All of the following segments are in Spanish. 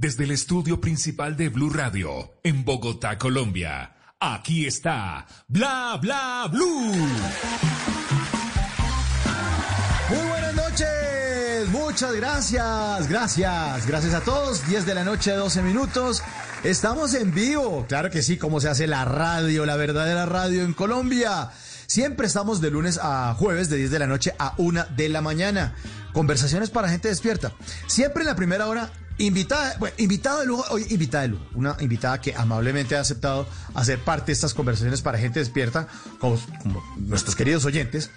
desde el estudio principal de Blue Radio, en Bogotá, Colombia. Aquí está Bla Bla Blue. Muy buenas noches, muchas gracias, gracias, gracias a todos. 10 de la noche, 12 minutos. Estamos en vivo, claro que sí, como se hace la radio, la verdadera radio en Colombia. Siempre estamos de lunes a jueves, de 10 de la noche a 1 de la mañana. Conversaciones para gente despierta. Siempre en la primera hora, invitada, bueno, invitada de lujo, hoy invitada de lujo, una invitada que amablemente ha aceptado hacer parte de estas conversaciones para gente despierta, como, nuestros queridos oyentes.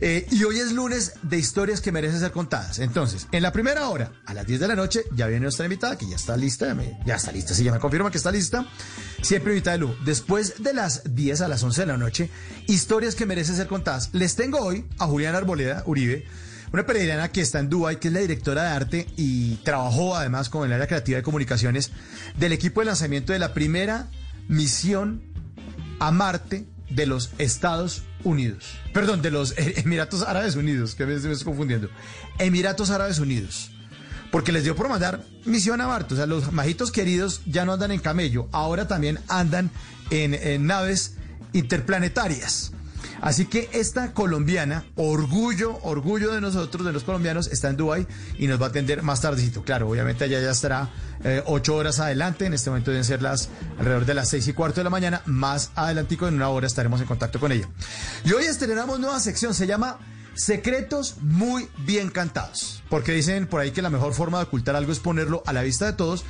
Eh, y hoy es lunes de historias que merecen ser contadas. Entonces, en la primera hora, a las 10 de la noche, ya viene nuestra invitada, que ya está lista, ya, está lista, sí, ya me confirma que está lista. Siempre invitada de lujo. Después de las 10 a las 11 de la noche, historias que merecen ser contadas. Les tengo hoy a Juliana Arboleda Uribe, una peregrina que está en Dubái, que es la directora de arte y trabajó además con el área creativa de comunicaciones del equipo de lanzamiento de la primera misión a Marte de los Estados Unidos. Perdón, de los Emiratos Árabes Unidos, que me estoy confundiendo. Emiratos Árabes Unidos. Porque les dio por mandar misión a Marte. O sea, los majitos queridos ya no andan en camello, ahora también andan en naves interplanetarias. Así que esta colombiana, orgullo, orgullo de nosotros, de los colombianos, está en Dubái y nos va a atender más tardecito. Claro, obviamente allá ya estará eh, ocho horas adelante. En este momento deben ser las alrededor de las seis y cuarto de la mañana. Más adelantico, en una hora estaremos en contacto con ella. Y hoy estrenamos nueva sección, se llama Secretos muy bien cantados. Porque dicen por ahí que la mejor forma de ocultar algo es ponerlo a la vista de todos.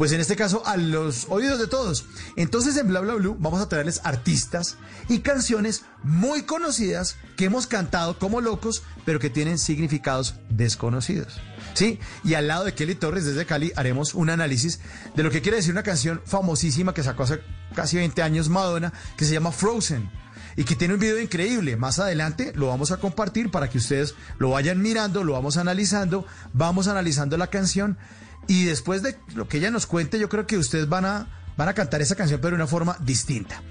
Pues en este caso a los oídos de todos. Entonces en Bla Bla Blue vamos a traerles artistas y canciones muy conocidas que hemos cantado como locos, pero que tienen significados desconocidos. ¿Sí? Y al lado de Kelly Torres desde Cali haremos un análisis de lo que quiere decir una canción famosísima que sacó hace casi 20 años Madonna, que se llama Frozen y que tiene un video increíble. Más adelante lo vamos a compartir para que ustedes lo vayan mirando, lo vamos analizando, vamos analizando la canción y después de lo que ella nos cuente, yo creo que ustedes van a, van a cantar esa canción pero de una forma distinta.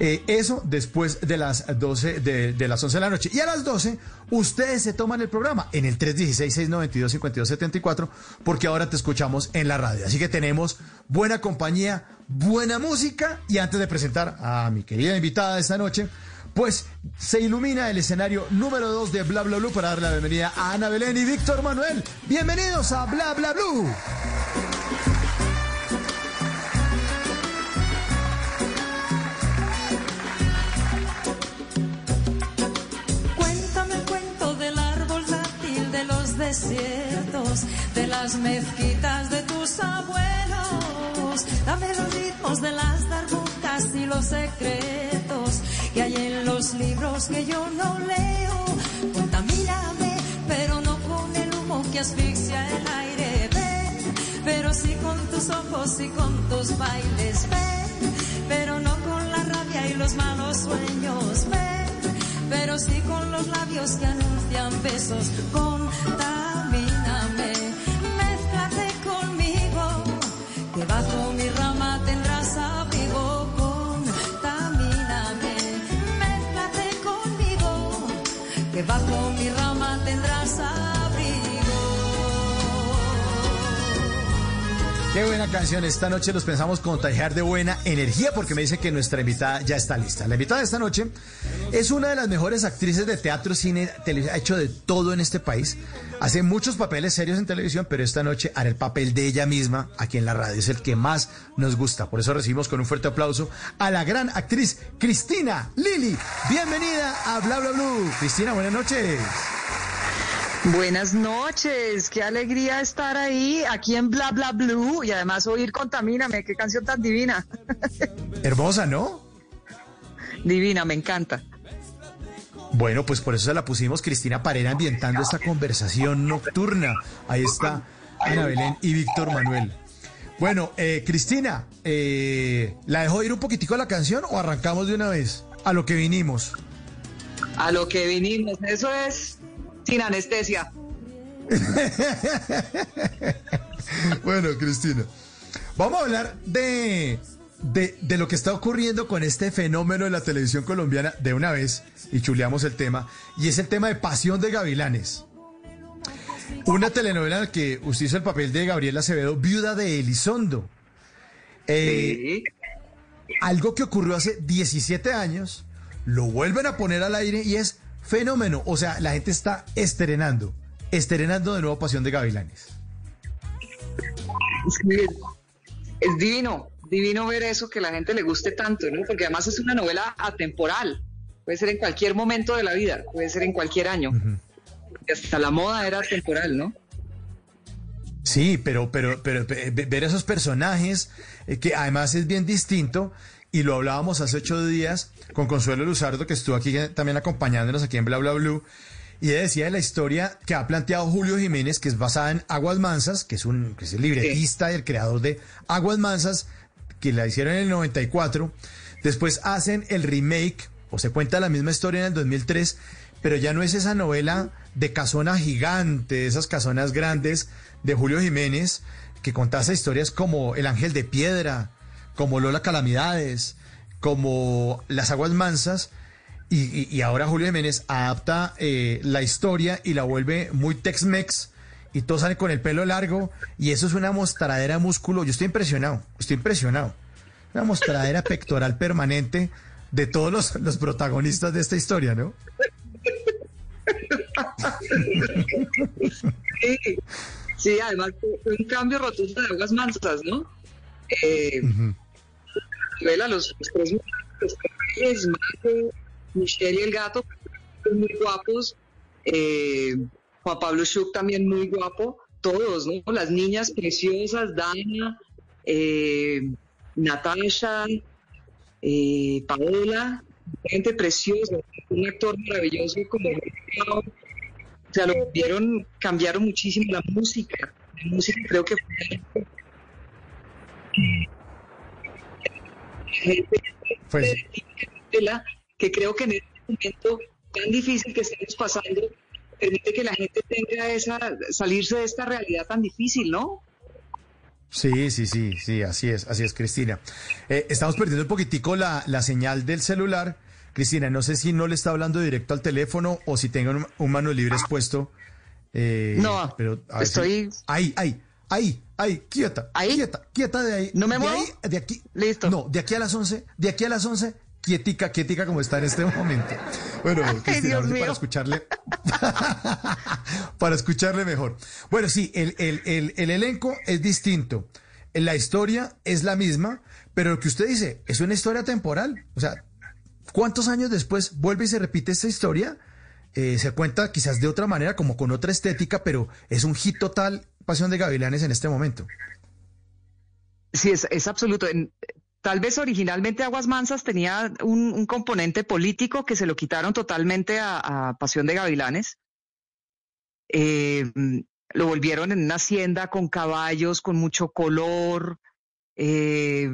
Eh, eso después de las 12 de, de las 11 de la noche. Y a las 12, ustedes se toman el programa en el 316-692-5274, porque ahora te escuchamos en la radio. Así que tenemos buena compañía, buena música. Y antes de presentar a mi querida invitada de esta noche, pues se ilumina el escenario número 2 de Bla para darle la bienvenida a Ana Belén y Víctor Manuel. Bienvenidos a Bla Bla. Cuéntame el cuento del árbol dátil de los desiertos, de las mezquitas de tus abuelos. Dame los ritmos de las darbucas y los secretos que hay en los libros que yo no leo. Contamíname, pero no con el humo que asfixia el aire. Ven, pero sí con tus ojos y con tus bailes. Ven, pero no con la rabia y los malos sueños. Ven, pero sí con los labios que anuncian besos contamíname, que bajo mi Qué buena canción. Esta noche los pensamos contagiar de buena energía porque me dice que nuestra invitada ya está lista. La invitada de esta noche es una de las mejores actrices de teatro, cine, televisión. Ha hecho de todo en este país. Hace muchos papeles serios en televisión, pero esta noche hará el papel de ella misma aquí en la radio. Es el que más nos gusta. Por eso recibimos con un fuerte aplauso a la gran actriz Cristina Lili. Bienvenida a Bla Bla Blue. Cristina, buenas noches. Buenas noches, qué alegría estar ahí, aquí en Bla Bla Blue y además oír Contamíname, qué canción tan divina. Hermosa, ¿no? Divina, me encanta. Bueno, pues por eso se la pusimos Cristina Parera ambientando esta conversación nocturna. Ahí está Ana Belén y Víctor Manuel. Bueno, eh, Cristina, eh, ¿la dejo ir un poquitico a la canción o arrancamos de una vez? A lo que vinimos. A lo que vinimos, eso es sin anestesia. bueno, Cristina, vamos a hablar de, de, de, lo que está ocurriendo con este fenómeno de la televisión colombiana de una vez y chuleamos el tema, y es el tema de Pasión de Gavilanes. Una telenovela en la que usted hizo el papel de Gabriela Acevedo, viuda de Elizondo. Eh, sí. Algo que ocurrió hace 17 años, lo vuelven a poner al aire y es fenómeno. O sea, la gente está estrenando, estrenando de nuevo Pasión de Gavilanes. Sí, es, divino, divino ver eso, que la gente le guste tanto, ¿no? Porque además es una novela atemporal. Puede ser en cualquier momento de la vida, puede ser en cualquier año. Uh -huh. Hasta la moda era atemporal, ¿no? Sí, pero, pero, pero ver esos personajes, eh, que además es bien distinto, y lo hablábamos hace ocho días con Consuelo Luzardo, que estuvo aquí también acompañándonos aquí en Bla Bla Blue, y ella decía de la historia que ha planteado Julio Jiménez, que es basada en Aguas Mansas, que es un que es el libretista y el creador de Aguas Mansas, que la hicieron en el 94. Después hacen el remake, o se cuenta la misma historia en el 2003, pero ya no es esa novela de casona gigante, esas casonas grandes de Julio Jiménez, que contase historias como El Ángel de Piedra, como Lola Calamidades, como Las Aguas Mansas, y, y, y ahora Julio Jiménez adapta eh, la historia y la vuelve muy Tex-Mex, y todos salen con el pelo largo, y eso es una mostradera de músculo. Yo estoy impresionado, estoy impresionado. Una mostradera pectoral permanente de todos los, los protagonistas de esta historia, ¿no? Sí, sí además un cambio rotundo de aguas mansas, ¿no? Eh, uh -huh. Vela, los, tres Marco, Michelle y el gato, muy guapos. Eh, Juan Pablo Schuch también muy guapo. Todos, ¿no? Las niñas preciosas, Dana, eh, Natasha, eh, Paola, gente preciosa, un actor maravilloso como o sea, lo vieron, cambiaron muchísimo la música. La música creo que fue pues, que creo que en este momento tan difícil que estamos pasando permite que la gente tenga esa salirse de esta realidad tan difícil, ¿no? Sí, sí, sí, sí, así es, así es, Cristina. Eh, estamos perdiendo un poquitico la, la señal del celular. Cristina, no sé si no le está hablando directo al teléfono o si tenga un, un mano libre expuesto. Eh, no, pero estoy... Si... Ahí, ahí, ahí, ahí, quieta, ahí, quieta, quieta de ahí. ¿No me de muevo? Ahí, de aquí. Listo. No, de aquí a las 11, de aquí a las 11, quietica, quietica como está en este momento. Bueno, Ay, Cristina, para escucharle, para escucharle mejor. Bueno, sí, el, el, el, el elenco es distinto. La historia es la misma, pero lo que usted dice es una historia temporal. O sea, ¿cuántos años después vuelve y se repite esta historia? Eh, se cuenta quizás de otra manera, como con otra estética, pero es un hit total Pasión de Gavilanes en este momento. Sí, es, es absoluto. Tal vez originalmente Aguas Mansas tenía un, componente político que se lo quitaron totalmente a, a Pasión de Gavilanes. Eh, lo volvieron en una hacienda con caballos, con mucho color, eh,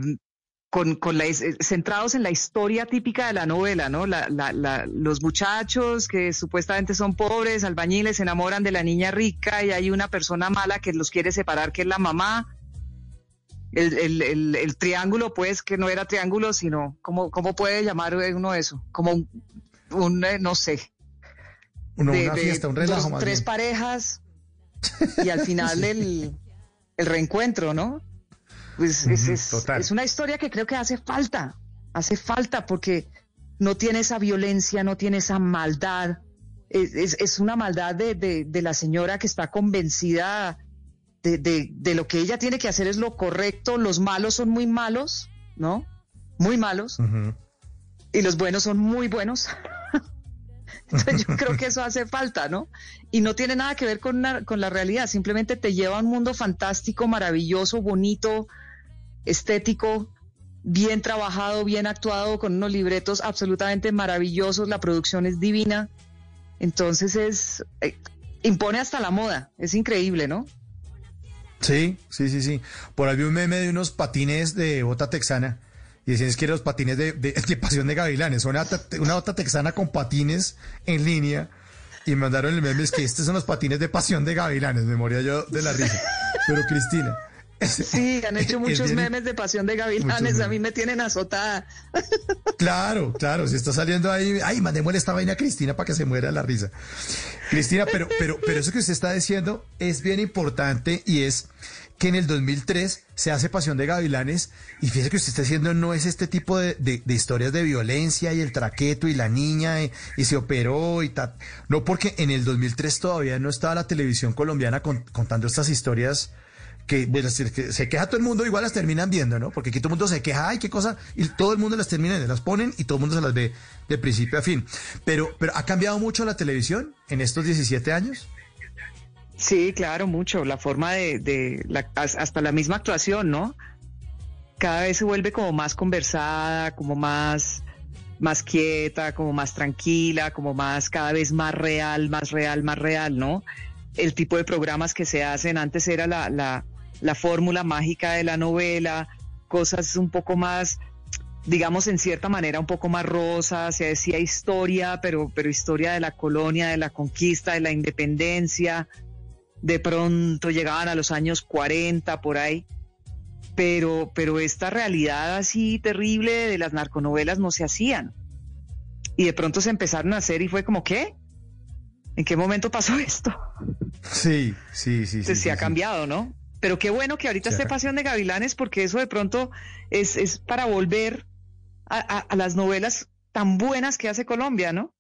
con, con la, eh, centrados en la historia típica de la novela, ¿no? La, la, la, los muchachos que supuestamente son pobres, albañiles, se enamoran de la niña rica y hay una persona mala que los quiere separar, que es la mamá. El, el, el, el triángulo, pues, que no era triángulo, sino, ¿cómo, cómo puede llamar uno eso? Como un, un eh, no sé. Una, una fiesta, un relajo dos, más Tres bien. parejas y al final el, el reencuentro, ¿no? Pues es, una historia que creo que hace falta, hace falta porque no tiene esa violencia, no tiene esa maldad. Es, es- es una maldad de, de- de la señora que está convencida de, de- lo que ella tiene que hacer es lo correcto. Los malos son muy malos, ¿no? Muy malos. Y los buenos son muy buenos. Entonces yo creo que eso hace falta, ¿no? Y no tiene nada que ver con, con la realidad, simplemente te lleva a un mundo fantástico, maravilloso, bonito, estético, bien trabajado, bien actuado, con unos libretos absolutamente maravillosos, la producción es divina. Entonces es, eh, impone hasta la moda, es increíble, ¿no? Sí, sí, sí, sí. Por ahí vi un meme de unos patines de bota texana. Y decían es que los patines de, Pasión de Gavilanes. Una, una bota texana con patines en línea. Y me mandaron el meme, es que estos son los patines de Pasión de Gavilanes. Me moría yo de la risa. Pero Cristina. Sí, han hecho muchos memes de Pasión de Gavilanes, a mí me tienen azotada. Claro, claro, si está saliendo ahí, ay, mandémosle esta vaina a Cristina para que se muera la risa. Cristina, pero, pero, pero eso que usted está diciendo es bien importante y es que en el 2003 se hace Pasión de Gavilanes y fíjese que usted está haciendo no es este tipo de, de- de historias de violencia y el traqueto y la niña y, y se operó y tal. No, porque en el 2003 todavía no estaba la televisión colombiana con- contando estas historias que, se- que se queja todo el mundo, igual las terminan viendo, ¿no? Porque aquí todo el mundo se queja, ay, qué cosa, y todo el mundo las termina, las ponen y todo el mundo se las ve de principio a fin. Pero, pero ¿ha cambiado mucho la televisión en estos 17 años? Sí, claro, mucho. La forma de, de hasta la misma actuación, ¿no? Cada vez se vuelve como más conversada, como más, más quieta, como más tranquila, como más, cada vez más real, más real, más real, ¿no? El tipo de programas que se hacen, antes era la, la, la fórmula mágica de la novela, cosas un poco más, digamos en cierta manera un poco más rosa, se decía historia, pero, pero historia de la colonia, de la conquista, de la independencia, de pronto llegaban a los años 40 por ahí, pero, pero esta realidad así terrible de las narconovelas no se hacían. Y de pronto se empezaron a hacer y fue como, ¿qué? ¿En qué momento pasó esto? Sí, sí, sí. sí, Entonces sí, se ha sí. cambiado, ¿no? Pero qué bueno que ahorita esté Pasión de Gavilanes porque eso de pronto es, es para volver a, a- a las novelas tan buenas que hace Colombia, ¿no?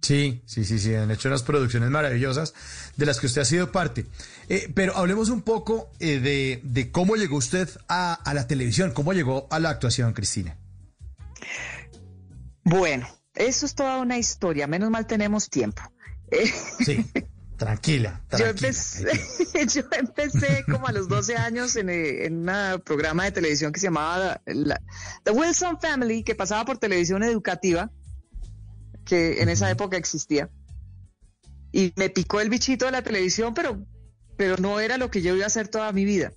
Sí, sí, sí, sí, han hecho unas producciones maravillosas de las que usted ha sido parte. Eh, pero hablemos un poco eh, de, de cómo llegó usted a, a la televisión, cómo llegó a la actuación, Cristina. Bueno, eso es toda una historia, menos mal tenemos tiempo. Eh, Sí, tranquila, Yo empecé, yo empecé como a los 12 años en, eh, en un programa de televisión que se llamaba la- The Wilson Family, que pasaba por televisión educativa, que en esa época existía. Y me picó el bichito de la televisión, pero, pero no era lo que yo iba a hacer toda mi vida.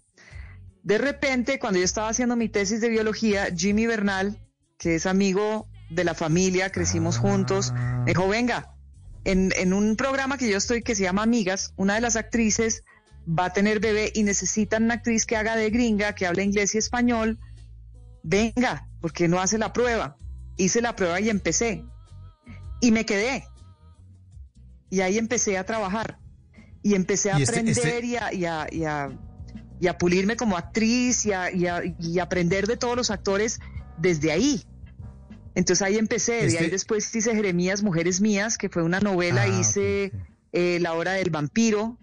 De repente, cuando yo estaba haciendo mi tesis de biología, Jimmy Bernal, que es amigo de la familia, crecimos juntos, me dijo, venga, en, en un programa que yo estoy que se llama Amigas, una de las actrices va a tener bebé y necesitan una actriz que haga de gringa, que hable inglés y español. Venga, porque no hace la prueba. Hice la prueba y empecé. Y me quedé. Y ahí empecé a trabajar. Y empecé a Y este- aprender este- y, a, y a- y a- y a pulirme como actriz y a, y a- y a aprender de todos los actores desde ahí. Entonces ahí empecé, de Este- ahí después hice Jeremías, Mujeres Mías, que fue una novela, Ah, hice ok, ok. eh, La Hora del Vampiro,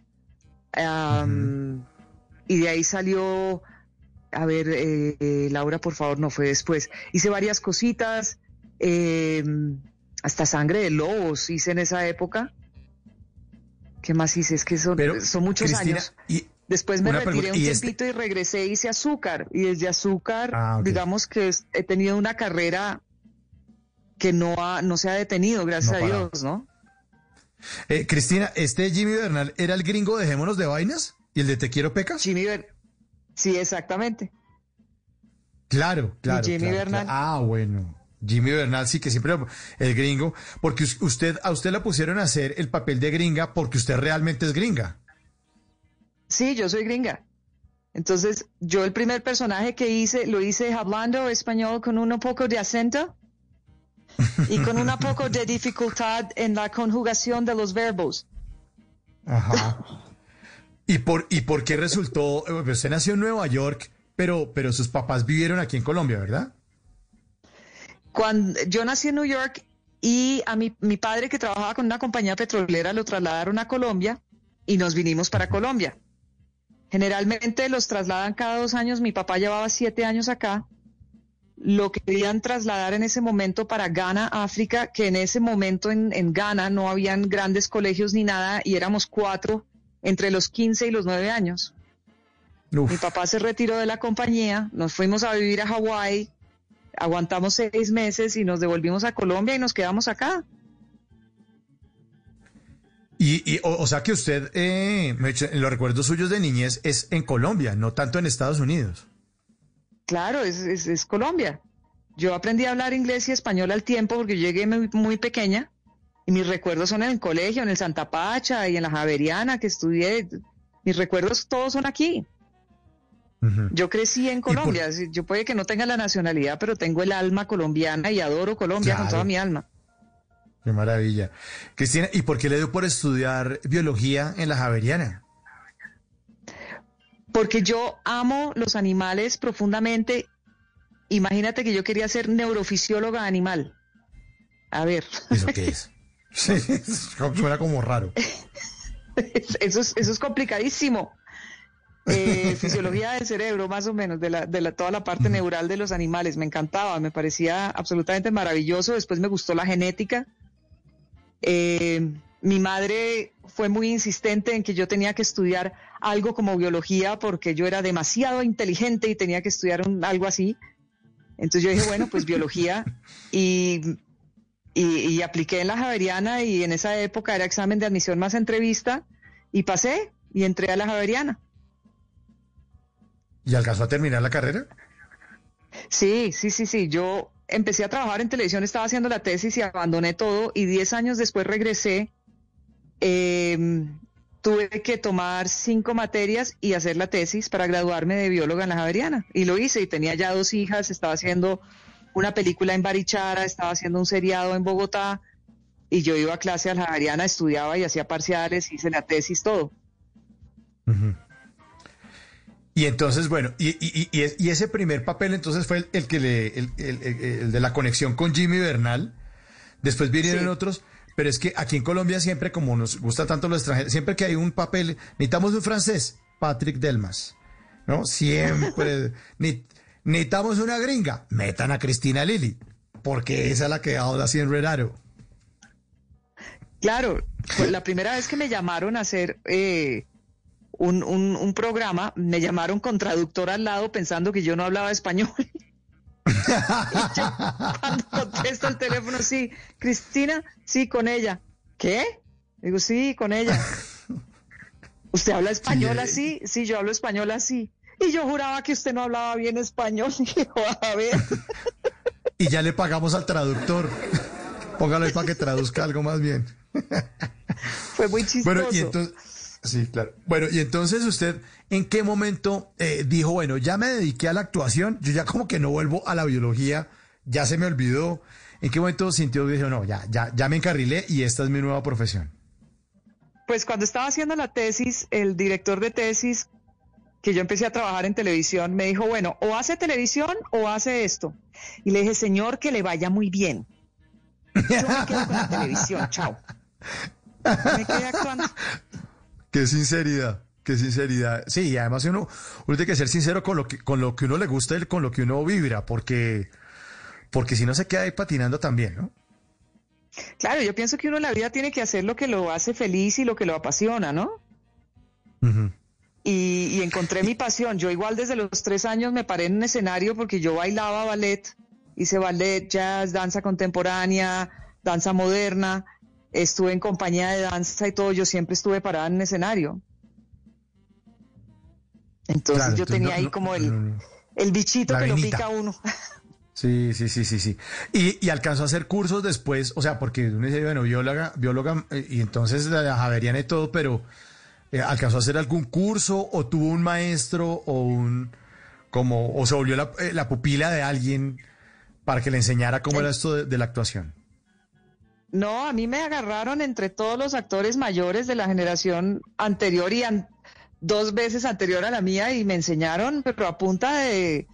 am, y de ahí salió, a ver, eh, eh, Laura, por favor, no fue después. Hice varias cositas, eh, hasta Sangre de Lobos hice en esa época. ¿Qué más hice? Es que son, Pero, son muchos Cristina, años. y- Después me Una retiré un ¿y este- tiempito y regresé, hice azúcar. Y desde azúcar, Ah, digamos que he tenido una carrera que no, ha, no se ha detenido, gracias No a. Dios, ¿no? Eh, Cristina, ¿este Jimmy Bernal era el gringo Dejémonos de Vainas? ¿Y el de Te Quiero Pecas? Jimmy Ver- Sí, exactamente. Claro, claro. Jimmy claro, Bernal. claro. Ah, bueno. Jimmy Bernal sí que siempre el gringo, porque us- usted a usted la pusieron a hacer el papel de gringa porque usted realmente es gringa. Sí, yo soy gringa. Entonces, yo el primer personaje que hice, lo hice hablando español con un poco de acento y con un poco de dificultad en la conjugación de los verbos. Ajá. ¿Y por, y por qué resultó? eh, Usted nació en Nueva York, pero, pero sus papás vivieron aquí en Colombia, ¿verdad? Cuando yo nací en New York y a mi, mi padre que trabajaba con una compañía petrolera lo trasladaron a Colombia y nos vinimos para Colombia. Generalmente los trasladan cada dos años. Mi papá llevaba siete años acá. Lo querían trasladar en ese momento para Ghana, África, que en ese momento en, en Ghana no habían grandes colegios ni nada y éramos cuatro entre los 15 y los 9 años. Uf. Mi papá se retiró de la compañía, nos fuimos a vivir a Hawái, aguantamos seis meses y nos devolvimos a Colombia y nos quedamos acá. Y, y, o, o sea que usted, eh, los recuerdos suyos de niñez, es en Colombia, no tanto en Estados Unidos. Claro, es, es- es Colombia. Yo aprendí a hablar inglés y español al tiempo porque yo llegué muy, muy pequeña y mis recuerdos son en el colegio, en el Santa Pacha y en la Javeriana que estudié. Mis recuerdos todos son aquí. Yo crecí en Colombia. Yo puede que no tenga la nacionalidad, pero tengo el alma colombiana y adoro Colombia con toda mi alma. Qué maravilla. Cristina, ¿y por qué le dio por estudiar biología en la Javeriana? Porque yo amo los animales profundamente. Imagínate que yo quería ser neurofisióloga animal. A ver, ¿Eso qué es? Sí, suena como raro. eso es, eso es complicadísimo. Eh, fisiología del cerebro, más o menos, de, la, de la, toda la parte neural de los animales. Me encantaba, me parecía absolutamente maravilloso. Después me gustó la genética. Eh, mi madre fue muy insistente en que yo tenía que estudiar algo como biología porque yo era demasiado inteligente y tenía que estudiar un- algo así. Entonces yo dije, bueno, pues biología y, y, y apliqué en la Javeriana y en esa época era examen de admisión más entrevista y pasé y entré a la Javeriana. ¿Y alcanzó a terminar la carrera? Sí, sí, sí, sí. Yo empecé a trabajar en televisión, estaba haciendo la tesis y abandoné todo y 10 años después regresé. Eh, tuve que tomar cinco materias y hacer la tesis para graduarme de bióloga en la Javeriana. Y lo hice y tenía ya dos hijas, estaba haciendo una película en Barichara, estaba haciendo un seriado en Bogotá y yo iba a clase a la Javeriana, estudiaba y hacía parciales, hice la tesis, todo. Y entonces, bueno, y, y- y- y ese primer papel entonces fue el, el que le, el, el- el- el de la conexión con Jimmy Bernal. Después vinieron Sí. otros, pero es que aquí en Colombia siempre, como nos gusta tanto los extranjeros, siempre que hay un papel, necesitamos un francés, Patrick Delmas, ¿no? Siempre. Ni- necesitamos una gringa, metan a Cristina Lili, porque esa es la que habla así en raro. Claro, fue la primera vez que me llamaron a hacer eh, un, un- un programa, me llamaron con traductor al lado pensando que yo no hablaba español. Y yo, cuando contesto el teléfono, sí, Cristina, sí, con ella. ¿Qué? Digo, sí, con ella. ¿Usted habla español así? Sí, yo hablo español así. Y yo juraba que usted no hablaba bien español. Digo, a ver. Y ya le pagamos al traductor. Póngalo ahí para que traduzca algo más bien. Fue muy chistoso. Bueno, y entonces, sí, claro. Bueno, y entonces usted, ¿en qué momento eh, dijo, bueno, ya me dediqué a la actuación, yo ya como que no vuelvo a la biología, ya se me olvidó? ¿En qué momento sintió que dijo, no, ya, ya, ya me encarrilé y esta es mi nueva profesión? Pues cuando estaba haciendo la tesis, el director de tesis, que yo empecé a trabajar en televisión, me dijo, bueno, o hace televisión o hace esto. Y le dije, señor, que le vaya muy bien. Yo me quedo con la televisión, chao. Me quedé actuando. Qué sinceridad, qué sinceridad. Sí, y además uno, uno tiene que ser sincero con lo que, con lo que uno le gusta y con lo que uno vibra, porque, porque si no se queda ahí patinando también, ¿no? Claro, yo pienso que uno en la vida tiene que hacer lo que lo hace feliz y lo que lo apasiona, ¿no? Ujú. y, y encontré mi pasión. Yo igual desde los tres años me paré en un escenario porque yo bailaba ballet, hice ballet, jazz, danza contemporánea, danza moderna, estuve en compañía de danza y todo, yo siempre estuve parada en un escenario. Entonces Claro, yo entonces tenía no- ahí no- como el, no. El bichito La que venita. lo pica a uno. Sí, sí, sí, sí, sí. Y, y alcanzó a hacer cursos después, o sea, porque uno dice, bueno, bióloga, bióloga, eh, y entonces la javeriana y todo, pero eh, alcanzó a hacer algún curso o tuvo un maestro o un, como, o se volvió la, eh, la pupila de alguien para que le enseñara cómo era esto de, de la actuación. No, a mí me agarraron entre todos los actores mayores de la generación anterior y an- dos veces anterior a la mía y me enseñaron, pero a punta de,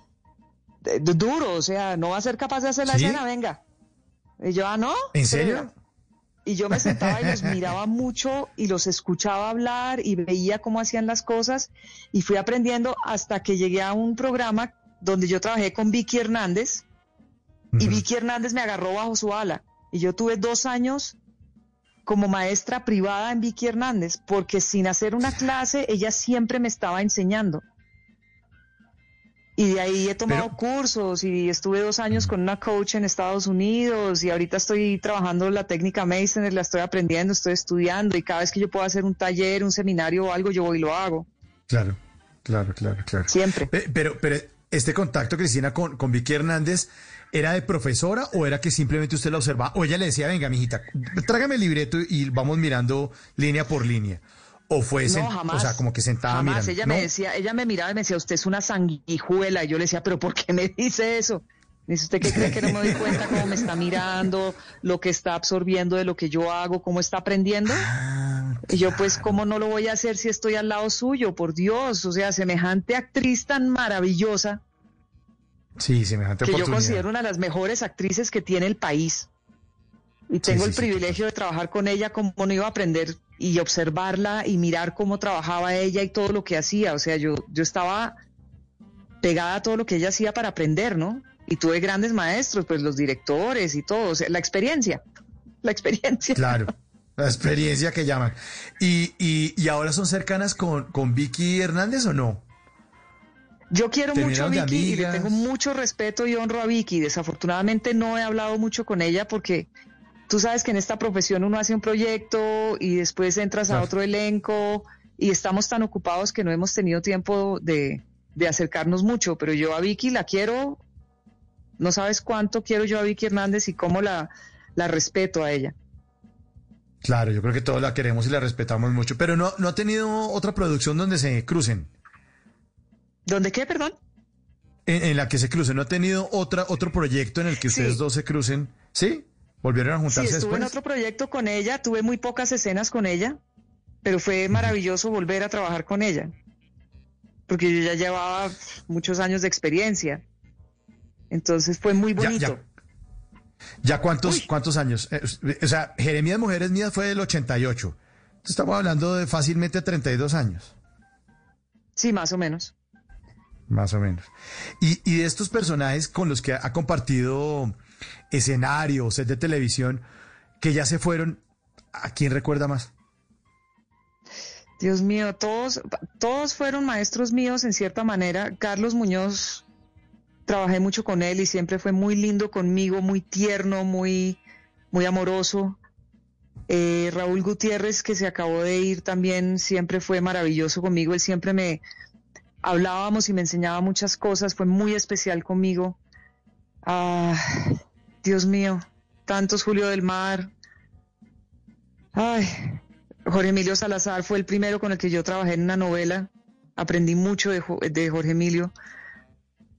de- de duro, o sea, no va a ser capaz de hacer la ¿Sí? escena, venga. Y yo, ah, no. ¿En serio? Y yo me sentaba y los miraba mucho y los escuchaba hablar y veía cómo hacían las cosas y fui aprendiendo hasta que llegué a un programa donde yo trabajé con Vicky Hernández y Vicky Hernández me agarró bajo su ala y yo tuve dos años como maestra privada en Vicky Hernández porque sin hacer una clase ella siempre me estaba enseñando. Y de ahí he tomado cursos y estuve dos años con una coach en Estados Unidos y ahorita estoy trabajando la técnica Meissner, la estoy aprendiendo, estoy estudiando y cada vez que yo puedo hacer un taller, un seminario o algo, yo voy y lo hago. Claro, claro, claro, claro. Siempre. Pero, pero este contacto, Cristina, con, con Vicky Hernández, ¿era de profesora o era que simplemente usted la observaba? O ella le decía, venga, mijita, trágame el libreto y vamos mirando línea por línea. O fue, No, jamás. o sea, como que sentada Jamás. mirando. Ella ¿no? me decía, ella me miraba y me decía, usted es una sanguijuela. Y yo le decía, pero ¿por qué me dice eso? Me dice, ¿usted qué cree que no me doy cuenta cómo me está mirando, lo que está absorbiendo de lo que yo hago, cómo está aprendiendo? Ah, Y yo, pues, ¿cómo no lo voy a hacer si estoy al lado suyo? Por Dios, o sea, semejante actriz tan maravillosa Sí, semejante que yo considero una de las mejores actrices que tiene el país. Y tengo sí, el sí, privilegio de trabajar con ella, como no iba a aprender y observarla y mirar cómo trabajaba ella y todo lo que hacía. O sea, yo, yo estaba pegada a todo lo que ella hacía para aprender, ¿no? Y tuve grandes maestros, pues los directores y todo, o sea, la experiencia, la experiencia. Claro, la experiencia que llaman. ¿Y, y, y ahora son cercanas con, con Vicky Hernández o no? Yo quiero mucho a Vicky y le tengo mucho respeto y honro a Vicky. Desafortunadamente no he hablado mucho con ella porque tú sabes que en esta profesión uno hace un proyecto y después entras a otro elenco y estamos tan ocupados que no hemos tenido tiempo de, de acercarnos mucho. Pero yo a Vicky la quiero, no sabes cuánto quiero yo a Vicky Hernández y cómo la, la respeto a ella. Claro, yo creo que todos la queremos y la respetamos mucho, pero no, no ha tenido otra producción donde se crucen. ¿Dónde qué, perdón? En, en la que se crucen, ¿no ha tenido otra, otro proyecto en el que ustedes Sí. dos se crucen? ¿Sí? ¿Volvieron a Sí, juntarse estuve en otro proyecto con ella, tuve muy pocas escenas con ella, pero fue maravilloso volver a trabajar con ella, porque yo ya llevaba muchos años de experiencia. Entonces fue muy bonito. ya. ¿Ya cuántos, cuántos años? Eh, O sea, Jeremías Mujeres Mías fue del 88. Estamos hablando de fácilmente 32 años, Sí, más o menos. Más o menos. Y, y de estos personajes con los que ha compartido escenario, set de televisión, que ya se fueron, ¿a quién recuerda más? Dios mío, todos, todos fueron maestros míos en cierta manera. Carlos Muñoz, trabajé mucho con él y siempre fue muy lindo conmigo, muy tierno, muy, muy amoroso. Eh, Raúl Gutiérrez, que se acabó de ir también, siempre fue maravilloso conmigo. Él siempre me hablábamos y me enseñaba muchas cosas, fue muy especial conmigo. Ah, Dios mío, tantos Julio del Mar. Ay, Jorge Emilio Salazar fue el primero con el que yo trabajé en una novela. Aprendí mucho de, Jo- de Jorge Emilio.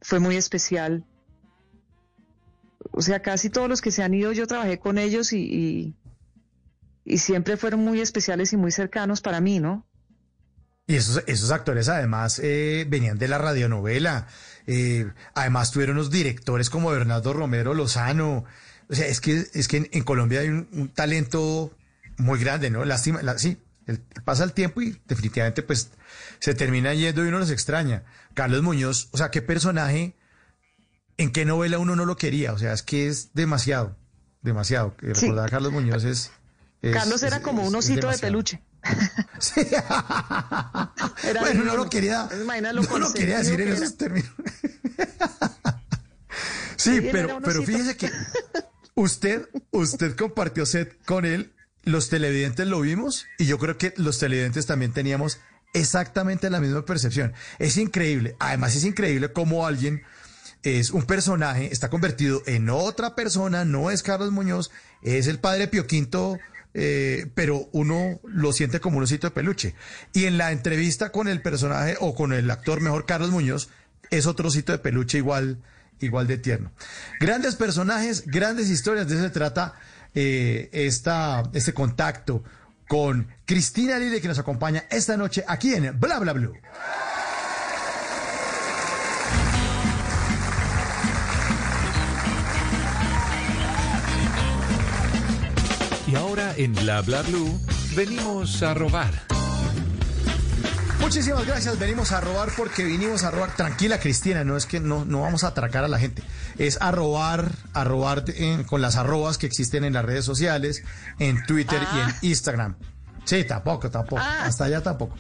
Fue muy especial. O sea, casi todos los que se han ido yo trabajé con ellos y, y siempre fueron muy especiales y muy cercanos para mí, ¿no? Y esos, esos actores además eh, venían de la radionovela. eh, además tuvieron unos directores como Bernardo Romero Lozano. O sea, es que, es que en, en Colombia hay un, un talento muy grande, ¿no? Lástima, la- sí, el- pasa el tiempo y definitivamente pues se termina yendo y uno los extraña. Carlos Muñoz, o sea, qué personaje, en qué novela uno no lo quería. O sea, es que es demasiado, demasiado. Sí. Recordar a Carlos Muñoz es... es- Carlos era es- como un osito de demasiado. Era bueno, no lo quería, no lo quería decir en esos términos. sí, Sí, pero, pero fíjese que usted, usted compartió set con él, los televidentes lo vimos y yo creo que los televidentes también teníamos exactamente la misma percepción. Es increíble. Además, es increíble cómo alguien es un personaje, está convertido en otra persona, no es Carlos Muñoz, es el padre Pio Quinto, eh, pero uno lo siente como un osito de peluche. Y en la entrevista con el personaje o con el actor mejor Carlos Muñoz, es otro osito de peluche igual, igual de tierno. Grandes personajes, grandes historias, de eso se trata eh, esta, este contacto con Cristina Lille que nos acompaña esta noche aquí en Bla Bla Blue. Y ahora en Bla Bla Blue venimos a robar. Muchísimas gracias, venimos a robar porque vinimos a robar. Tranquila, Cristina, no es que no, no vamos a atracar a la gente. Es a robar, a robar con las arrobas que existen en las redes sociales, en Twitter y en Instagram. Sí, tampoco, tampoco. Hasta allá tampoco.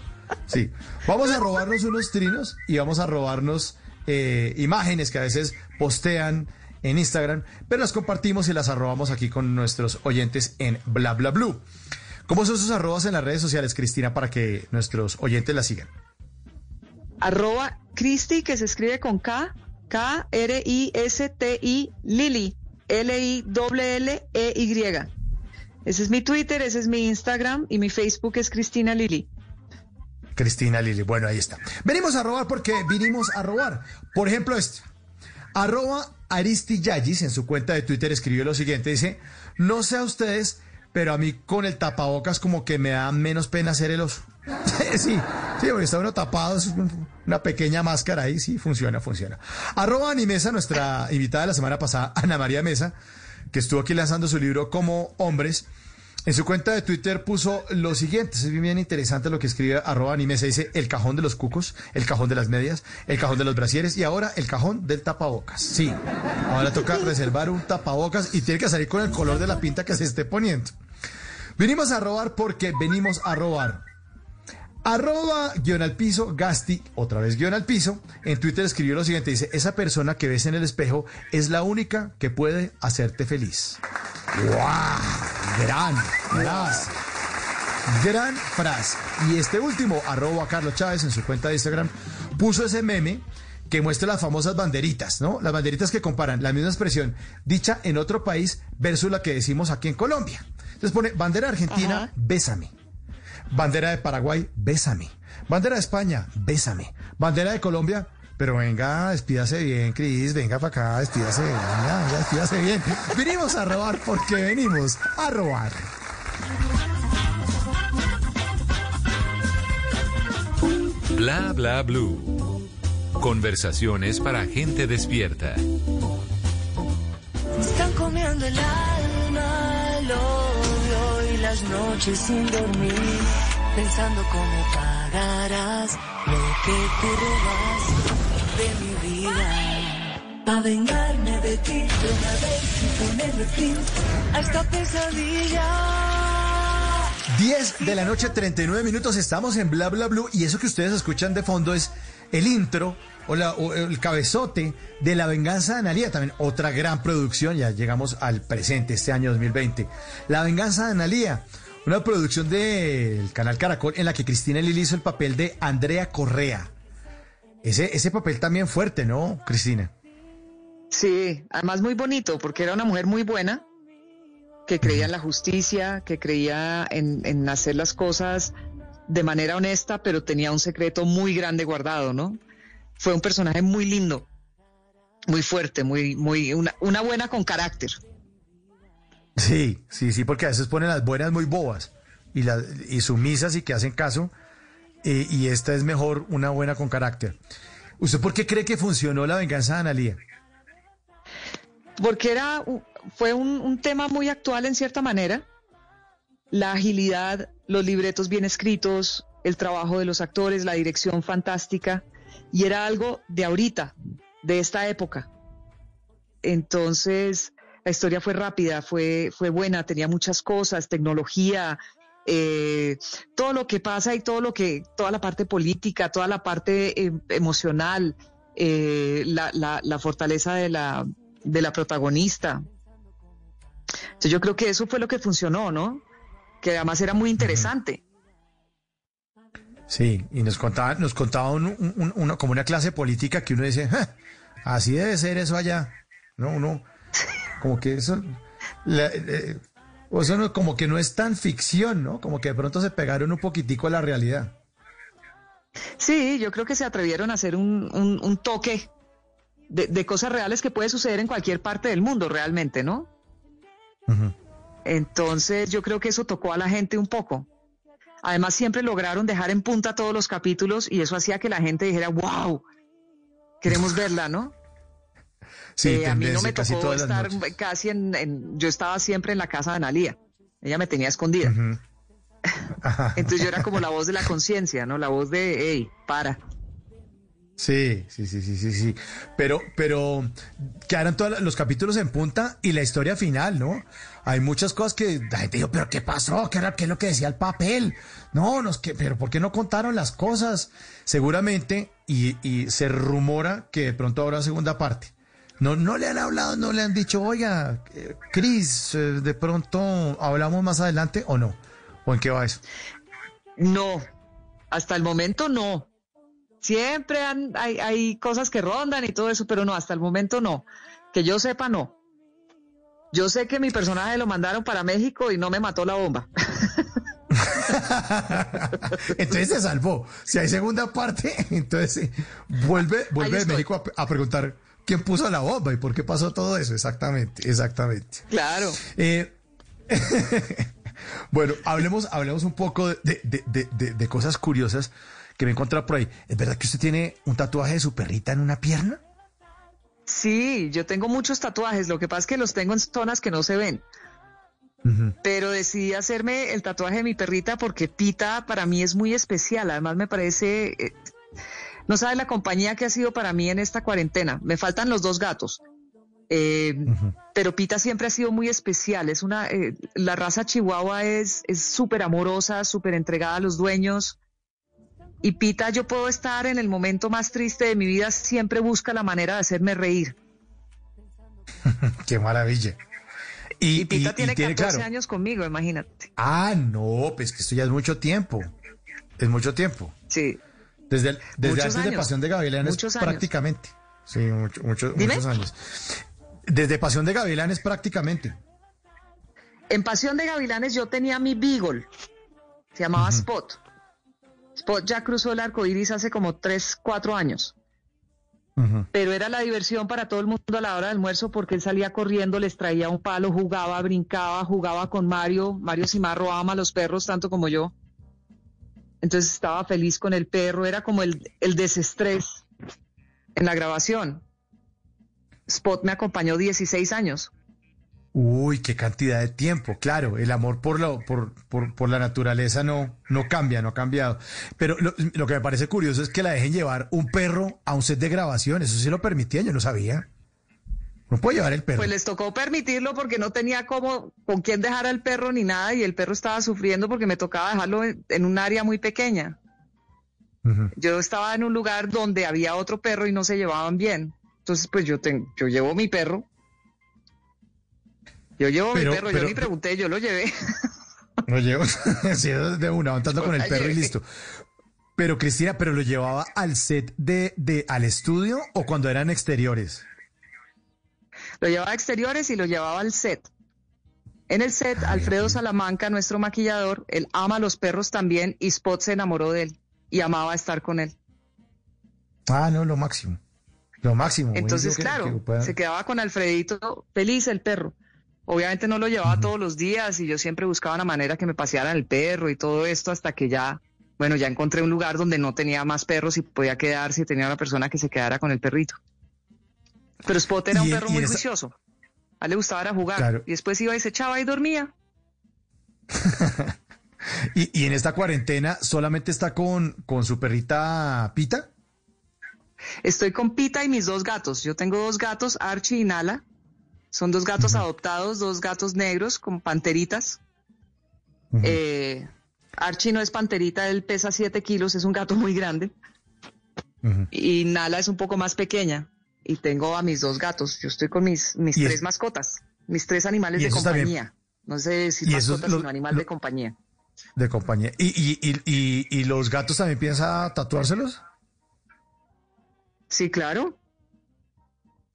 Sí. Vamos a robarnos unos trinos y vamos a robarnos eh, imágenes que a veces postean en Instagram, pero las compartimos y las arrobamos aquí con nuestros oyentes en Bla Bla Blue. ¿Cómo son sus arrobas en las redes sociales, Cristina, para que nuestros oyentes la sigan? Arroba Cristi, que se escribe con K, K-R-I-S-T-I, Lili, L-I-L-L-E-Y. Ese es mi Twitter, ese es mi Instagram y mi Facebook es Cristina Lili. Cristina Lili, bueno, ahí está. Venimos a robar porque vinimos a robar. Por ejemplo, este. Arroba Aristi Yagis en su cuenta de Twitter escribió lo siguiente, dice, no sé a ustedes, pero a mí con el tapabocas como que me da menos pena hacer el oso. sí, sí, porque está uno tapado, es una pequeña máscara ahí, sí, funciona, funciona. Arroba Animesa, nuestra invitada de la semana pasada, Ana María Mesa, que estuvo aquí lanzando su libro Como Hombres, en su cuenta de Twitter puso lo siguiente, es bien interesante lo que escribe arroba Animesa, dice el cajón de los cucos, el cajón de las medias, el cajón de los brasieres y ahora el cajón del tapabocas. Sí, ahora toca reservar un tapabocas y tiene que salir con el color de la pinta que se esté poniendo. Venimos a robar porque venimos a robar. Arroba guion al piso, Gasti, otra vez guion al piso, en Twitter escribió lo siguiente, dice, esa persona que ves en el espejo es la única que puede hacerte feliz. ¡Wow! Gran frase. Gran frase. Y este último, arroba Carlos Chávez en su cuenta de Instagram, puso ese meme que muestra las famosas banderitas, ¿no? Las banderitas que comparan la misma expresión dicha en otro país versus la que decimos aquí en Colombia. Entonces pone bandera argentina, bésame. Bandera de Paraguay, bésame. Bandera de España, bésame. Bandera de Colombia, pero venga, despídase bien, Cris, venga para acá, despídase, venga, venga, despídase bien. Venimos a robar porque venimos a robar. Bla Bla Blue. Conversaciones para gente despierta. Están comiendo el alma, y las noches sin dormir, pensando cómo pagarás lo que tú robas de mi vida. Pa' vengarme de ti de una vez y ponerle fin a esta pesadilla. 10 de la noche, 39 minutos, estamos en Bla Bla Blue y eso que ustedes escuchan de fondo es el intro o, la- o el cabezote de La Venganza de Analía, también otra gran producción, ya llegamos al presente, este año 2020. La Venganza de Analía, una producción del canal Caracol en la que Cristina Lili hizo el papel de Andrea Correa. Ese, ese papel también fuerte, ¿no, Cristina? Sí, además muy bonito, porque era una mujer muy buena, que creía en la justicia, que creía en, en hacer las cosas de manera honesta, pero tenía un secreto muy grande guardado, ¿no? Fue un personaje muy lindo, muy fuerte, muy, muy, una, una buena con carácter. Sí, sí, sí, porque a veces ponen las buenas muy bobas y, las, y sumisas y que hacen caso. eh, y esta es mejor una buena con carácter. ¿Usted por qué cree que funcionó la venganza de Analía? porque era fue un, un tema muy actual en cierta manera. La agilidad, los libretos bien escritos, el trabajo de los actores, la dirección fantástica, y era algo de ahorita, de esta época. Entonces, la historia fue rápida, fue, fue buena, tenía muchas cosas, tecnología, eh, todo lo que pasa y todo lo que, toda la parte política, toda la parte eh, emocional, eh, la, fortaleza de la, de la protagonista. Entonces yo creo que eso fue lo que funcionó, ¿no? Que además era muy interesante. Sí, y nos contaba, nos contaba un- un- un- una, como una clase política que uno dice, "Ja, así debe ser eso allá. No, uno, como que eso, la- eh, eso no- como que no es tan ficción, ¿no? Como que de pronto se pegaron un poquitico a la realidad. Sí, yo creo que se atrevieron a hacer un, un- un toque de, de cosas reales que puede suceder en cualquier parte del mundo realmente, ¿no? Entonces yo creo que eso tocó a la gente un poco. Además siempre lograron dejar en punta todos los capítulos y eso hacía que la gente dijera, wow, queremos verla, ¿no? Sí, Eh, a mí no me tocó estar casi en, en- Yo estaba siempre en la casa de Analía. Ella me tenía escondida. Entonces yo era como la voz de la conciencia, ¿no? La voz de, hey, para. Sí, sí, sí, sí, sí, sí. Pero, pero quedaron todos los capítulos en punta y la historia final, ¿no? Hay muchas cosas que la gente dijo, pero ¿qué pasó? ¿Qué era qué es lo que decía el papel? No, nos pero ¿por qué no contaron las cosas? Seguramente, y, y se rumora que de pronto habrá segunda parte. No, no le han hablado, no le han dicho, oiga, eh, Cris, eh, de pronto hablamos más adelante o no. ¿O en qué va eso? No, hasta el momento no. Siempre han- hay, hay cosas que rondan y todo eso, pero no, hasta el momento no. Que yo sepa, no. Yo sé que mi personaje lo mandaron para México y no me mató la bomba. Entonces se salvó. Si hay segunda parte, entonces vuelve, vuelve de. México a, a preguntar quién puso la bomba y por qué pasó todo eso. Exactamente, exactamente. Claro. Eh, bueno, hablemos, hablemos un poco de, de- de- de- de cosas curiosas que me he encontrado por ahí. ¿Es verdad que usted tiene un tatuaje de su perrita en una pierna? Sí, yo tengo muchos tatuajes, lo que pasa es que los tengo en zonas que no se ven. Pero decidí hacerme el tatuaje de mi perrita porque Pita para mí es muy especial. Además me parece, eh, no sabe la compañía que ha sido para mí en esta cuarentena. Me faltan los dos gatos. Eh, Pero Pita siempre ha sido muy especial. Es una, eh, la raza Chihuahua es es súper amorosa, súper entregada a los dueños. Y Pita, yo puedo estar en el momento más triste de mi vida, siempre busca la manera de hacerme reír. Qué maravilla. Y, Y Pita y- y tiene 14 claro. años conmigo, imagínate. Ah, no, pues que esto ya es mucho tiempo. Es mucho tiempo. Sí. Desde, el- desde de. Pasión de Gavilanes prácticamente. Sí, mucho- mucho- Dime. muchos años. Desde Pasión de Gavilanes prácticamente. En Pasión de Gavilanes yo tenía mi Beagle, se llamaba Spot. Spot ya cruzó el arco iris hace como 3, 4 años. Pero era la diversión para todo el mundo a la hora del almuerzo porque él salía corriendo, les traía un palo, jugaba, brincaba, jugaba con Mario. Mario Cimarro ama a los perros tanto como yo. Entonces estaba feliz con el perro, era como el, el desestrés en la grabación. Spot me acompañó 16 años. Uy, qué cantidad de tiempo. Claro, el amor por, lo, por, por, por la naturaleza no, no cambia, no ha cambiado. Pero lo, lo que me parece curioso es que la dejen llevar un perro a un set de grabación. Eso sí lo permitía, yo no sabía. No puede llevar el perro. Pues les tocó permitirlo porque no tenía cómo, con quién dejar al perro ni nada y el perro estaba sufriendo porque me tocaba dejarlo en, en un área muy pequeña. Yo estaba en un lugar donde había otro perro y no se llevaban bien. Entonces, pues yo tengo, yo llevo mi perro. Yo llevo Pero- mi perro, pero- yo ni pregunté, yo lo llevé. Lo llevo sí, de una, avanzando con el perro y listo. Pero Cristina, ¿pero lo llevaba al set de, de, al estudio o cuando eran exteriores? Lo llevaba a exteriores y lo llevaba al set. En el set, Alfredo Salamanca, nuestro maquillador, él ama a los perros también y Spot se enamoró de él y amaba estar con él. Ah, no, lo máximo. Lo máximo. Entonces, que- claro, que pueda- se quedaba con Alfredito feliz el perro. Obviamente no lo llevaba todos los días y yo siempre buscaba una manera que me pasearan el perro y todo esto hasta que ya, bueno, ya encontré un lugar donde no tenía más perros y podía quedarse y tenía una persona que se quedara con el perrito. Pero Spot era un en- perro muy esa- juicioso. A él le gustaba era jugar Claro. y después iba y se echaba y dormía. Y, y en esta cuarentena solamente está con, con su perrita Pita. Estoy con Pita y mis dos gatos. Yo tengo dos gatos, Archie y Nala. Son dos gatos adoptados, dos gatos negros con panteritas. Eh, Archie no es panterita, él pesa 7 kilos, es un gato muy grande. Y Nala es un poco más pequeña. Y tengo a mis dos gatos. Yo estoy con mis, mis es- tres mascotas, mis tres animales de compañía. No sé si mascotas, lo- sino animal lo- de compañía. De compañía. ¿Y, y, y, y, y los gatos también piensa tatuárselos? Sí, claro.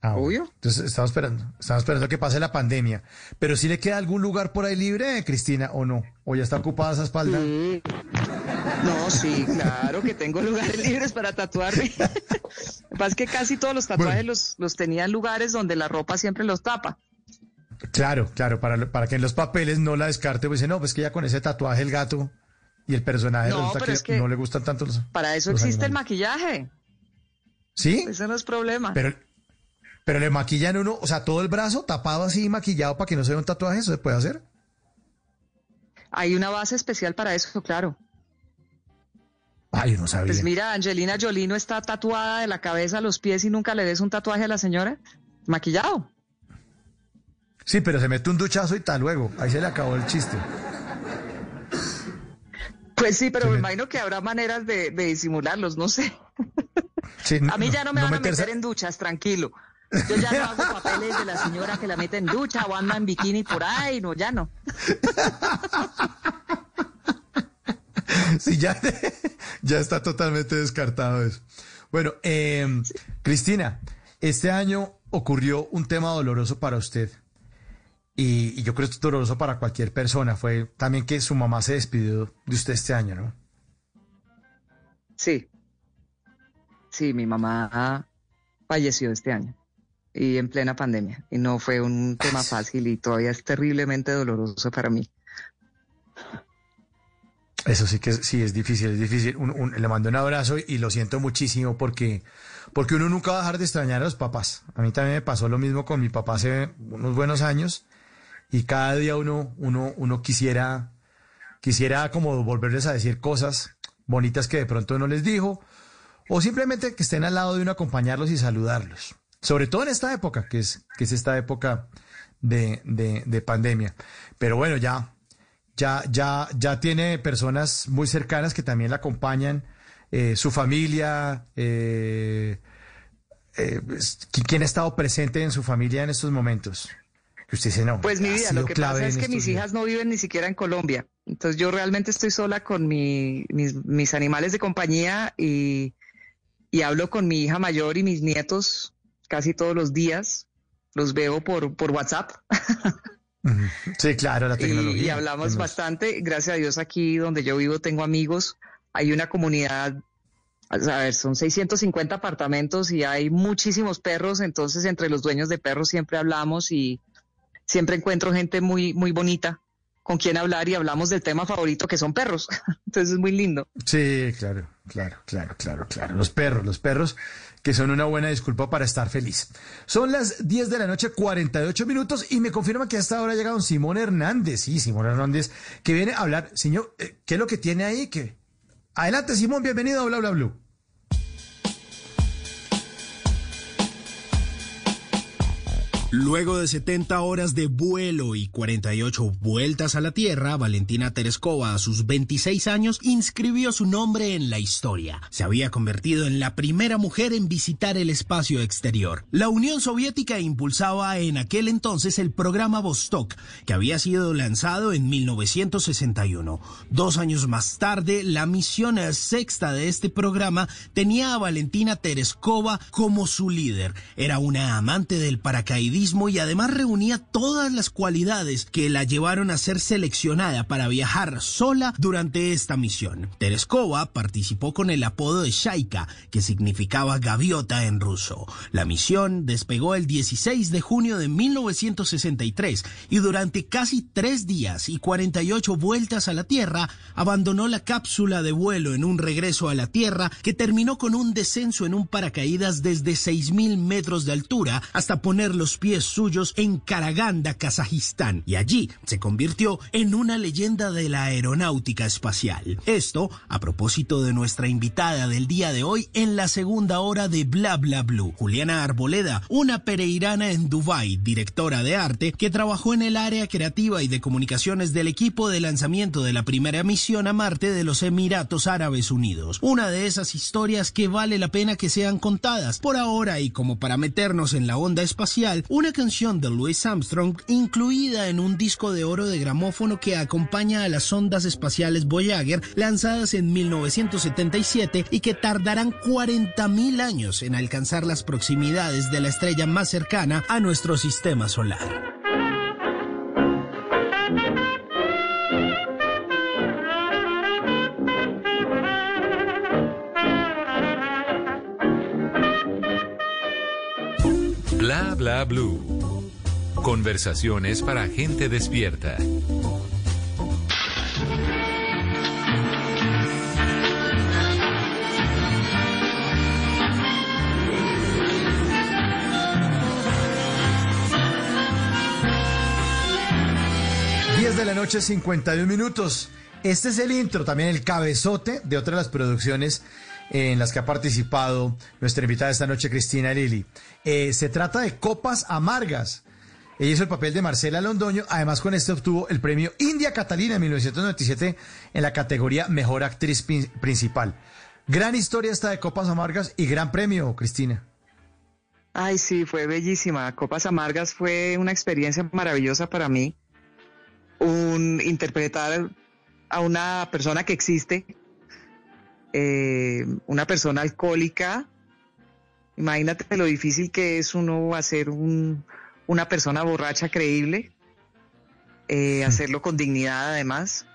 Ah. Obvio. Entonces estamos esperando, estamos esperando que pase la pandemia. Pero si le queda algún lugar por ahí libre, Cristina, o no, o ya está ocupada esa espalda. Mm. No, sí, claro que tengo lugares libres para tatuarme. Lo que pasa es que casi todos los tatuajes Bueno. los, los tenía en lugares donde la ropa siempre los tapa. Claro, claro, para, para que en los papeles no la descarte, pues dice, no, pues que ya con ese tatuaje el gato y el personaje No, resulta que, es que no le gustan tanto los. Para eso los existe el maquillaje. ¿Sí? Ese no es problema. Pero, pero le maquillan uno, o sea, todo el brazo tapado así, maquillado para que no se vea un tatuaje, ¿eso se puede hacer? Hay una base especial para eso, claro. Ay, no sabía. Pues mira, Angelina Jolie no está tatuada de la cabeza a los pies y nunca le des un tatuaje a la señora. Maquillado. Sí, pero se mete un duchazo y tal luego. Ahí se le acabó el chiste. Pues sí, pero Se me imagino que habrá maneras de, de disimularlos, no sé. Sí, A mí ya no me van a meterse- meter en duchas, tranquilo. Yo ya no hago papeles de la señora que la mete en ducha o anda en bikini por ahí, no, ya no. Sí, ya, ya está totalmente descartado eso. Bueno, eh, Cristina, este año ocurrió un tema doloroso para usted. Y, y yo creo que es doloroso para cualquier persona. Fue también que su mamá se despidió de usted este año, ¿no? Sí. Sí, mi mamá falleció este año y en plena pandemia. Y no fue un tema fácil y todavía es terriblemente doloroso para mí. Eso sí que es, sí es difícil, es difícil. Le mando un abrazo y, y lo siento muchísimo porque, porque uno nunca va a dejar de extrañar a los papás. A mí también me pasó lo mismo con mi papá hace unos buenos años y cada día uno, uno, uno quisiera, quisiera como volverles a decir cosas bonitas que de pronto no les dijo o simplemente que estén al lado de uno, acompañarlos y saludarlos. Sobre todo en esta época, que es, que es esta época de, de, de pandemia. Pero bueno, ya, ya, ya, ya tiene personas muy cercanas que también la acompañan, eh, su familia, eh, eh, es- ¿qui- ¿quién ha estado presente en su familia en estos momentos? Que usted dice, no. Pues mi vida, lo que pasa es que mis días". hijas no viven ni siquiera en Colombia. Entonces yo realmente estoy sola con mi- mis, mis animales de compañía y, y hablo con mi hija mayor y mis nietos casi todos los días. Los veo por, por WhatsApp. Sí, claro, la y, tecnología. y hablamos bastante. Gracias a Dios aquí donde yo vivo tengo amigos. Hay una comunidad, a ver, son 650 apartamentos y hay muchísimos perros. Entonces entre los dueños de perros siempre hablamos y siempre encuentro gente muy, muy bonita con quien hablar y hablamos del tema favorito que son perros. Entonces es muy lindo. Sí, claro, claro, claro, claro, claro. Los perros, los perros que son una buena disculpa para estar feliz. Son las 10 de la noche, 48 minutos, y me confirma que hasta ahora ha llegado Simón Hernández. Sí, Simón Hernández, que viene a hablar. Señor, eh, ¿qué es lo que tiene ahí? ¿Qué? Adelante, Simón, bienvenido a Bla Bla Blue. Luego de 70 horas de vuelo y 48 vueltas a la Tierra, Valentina Tereskova, a sus 26 años, inscribió su nombre en la historia. Se había convertido en la primera mujer en visitar el espacio exterior. La Unión Soviética impulsaba en aquel entonces el programa Vostok, que había sido lanzado en 1961. Dos años más tarde, la misión sexta de este programa tenía a Valentina Tereskova como su líder. Era una amante del paracaidismo y además reunía todas las cualidades que la llevaron a ser seleccionada para viajar sola durante esta misión. Tereskova participó con el apodo de Shaika, que significaba gaviota en ruso. La misión despegó el 16 de junio de 1963 y durante casi tres días y 48 vueltas a la Tierra abandonó la cápsula de vuelo en un regreso a la Tierra que terminó con un descenso en un paracaídas desde 6.000 metros de altura hasta poner los pies suyos en Karaganda, Kazajistán, y allí se convirtió en una leyenda de la aeronáutica espacial. Esto a propósito de nuestra invitada del día de hoy en la segunda hora de Bla Bla Blue, Juliana Arboleda, una pereirana en Dubai, directora de arte, que trabajó en el área creativa y de comunicaciones del equipo de lanzamiento de la primera misión a Marte de los Emiratos Árabes Unidos. Una de esas historias que vale la pena que sean contadas. Por ahora y como para meternos en la onda espacial, una canción de Louis Armstrong incluida en un disco de oro de gramófono que acompaña a las sondas espaciales Voyager lanzadas en 1977 y que tardarán 40.000 años en alcanzar las proximidades de la estrella más cercana a nuestro sistema solar. Bla bla blue. Conversaciones para gente despierta. de la noche, 51 minutos. Este es el intro, también el cabezote de otra de las producciones en las que ha participado nuestra invitada esta noche, Cristina Lili. Eh, se trata de Copas Amargas. Ella hizo el papel de Marcela Londoño. Además, con este obtuvo el premio India Catalina en 1997 en la categoría Mejor Actriz Principal. Gran historia esta de Copas Amargas y gran premio, Cristina. Ay, sí, fue bellísima. Copas Amargas fue una experiencia maravillosa para mí un interpretar a una persona que existe, eh, una persona alcohólica. Imagínate lo difícil que es uno hacer un, una persona borracha creíble, eh, hacerlo con dignidad además.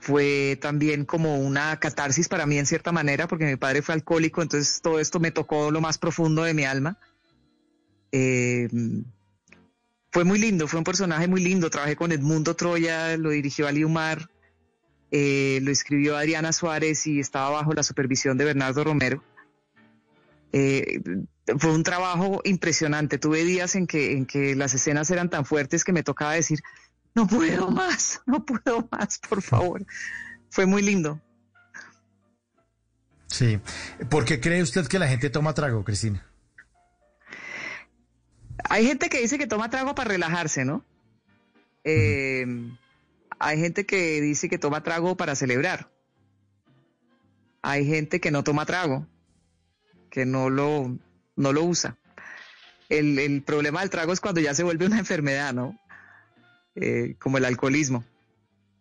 Fue también como una catarsis para mí en cierta manera, porque mi padre fue alcohólico, entonces todo esto me tocó lo más profundo de mi alma. Eh, fue muy lindo, fue un personaje muy lindo. Trabajé con Edmundo Troya, lo dirigió Ali Umar, eh, lo escribió Adriana Suárez y estaba bajo la supervisión de Bernardo Romero. Eh, fue un trabajo impresionante. Tuve días en que, en que las escenas eran tan fuertes que me tocaba decir, no puedo más, no puedo más, por favor. Fue muy lindo. Sí. ¿Por qué cree usted que la gente toma trago, Cristina? Hay gente que dice que toma trago para relajarse, ¿no? Eh, hay gente que dice que toma trago para celebrar. Hay gente que no toma trago, que no lo, no lo usa. El, problema del trago es cuando ya se vuelve una enfermedad, ¿no? Eh, como el alcoholismo.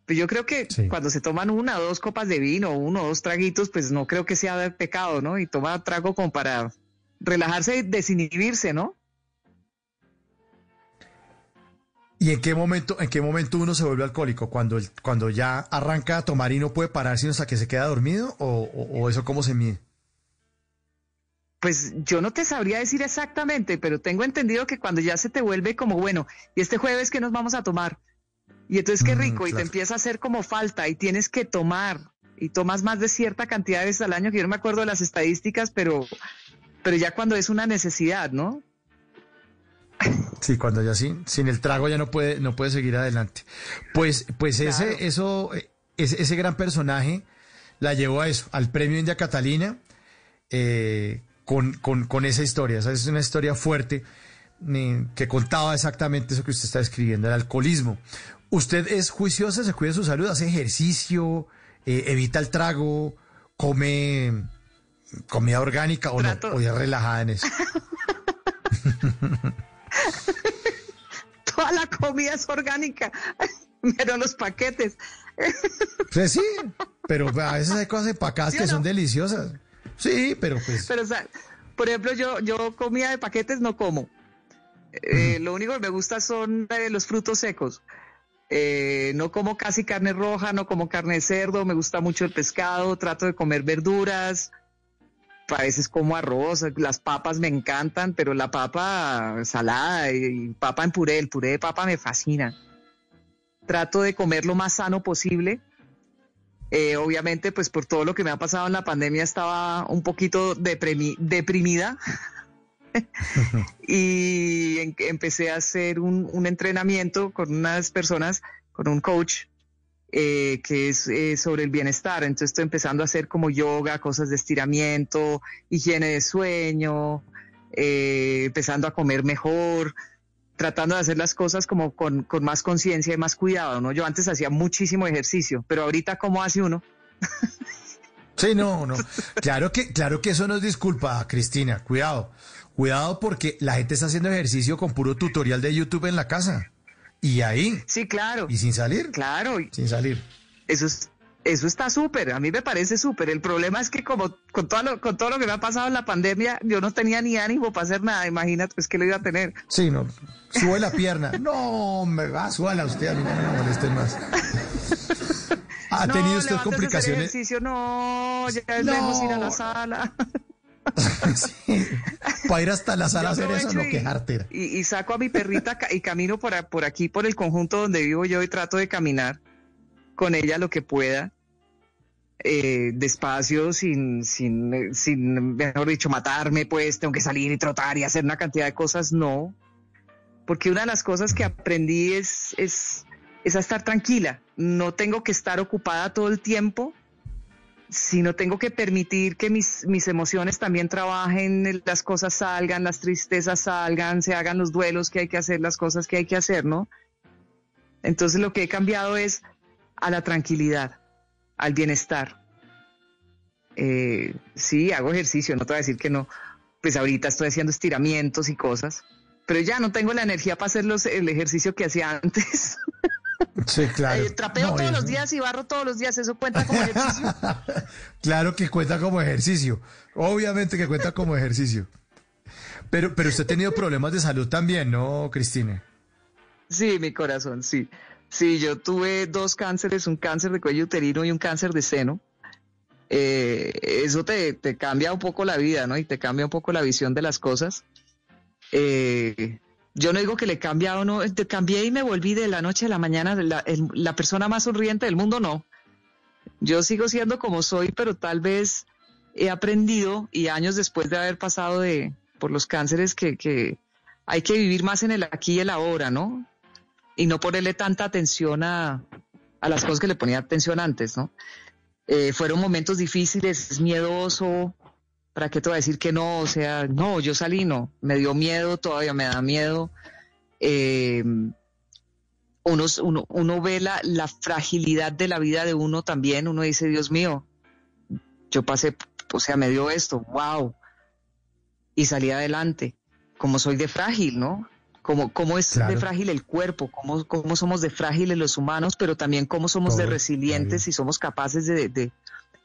Pero yo creo que cuando se toman una o dos copas de vino, uno o dos traguitos, pues no creo que sea de pecado, ¿no? Y toma trago como para relajarse y desinhibirse, ¿no? ¿Y en qué momento, en qué momento uno se vuelve alcohólico? Cuando, cuando ya arranca a tomar y no puede parar sino hasta que se queda dormido, o, eso cómo se mide? Pues yo no te sabría decir exactamente, pero tengo entendido que cuando ya se te vuelve como bueno, y este jueves que nos vamos a tomar, y entonces qué mm, rico, y te empieza a hacer como falta, y tienes que tomar, y tomas más de cierta cantidad de veces al año, que yo no me acuerdo de las estadísticas, pero, pero ya cuando es una necesidad, ¿no? Sí, cuando ya sin, sin el trago ya no puede, no puede seguir adelante. Pues, pues ese, eso, ese, ese, gran personaje la llevó a eso, al premio India Catalina, eh, con, con, con, esa historia. Esa es una historia fuerte eh, que contaba exactamente eso que usted está escribiendo, el alcoholismo. Usted es juiciosa, se cuida de su salud, hace ejercicio, eh, evita el trago, come comida orgánica o no, o ya relajada en eso. Toda la comida es orgánica, pero los paquetes. Pues sí, pero a veces hay cosas empacadas que son deliciosas. Sí, pero pues. Pero, por ejemplo, yo, yo comida de paquetes no como. Eh, lo único que me gusta son eh, los frutos secos. Eh, no como casi carne roja, no como carne de cerdo, me gusta mucho el pescado, trato de comer verduras, a veces como arroz, las papas me encantan, pero la papa salada y papa en puré, el puré de papa me fascina. Trato de comer lo más sano posible. Eh, obviamente, pues por todo lo que me ha pasado en la pandemia estaba un poquito deprimida y empecé a hacer un entrenamiento con unas personas, con un coach eh, que es eh, sobre el bienestar. Entonces estoy empezando a hacer como yoga, cosas de estiramiento, higiene de sueño, eh, empezando a comer mejor, tratando de hacer las cosas como con, con más conciencia y más cuidado, ¿no? Yo antes hacía muchísimo ejercicio, pero ahorita ¿cómo hace uno? Sí, no, no. Claro que, claro que eso no es disculpa, Cristina. Cuidado. Cuidado porque la gente está haciendo ejercicio con puro tutorial de YouTube en la casa. Y ahí. Sí, claro. Y sin salir. Claro. Sin salir. Eso es, eso está súper, a mí me parece súper. El problema es que como con todo, lo, con todo lo que me ha pasado en la pandemia, yo no tenía ni ánimo para hacer nada. Imagínate, pues que lo iba a tener. Sí, no. Sube la pierna. no, me va, súbala usted, a mí no me molesten más. ¿Ha no, tenido usted complicaciones? ejercicio, no, ya es No. ir a la sala. Sí. Para ir hasta la sala a hacer eso, no y- quejarte. Y, y saco a mi perrita y camino por, a- por aquí, por el conjunto donde vivo yo y trato de caminar con ella lo que pueda. eh, despacio, sin, sin, sin, mejor dicho, matarme, pues tengo que salir y trotar y hacer una cantidad de cosas, no. Porque una de las cosas que aprendí es, es, es a estar tranquila. No tengo que estar ocupada todo el tiempo, sino tengo que permitir que mis, mis emociones también trabajen, las cosas salgan, las tristezas salgan, se hagan los duelos que hay que hacer, las cosas que hay que hacer, ¿no? Entonces lo que he cambiado es a la tranquilidad, al bienestar. Eh, sí, hago ejercicio, no te voy a decir que no. Pues ahorita estoy haciendo estiramientos y cosas, pero ya no tengo la energía para hacer los, el ejercicio que hacía antes. Sí, claro. Eh, trapeo No, todos los días y barro todos los días, ¿eso cuenta como ejercicio? Claro que cuenta como ejercicio. Obviamente que cuenta como ejercicio. Pero, pero usted ha tenido problemas de salud también, ¿no, Cristina? Sí, mi corazón, sí. Sí, yo tuve dos cánceres, un cáncer de cuello uterino y un cáncer de seno. Eh, eso te, te cambia un poco la vida, ¿no? Y te cambia un poco la visión de las cosas. Eh, yo no digo que le cambia o no, cambié y me volví de la noche a la mañana la, el- la persona más sonriente del mundo, no. Yo sigo siendo como soy, pero tal vez he aprendido y años después de haber pasado de, por los cánceres que, hay que vivir más en el aquí y el ahora, ¿no? Y no ponerle tanta atención a, a las cosas que le ponía atención antes, ¿no? Eh, fueron momentos difíciles, es miedoso, ¿para qué te voy a decir que no? O sea, no, yo salí, no, me dio miedo, todavía me da miedo. Eh, uno, uno, uno ve la, la fragilidad de la vida de uno también, uno dice, Dios mío, yo pasé, o sea, me dio esto, wow, y salí adelante, como soy de frágil, ¿no? Como, cómo es Claro. de frágil el cuerpo, cómo, cómo somos de frágiles los humanos, pero también cómo somos de resilientes y somos capaces de, de-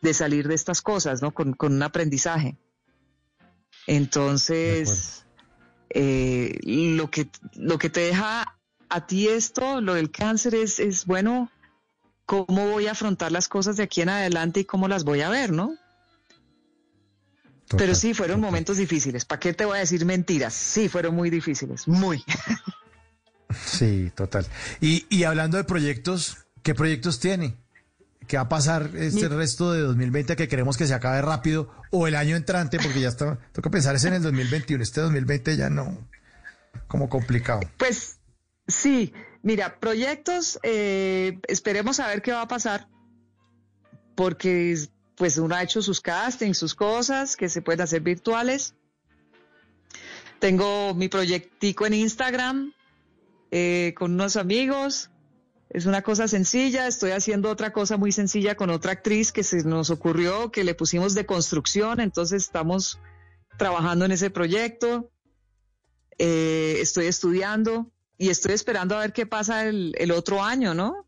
de salir de estas cosas, ¿no? Con, con un aprendizaje. Entonces, eh, lo, que, lo que te deja a ti esto, lo del cáncer, es, es bueno, cómo voy a afrontar las cosas de aquí en adelante y cómo las voy a ver, ¿no? Pero sí, fueron momentos difíciles. ¿Para qué te voy a decir mentiras? Sí, fueron muy difíciles, muy. Sí, total. Y, y hablando de proyectos, ¿qué proyectos tiene? ¿Qué va a pasar este Mi- resto de 2020 que queremos que se acabe rápido? O el año entrante, porque ya está, toca pensar es en el 2021. Este 2020 ya no, como complicado. Pues sí, mira, proyectos, eh, esperemos a ver qué va a pasar, porque pues uno ha hecho sus castings, sus cosas que se pueden hacer virtuales. Tengo mi proyectico en Instagram eh, con unos amigos. Es una cosa sencilla. Estoy haciendo otra cosa muy sencilla con otra actriz que se nos ocurrió, que le pusimos de construcción. Entonces estamos trabajando en ese proyecto. Eh, estoy estudiando y estoy esperando a ver qué pasa el, el otro año, ¿no?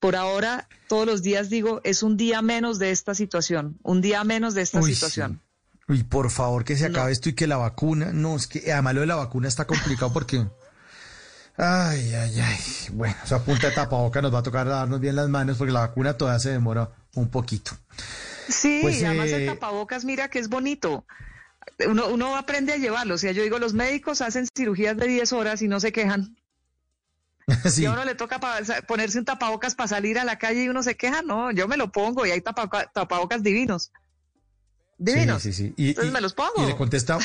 Por ahora, todos los días digo, es un día menos de esta situación, un día menos de esta Uy, situación. Y por favor que se acabe No. esto y que la vacuna, no, es que además lo de la vacuna está complicado porque, ay, ay, ay, bueno, esa punta de tapaboca nos va a tocar darnos bien las manos porque la vacuna todavía se demora un poquito. Sí, Pues, además el eh, tapabocas, mira que es bonito. Uno, uno aprende a llevarlo. O sea, yo digo, los médicos hacen cirugías de 10 horas y no se quejan. Sí. Y a uno le toca ponerse un tapabocas para salir a la calle y uno se queja. No, yo me lo pongo y hay tapaboca- tapabocas divinos. Divinos. Sí, sí, sí. Y, Entonces y- me los pongo. Y le contesta,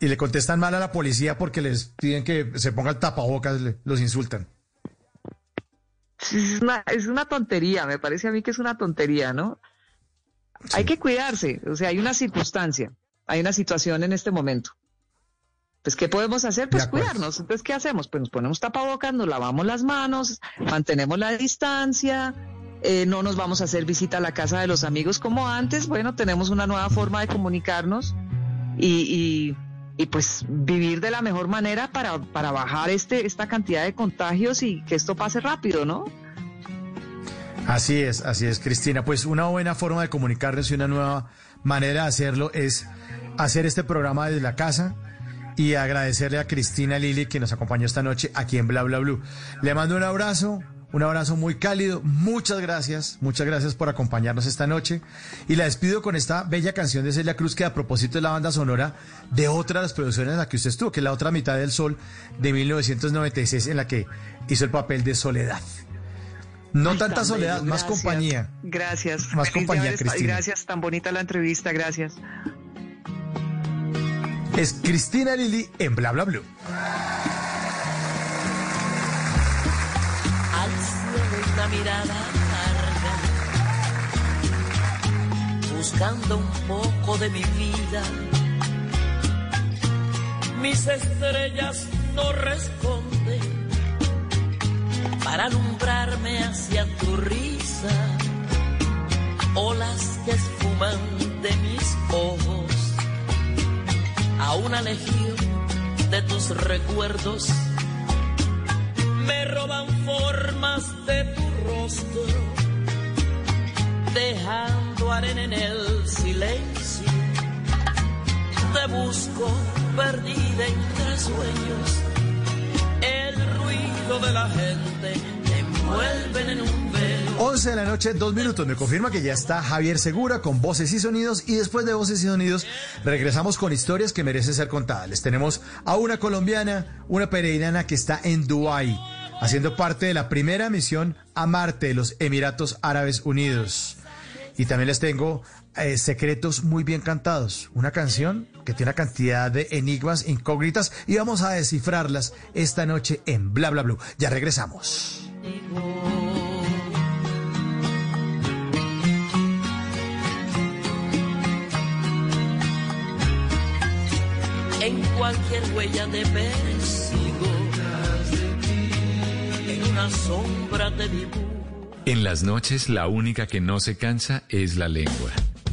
y le contestan mal a la policía porque les piden que se ponga el tapabocas, los insultan. Es una, es una tontería, me parece a mí que es una tontería, ¿no? Hay que cuidarse, o sea, hay una circunstancia, hay una situación en este momento. Pues, ¿qué podemos hacer? Pues cuidarnos. Entonces, ¿qué hacemos? Pues nos ponemos tapabocas, nos lavamos las manos, mantenemos la distancia, eh, no nos vamos a hacer visita a la casa de los amigos como antes. Bueno, tenemos una nueva forma de comunicarnos y, y- y pues vivir de la mejor manera para, para bajar este, esta cantidad de contagios y que esto pase rápido, ¿no? Así es, así es, Cristina. Pues una buena forma de comunicarnos y una nueva manera de hacerlo es hacer este programa desde la casa y agradecerle a Cristina Lili que nos acompañó esta noche aquí en Bla Bla Blue. Le mando un abrazo, un abrazo muy cálido. Muchas gracias, muchas gracias por acompañarnos esta noche. Y la despido con esta bella canción de Celia Cruz que a propósito es la banda sonora de otra de las producciones en la que usted estuvo, que es La Otra Mitad del Sol de 1996 en la que hizo el papel de Soledad. No Ay, tanta tan soledad, bello, más gracias. compañía. Gracias. Más Feliz compañía, Cristina. Gracias, tan bonita la entrevista, gracias. Es Cristina Lili en Bla Bla Blue. Una mirada larga, buscando un poco de mi vida. Mis estrellas no responden para alumbrarme hacia tu risa, olas que esfuman de mis ojos a una legión de tus recuerdos rostro, dejando arena en el silencio. Te busco perdida entre sueños, el ruido de la gente te envuelven en un velo. 11 de la noche, dos minutos. Me confirma que ya está Javier Segura con voces y sonidos. Y después de voces y sonidos, regresamos con historias que merecen ser contadas. Les tenemos a una colombiana, una peregrina que está en Dubái, haciendo parte de la primera misión a Marte de los Emiratos Árabes Unidos. Y también les tengo eh, secretos muy bien cantados. Una canción que tiene una cantidad de enigmas incógnitas y vamos a descifrarlas esta noche en Bla Bla Blue. Ya regresamos. en cualquier huella de persigo, en una sombra. En las noches la única que no se cansa es la lengua.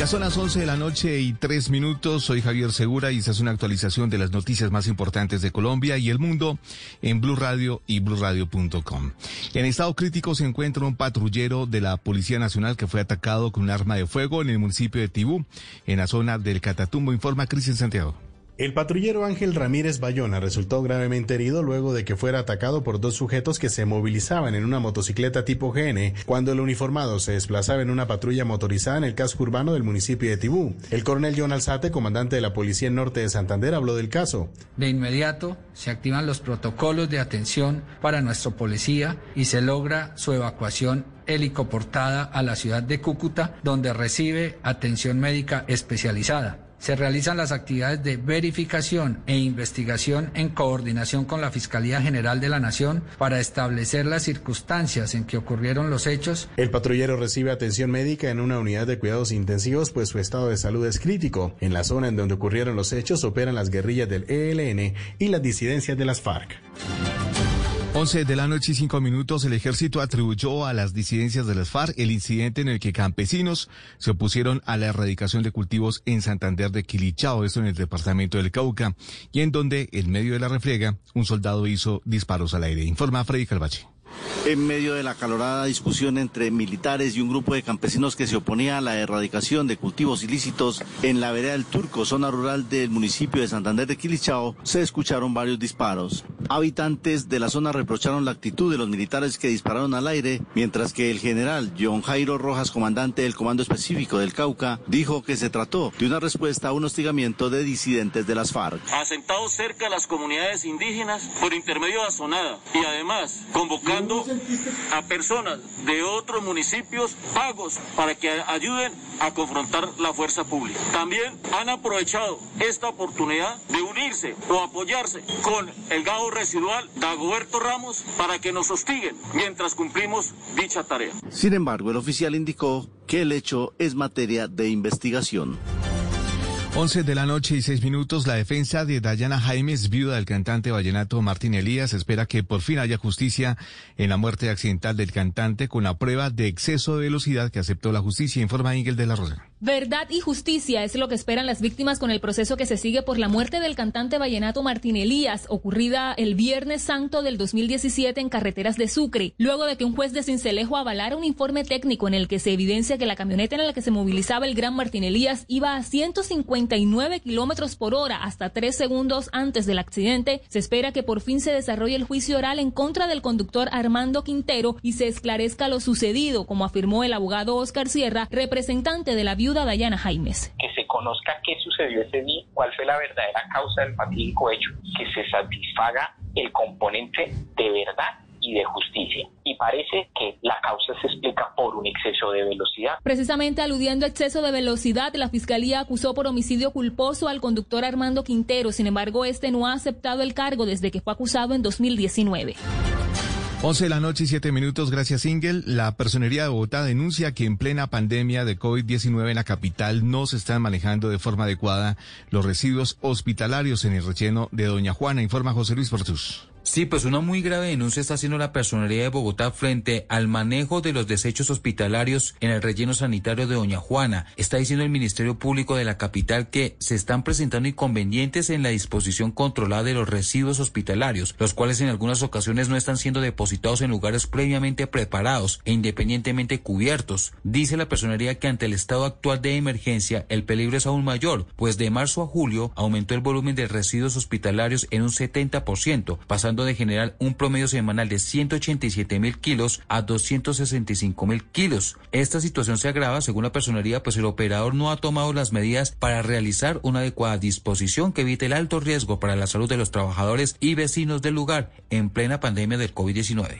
Ya son las 11 de la noche y tres minutos. Soy Javier Segura y esta es una actualización de las noticias más importantes de Colombia y el mundo en Blue Radio y bluradio.com. En estado crítico se encuentra un patrullero de la Policía Nacional que fue atacado con un arma de fuego en el municipio de Tibú, en la zona del Catatumbo, informa Cristian Santiago. El patrullero Ángel Ramírez Bayona resultó gravemente herido luego de que fuera atacado por dos sujetos que se movilizaban en una motocicleta tipo GN cuando el uniformado se desplazaba en una patrulla motorizada en el casco urbano del municipio de Tibú. El coronel John Alzate, comandante de la Policía Norte de Santander, habló del caso. De inmediato se activan los protocolos de atención para nuestro policía y se logra su evacuación helicoportada a la ciudad de Cúcuta, donde recibe atención médica especializada. Se realizan las actividades de verificación e investigación en coordinación con la Fiscalía General de la Nación para establecer las circunstancias en que ocurrieron los hechos El patrullero recibe atención médica en una unidad de cuidados intensivos, pues su estado de salud es crítico. En la zona en donde ocurrieron los hechos operan las guerrillas del ELN y las disidencias de las FARC. 11 de la noche y 5 minutos, el ejército atribuyó a las disidencias de las FARC el incidente en el que campesinos se opusieron a la erradicación de cultivos en Santander de Quilichao, esto en el departamento del Cauca, y en donde, en medio de la refriega, un soldado hizo disparos al aire. Informa Freddy Calvache. En medio de la calorada discusión entre militares y un grupo de campesinos que se oponía a la erradicación de cultivos ilícitos en la vereda del Turco, zona rural del municipio de Santander de Quilichao, se escucharon varios disparos. Habitantes de la zona reprocharon la actitud de los militares que dispararon al aire, mientras que el general John Jairo Rojas, comandante del Comando Específico del Cauca, dijo que se trató de una respuesta a un hostigamiento de disidentes de las FARC. Asentados cerca de las comunidades indígenas por intermedio de Azonada y además a personas de otros municipios pagos para que ayuden a confrontar la fuerza pública. También han aprovechado esta oportunidad de unirse o apoyarse con el gado residual Dagoberto Ramos para que nos hostiguen mientras cumplimos dicha tarea. Sin embargo, el oficial indicó que el hecho es materia de investigación. 11 de la noche y 6 minutos, la defensa de Dayana Jaimes, viuda del cantante vallenato Martín Elías, espera que por fin haya justicia en la muerte accidental del cantante con la prueba de exceso de velocidad que aceptó la justicia, informa Ingel de la Rosa. Verdad y justicia es lo que esperan las víctimas con el proceso que se sigue por la muerte del cantante vallenato Martín Elías, ocurrida el Viernes Santo del 2017 en carreteras de Sucre, luego de que un juez de Cincelejo avalara un informe técnico en el que se evidencia que la camioneta en la que se movilizaba el gran Martín Elías iba a 159 kilómetros por hora hasta tres segundos antes del accidente. Se espera que por fin se desarrolle el juicio oral en contra del conductor Armando Quintero y se esclarezca lo sucedido, como afirmó el abogado Oscar Sierra, representante de la viuda Dayana Jaimes. Que se conozca qué sucedió ese día, cuál fue la verdadera causa del fatídico hecho, que se satisfaga el componente de verdad y de justicia. Y parece que la causa se explica por un exceso de velocidad. Precisamente aludiendo a exceso de velocidad, la Fiscalía acusó por homicidio culposo al conductor Armando Quintero. Sin embargo, este no ha aceptado el cargo desde que fue acusado en 2019. 11 de la noche y 7 minutos, gracias Ingel. La Personería de Bogotá denuncia que en plena pandemia de COVID-19 en la capital no se están manejando de forma adecuada los residuos hospitalarios en el relleno de Doña Juana, informa José Luis Portus. Sí, pues una muy grave denuncia está haciendo la Personería de Bogotá frente al manejo de los desechos hospitalarios en el relleno sanitario de Doña Juana. Está diciendo el Ministerio Público de la capital que se están presentando inconvenientes en la disposición controlada de los residuos hospitalarios, los cuales en algunas ocasiones no están siendo depositados en lugares previamente preparados e independientemente cubiertos. Dice la Personería que ante el estado actual de emergencia el peligro es aún mayor, pues de marzo a julio aumentó el volumen de residuos hospitalarios en un 70%, pasando de generar un promedio semanal de 187 mil kilos a 265 mil kilos. Esta situación se agrava, según la personería, pues el operador no ha tomado las medidas para realizar una adecuada disposición que evite el alto riesgo para la salud de los trabajadores y vecinos del lugar en plena pandemia del COVID-19.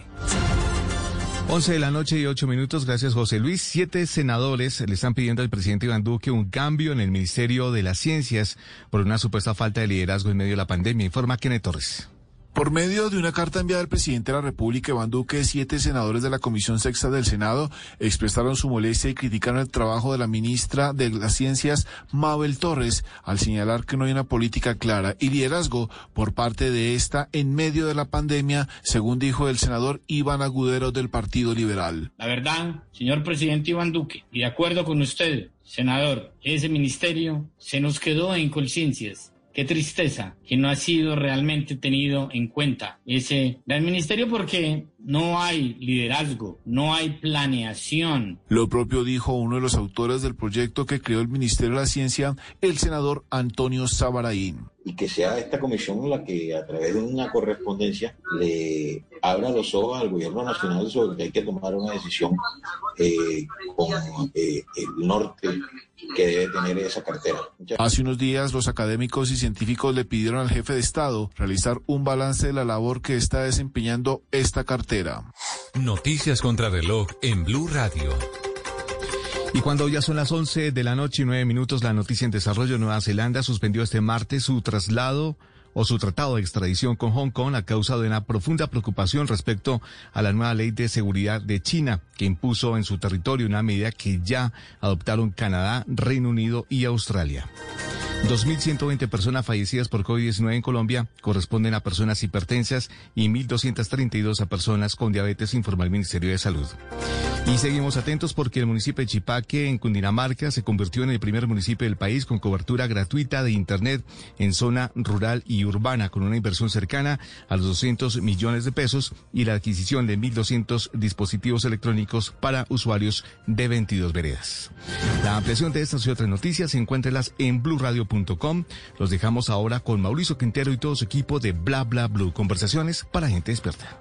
11 de la noche y 8 minutos, gracias José Luis. Siete senadores le están pidiendo al presidente Iván Duque un cambio en el Ministerio de las Ciencias por una supuesta falta de liderazgo en medio de la pandemia, informa Kenneth Torres. Por medio de una carta enviada al presidente de la República, Iván Duque, siete senadores de la Comisión Sexta del Senado expresaron su molestia y criticaron el trabajo de la ministra de las Ciencias, Mabel Torres, al señalar que no hay una política clara y liderazgo por parte de esta en medio de la pandemia, según dijo el senador Iván Agudero del Partido Liberal. La verdad, señor presidente Iván Duque, y de acuerdo con usted, senador, ese ministerio se nos quedó en conciencias Qué tristeza que no ha sido realmente tenido en cuenta ese gran ministerio porque no hay liderazgo, no hay planeación. Lo propio dijo uno de los autores del proyecto que creó el Ministerio de la Ciencia, el senador Antonio Sabaraín. Y que sea esta comisión la que a través de una correspondencia le abra los ojos al gobierno nacional sobre que hay que tomar una decisión eh, con eh, el norte que debe tener esa cartera. Hace unos días los académicos y científicos le pidieron al jefe de Estado realizar un balance de la labor que está desempeñando esta cartera. Noticias contra reloj en Blue Radio. Y cuando ya son las 11 de la noche y 9 minutos, la noticia en desarrollo Nueva Zelanda suspendió este martes su traslado o su tratado de extradición con Hong Kong a causa de una profunda preocupación respecto a la nueva ley de seguridad de China, que impuso en su territorio una medida que ya adoptaron Canadá, Reino Unido y Australia. 2.120 personas fallecidas por COVID-19 en Colombia corresponden a personas hipertensas y 1.232 a personas con diabetes, informó el Ministerio de Salud. Y seguimos atentos porque el municipio de Chipaque, en Cundinamarca, se convirtió en el primer municipio del país con cobertura gratuita de Internet en zona rural y urbana, con una inversión cercana a los 200 millones de pesos y la adquisición de 1.200 dispositivos electrónicos para usuarios de 22 veredas. La ampliación de estas y otras noticias, encuéntrelas en blurradio.com. Los dejamos ahora con Mauricio Quintero y todo su equipo de Bla Bla Blue. Conversaciones para gente experta.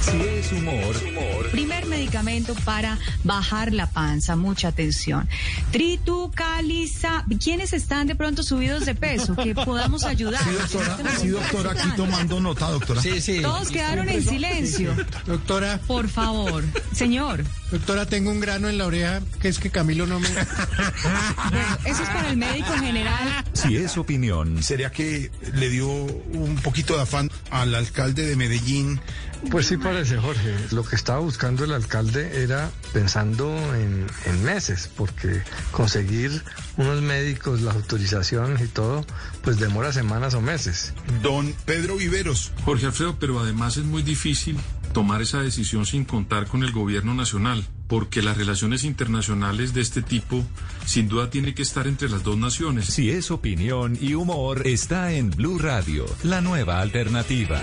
Si es humor, Primer medicamento para bajar la panza, mucha atención. Tritucaliza. ¿Quiénes están de pronto subidos de peso? Que podamos ayudar. Sí, doctora, sí, doctora, aquí tomando nota, doctora. Sí, sí. Todos quedaron en silencio. Doctora. Por favor. Señor. Doctora, tengo un grano en la oreja que es que Camilo no me... Bueno, eso es para el médico general. si es opinión, ¿Sería que le dio un poquito de afán al alcalde de Medellín? Pues sí parece, Jorge. Lo que estaba buscando el alcalde era pensando en, en meses, porque conseguir unos médicos, las autorizaciones y todo, pues demora semanas o meses. Don Pedro Viveros. Jorge Alfredo, pero además es muy difícil tomar esa decisión sin contar con el gobierno nacional, porque las relaciones internacionales de este tipo sin duda tiene que estar entre las dos naciones. si es opinión y humor, está en Blue Radio, la nueva alternativa.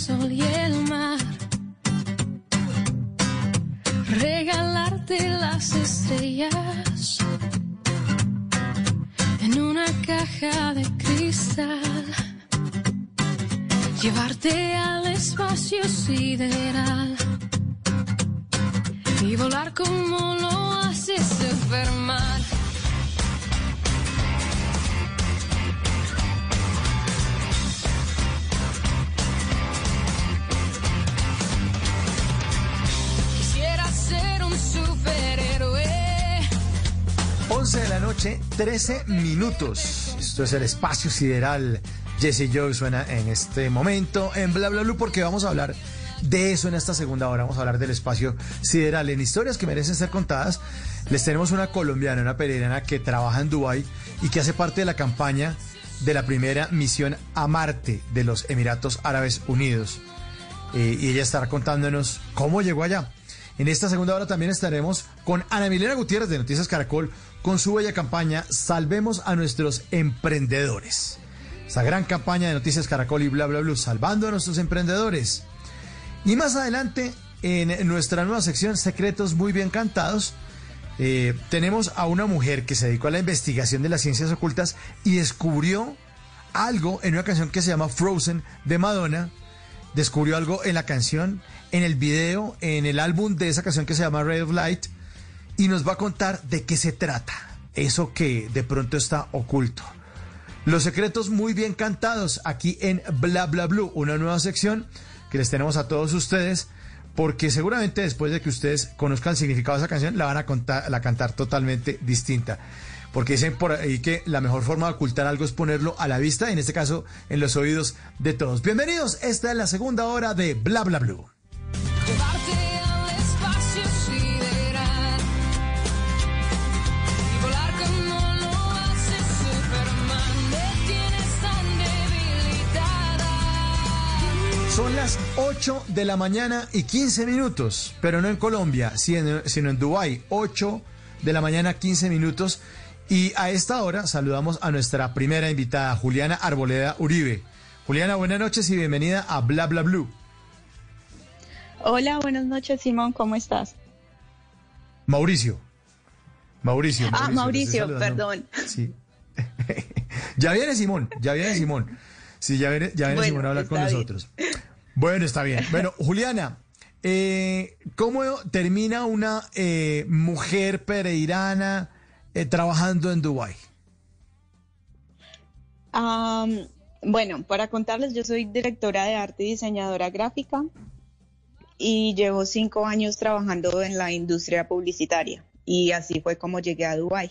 Sol y el mar. Regalarte las estrellas en una caja de cristal. Llevarte al espacio sideral y volar como lo hace Superman. 11 de la noche, 13 minutos. Esto es el espacio sideral. Jesse Joy suena en este momento en Bla Bla Blue porque vamos a hablar de eso en esta segunda hora. Vamos a hablar del espacio sideral. En historias que merecen ser contadas, les tenemos una colombiana, una peregrina que trabaja en Dubái y que hace parte de la campaña de la primera misión a Marte de los Emiratos Árabes Unidos. Eh, y ella estará contándonos cómo llegó allá. En esta segunda hora también estaremos con Ana Milena Gutiérrez de Noticias Caracol con su bella campaña Salvemos a nuestros emprendedores. Esa gran campaña de Noticias Caracol y bla bla bla, salvando a nuestros emprendedores. Y más adelante, en nuestra nueva sección Secretos muy bien cantados, eh, tenemos a una mujer que se dedicó a la investigación de las ciencias ocultas y descubrió algo en una canción que se llama Frozen de Madonna. Descubrió algo en la canción, en el video, en el álbum de esa canción que se llama Ray of Light y nos va a contar de qué se trata. Eso que de pronto está oculto. Los secretos muy bien cantados aquí en Bla Bla Blue, una nueva sección que les tenemos a todos ustedes, porque seguramente después de que ustedes conozcan el significado de esa canción, la van a, contar, la cantar totalmente distinta. porque dicen por ahí que la mejor forma de ocultar algo es ponerlo a la vista, en este caso en los oídos de todos. Bienvenidos, esta es la segunda hora de Bla Bla Blue. Son las 8 de la mañana y 15 minutos, pero no en Colombia, sino en Dubái. 8 de la mañana, 15 minutos. Y a esta hora saludamos a nuestra primera invitada, Juliana Arboleda Uribe. Juliana, buenas noches y bienvenida a Bla Bla Blue. Hola, buenas noches, Simón, ¿cómo estás? Mauricio. Mauricio. ah, Mauricio, perdón. Sí. ya viene Simón, ya viene Simón. Sí, ya viene, ya viene Simón a hablar con nosotros. Bueno, está bien. Bueno, Juliana, eh, ¿cómo termina una eh, mujer pereirana eh, trabajando en Dubái? bueno, para contarles, yo soy directora de arte y diseñadora gráfica y llevo cinco años trabajando en la industria publicitaria y así fue como llegué a Dubái.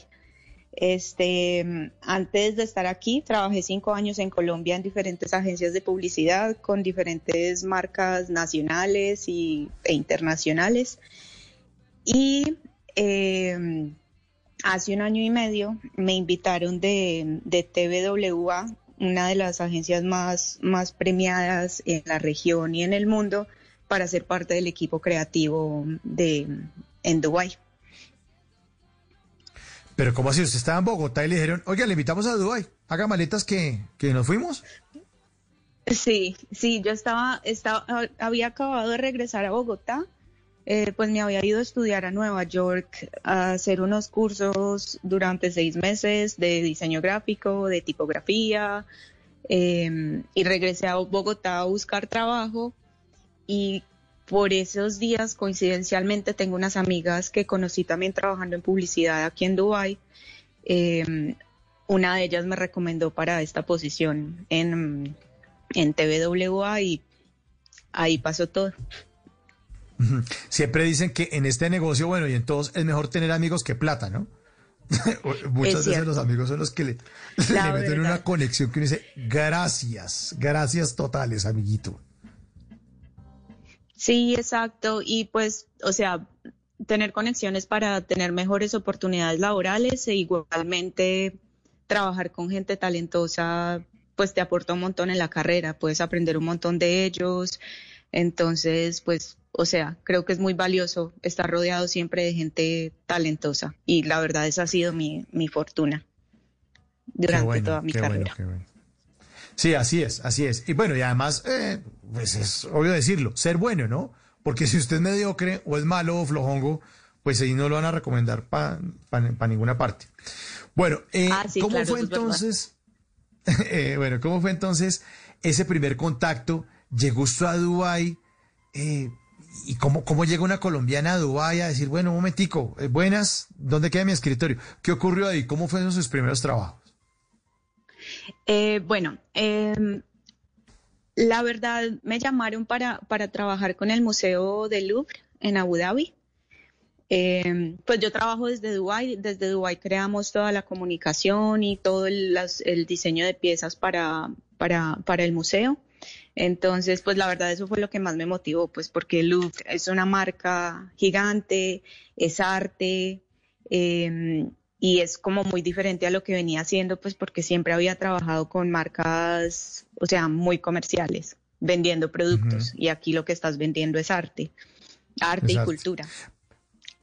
Este, antes de estar aquí, trabajé cinco años en Colombia en diferentes agencias de publicidad con diferentes marcas nacionales y, e internacionales. Y em, hace un año y medio me invitaron de, de TVWA, una de las agencias más, más premiadas en la región y en el mundo, para ser parte del equipo creativo de, en Dubái. Pero ¿cómo así? Usted estaba en Bogotá y le dijeron, oiga, le invitamos a Dubái, haga maletas que, que nos fuimos. Sí, sí, yo estaba, estaba, había acabado de regresar a Bogotá, eh, pues me había ido a estudiar a Nueva York, a hacer unos cursos durante seis meses de diseño gráfico, de tipografía, em, y regresé a Bogotá a buscar trabajo y por esos días, coincidencialmente, tengo unas amigas que conocí también trabajando en publicidad aquí en Dubai. Em, una de ellas me recomendó para esta posición en, en TVWA y ahí pasó todo. Siempre dicen que en este negocio, bueno, y en todos es mejor tener amigos que plata, ¿no? Muchas veces los amigos son los que le, le meten una conexión que uno dice, gracias, gracias totales, amiguito. Sí, exacto. Y pues, o sea, tener conexiones para tener mejores oportunidades laborales e igualmente trabajar con gente talentosa, pues te aporta un montón en la carrera, puedes aprender un montón de ellos. Entonces, pues, o sea, creo que es muy valioso estar rodeado siempre de gente talentosa. Y la verdad, esa ha sido mi, mi fortuna durante toda mi carrera. Sí, así es, así es. Y bueno, y además, eh, pues es obvio decirlo, ser bueno, ¿no? Porque si usted es mediocre o es malo o flojongo, pues ahí no lo van a recomendar para ninguna parte. Bueno, eh, ah, ¿cómo fue entonces? Eh, bueno, ¿cómo fue entonces ese primer contacto? ¿Llegó usted a Dubái? ¿Y cómo, cómo llega una colombiana a Dubái a decir, bueno, un momentico, buenas, ¿dónde queda mi escritorio? ¿Qué ocurrió ahí? ¿Cómo fueron sus primeros trabajos? Eh, bueno, em, la verdad me llamaron para, para trabajar con el Museo del Louvre en Abu Dhabi. Em, pues yo trabajo desde Dubai, desde Dubai creamos toda la comunicación y todo el, el diseño de piezas para, para, para, el museo. Entonces, pues la verdad eso fue lo que más me motivó, pues porque Louvre es una marca gigante, es arte, eh, y es como muy diferente a lo que venía haciendo, pues porque siempre había trabajado con marcas, o sea, muy comerciales, vendiendo productos. Y aquí lo que estás vendiendo es arte, arte y cultura.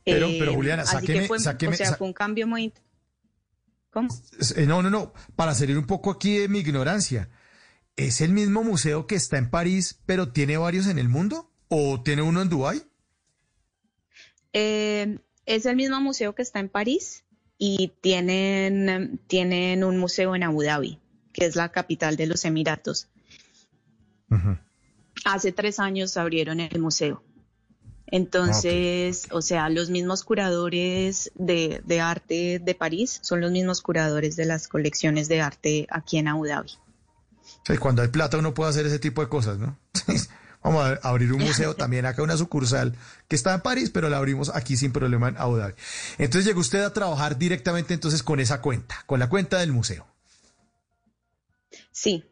Pero, pero eh, Juliana, sáqueme, fue, o sea, fue un cambio muy... ¿Cómo? Eh, no, no, no, para salir un poco aquí de mi ignorancia, ¿es el mismo museo que está en París, pero tiene varios en el mundo? ¿O tiene uno en Dubái? Eh, es el mismo museo que está en París, y tienen, tienen un museo en Abu Dhabi, que es la capital de los Emiratos. Hace tres años abrieron el museo. Entonces, o sea, los mismos curadores de, de, arte de París son los mismos curadores de las colecciones de arte aquí en Abu Dhabi. cuando hay plata uno puede hacer ese tipo de cosas, ¿no? Vamos a abrir un museo también acá, una sucursal que está en París, pero la abrimos aquí sin problema en Abu Dhabi. Entonces llegó usted a trabajar directamente entonces con esa cuenta, con la cuenta del museo. Sí.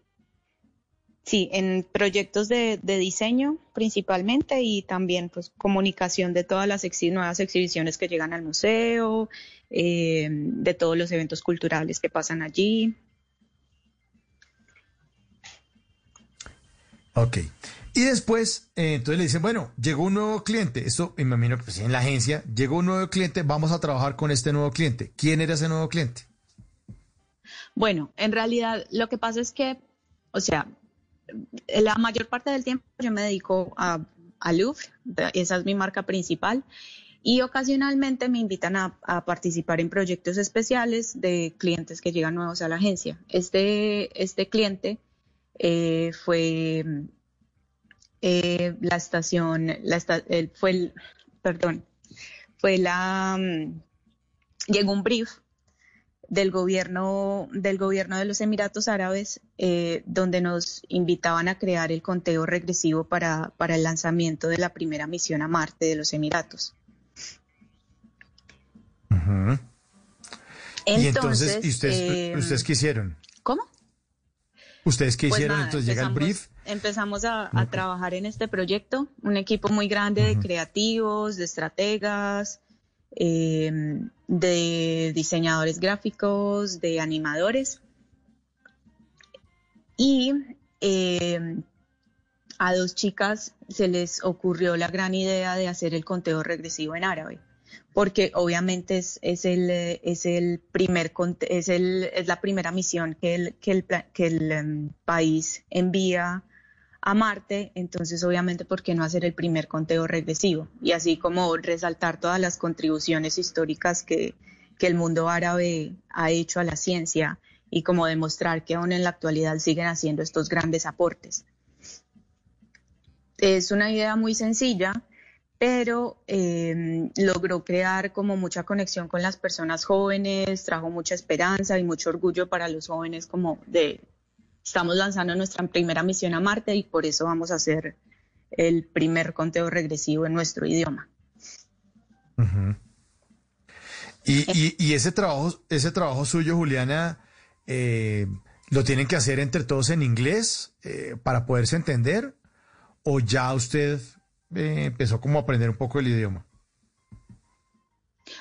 Sí, en proyectos de, de diseño principalmente y también pues comunicación de todas las exhi- nuevas exhibiciones que llegan al museo, eh, de todos los eventos culturales que pasan allí. Ok. Y después, eh, entonces le dicen, bueno, llegó un nuevo cliente. Esto, imagino que pues, en la agencia, llegó un nuevo cliente, vamos a trabajar con este nuevo cliente. ¿Quién era ese nuevo cliente? Bueno, en realidad lo que pasa es que, o sea, la mayor parte del tiempo yo me dedico a, a Louvre, esa es mi marca principal, y ocasionalmente me invitan a, a participar en proyectos especiales de clientes que llegan nuevos a la agencia. Este, este cliente eh, fue eh, la estación, la esta- el- fue el, perdón, fue la, mm, llegó un brief del gobierno del gobierno de los Emiratos Árabes eh, donde nos invitaban a crear el conteo regresivo para, para el lanzamiento de la primera misión a Marte de los Emiratos. Ujú. y entonces, Entonces, ¿y ustedes, eh, ustedes qué hicieron? ¿Cómo? ¿Ustedes qué Pues hicieron? nada, entonces llega el brief. Empezamos a, a trabajar en este proyecto, un equipo muy grande de creativos, de estrategas, eh, de diseñadores gráficos, de animadores. Y eh, a dos chicas se les ocurrió la gran idea de hacer el conteo regresivo en árabe, porque obviamente es, el, eh, es el primer es, el, es la primera misión que el, que el, que el em, país envía a Marte, entonces obviamente por qué no hacer el primer conteo regresivo y así como resaltar todas las contribuciones históricas que, que el mundo árabe ha hecho a la ciencia y como demostrar que aún en la actualidad siguen haciendo estos grandes aportes. Es una idea muy sencilla, pero eh, logró crear como mucha conexión con las personas jóvenes, trajo mucha esperanza y mucho orgullo para los jóvenes como de estamos lanzando nuestra primera misión a Marte y por eso vamos a hacer el primer conteo regresivo en nuestro idioma. Y, y- y ese trabajo, ese trabajo suyo, Juliana, eh, ¿lo tienen que hacer entre todos en inglés eh, para poderse entender? ¿O ya usted eh, empezó como a aprender un poco el idioma?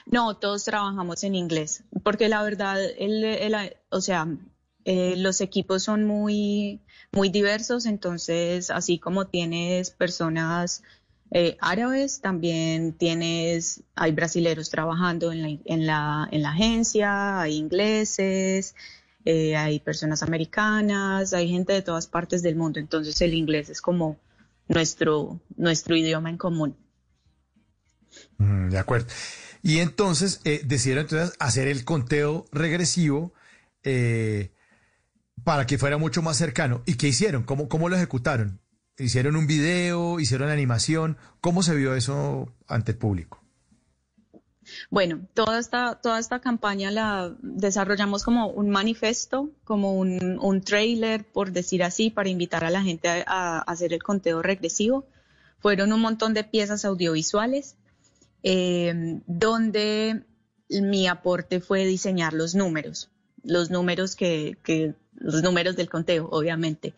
No, todos trabajamos en inglés, porque la verdad, el, o sea, eh, los equipos son muy, muy diversos, entonces así como tienes personas eh, árabes, también tienes, hay brasileros trabajando en la, en la, en la agencia, hay ingleses, hay personas americanas, hay gente de todas partes del mundo, entonces el inglés es como nuestro, nuestro idioma en común. Mm, de acuerdo. Y entonces eh, decidieron entonces hacer el conteo regresivo eh, para que fuera mucho más cercano. ¿Y qué hicieron? ¿Cómo, cómo lo ejecutaron? ¿Hicieron un video? ¿Hicieron animación? ¿Cómo se vio eso ante el público? Bueno, toda esta, toda esta campaña la desarrollamos como un manifiesto, como un, un trailer, por decir así, para invitar a la gente a, hacer el conteo regresivo. Fueron un montón de piezas audiovisuales, eh, donde mi aporte fue diseñar los números, los números que los números del conteo, obviamente.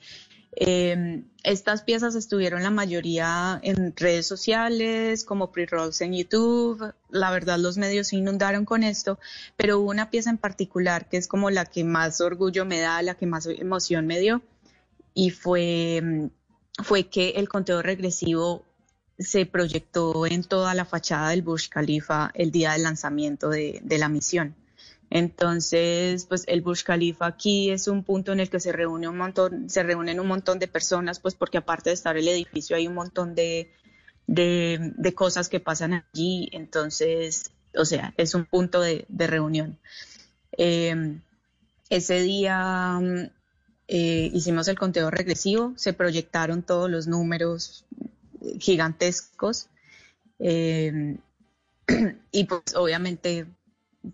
Eh, estas piezas estuvieron la mayoría en redes sociales, como pre-rolls en YouTube. La verdad, los medios se inundaron con esto, pero hubo una pieza en particular que es como la que más orgullo me da, la que más emoción me dio, y fue, fue que el conteo regresivo se proyectó en toda la fachada del Burj Khalifa el día del lanzamiento de, de la misión. Entonces, pues el Burj Khalifa aquí es un punto en el que se reúne un montón, se reúnen un montón de personas, pues porque aparte de estar el edificio hay un montón de, de, cosas que pasan allí. Entonces, o sea, es un punto de, de reunión. Eh, ese día mm, eh, hicimos el conteo regresivo, se proyectaron todos los números gigantescos eh, y pues obviamente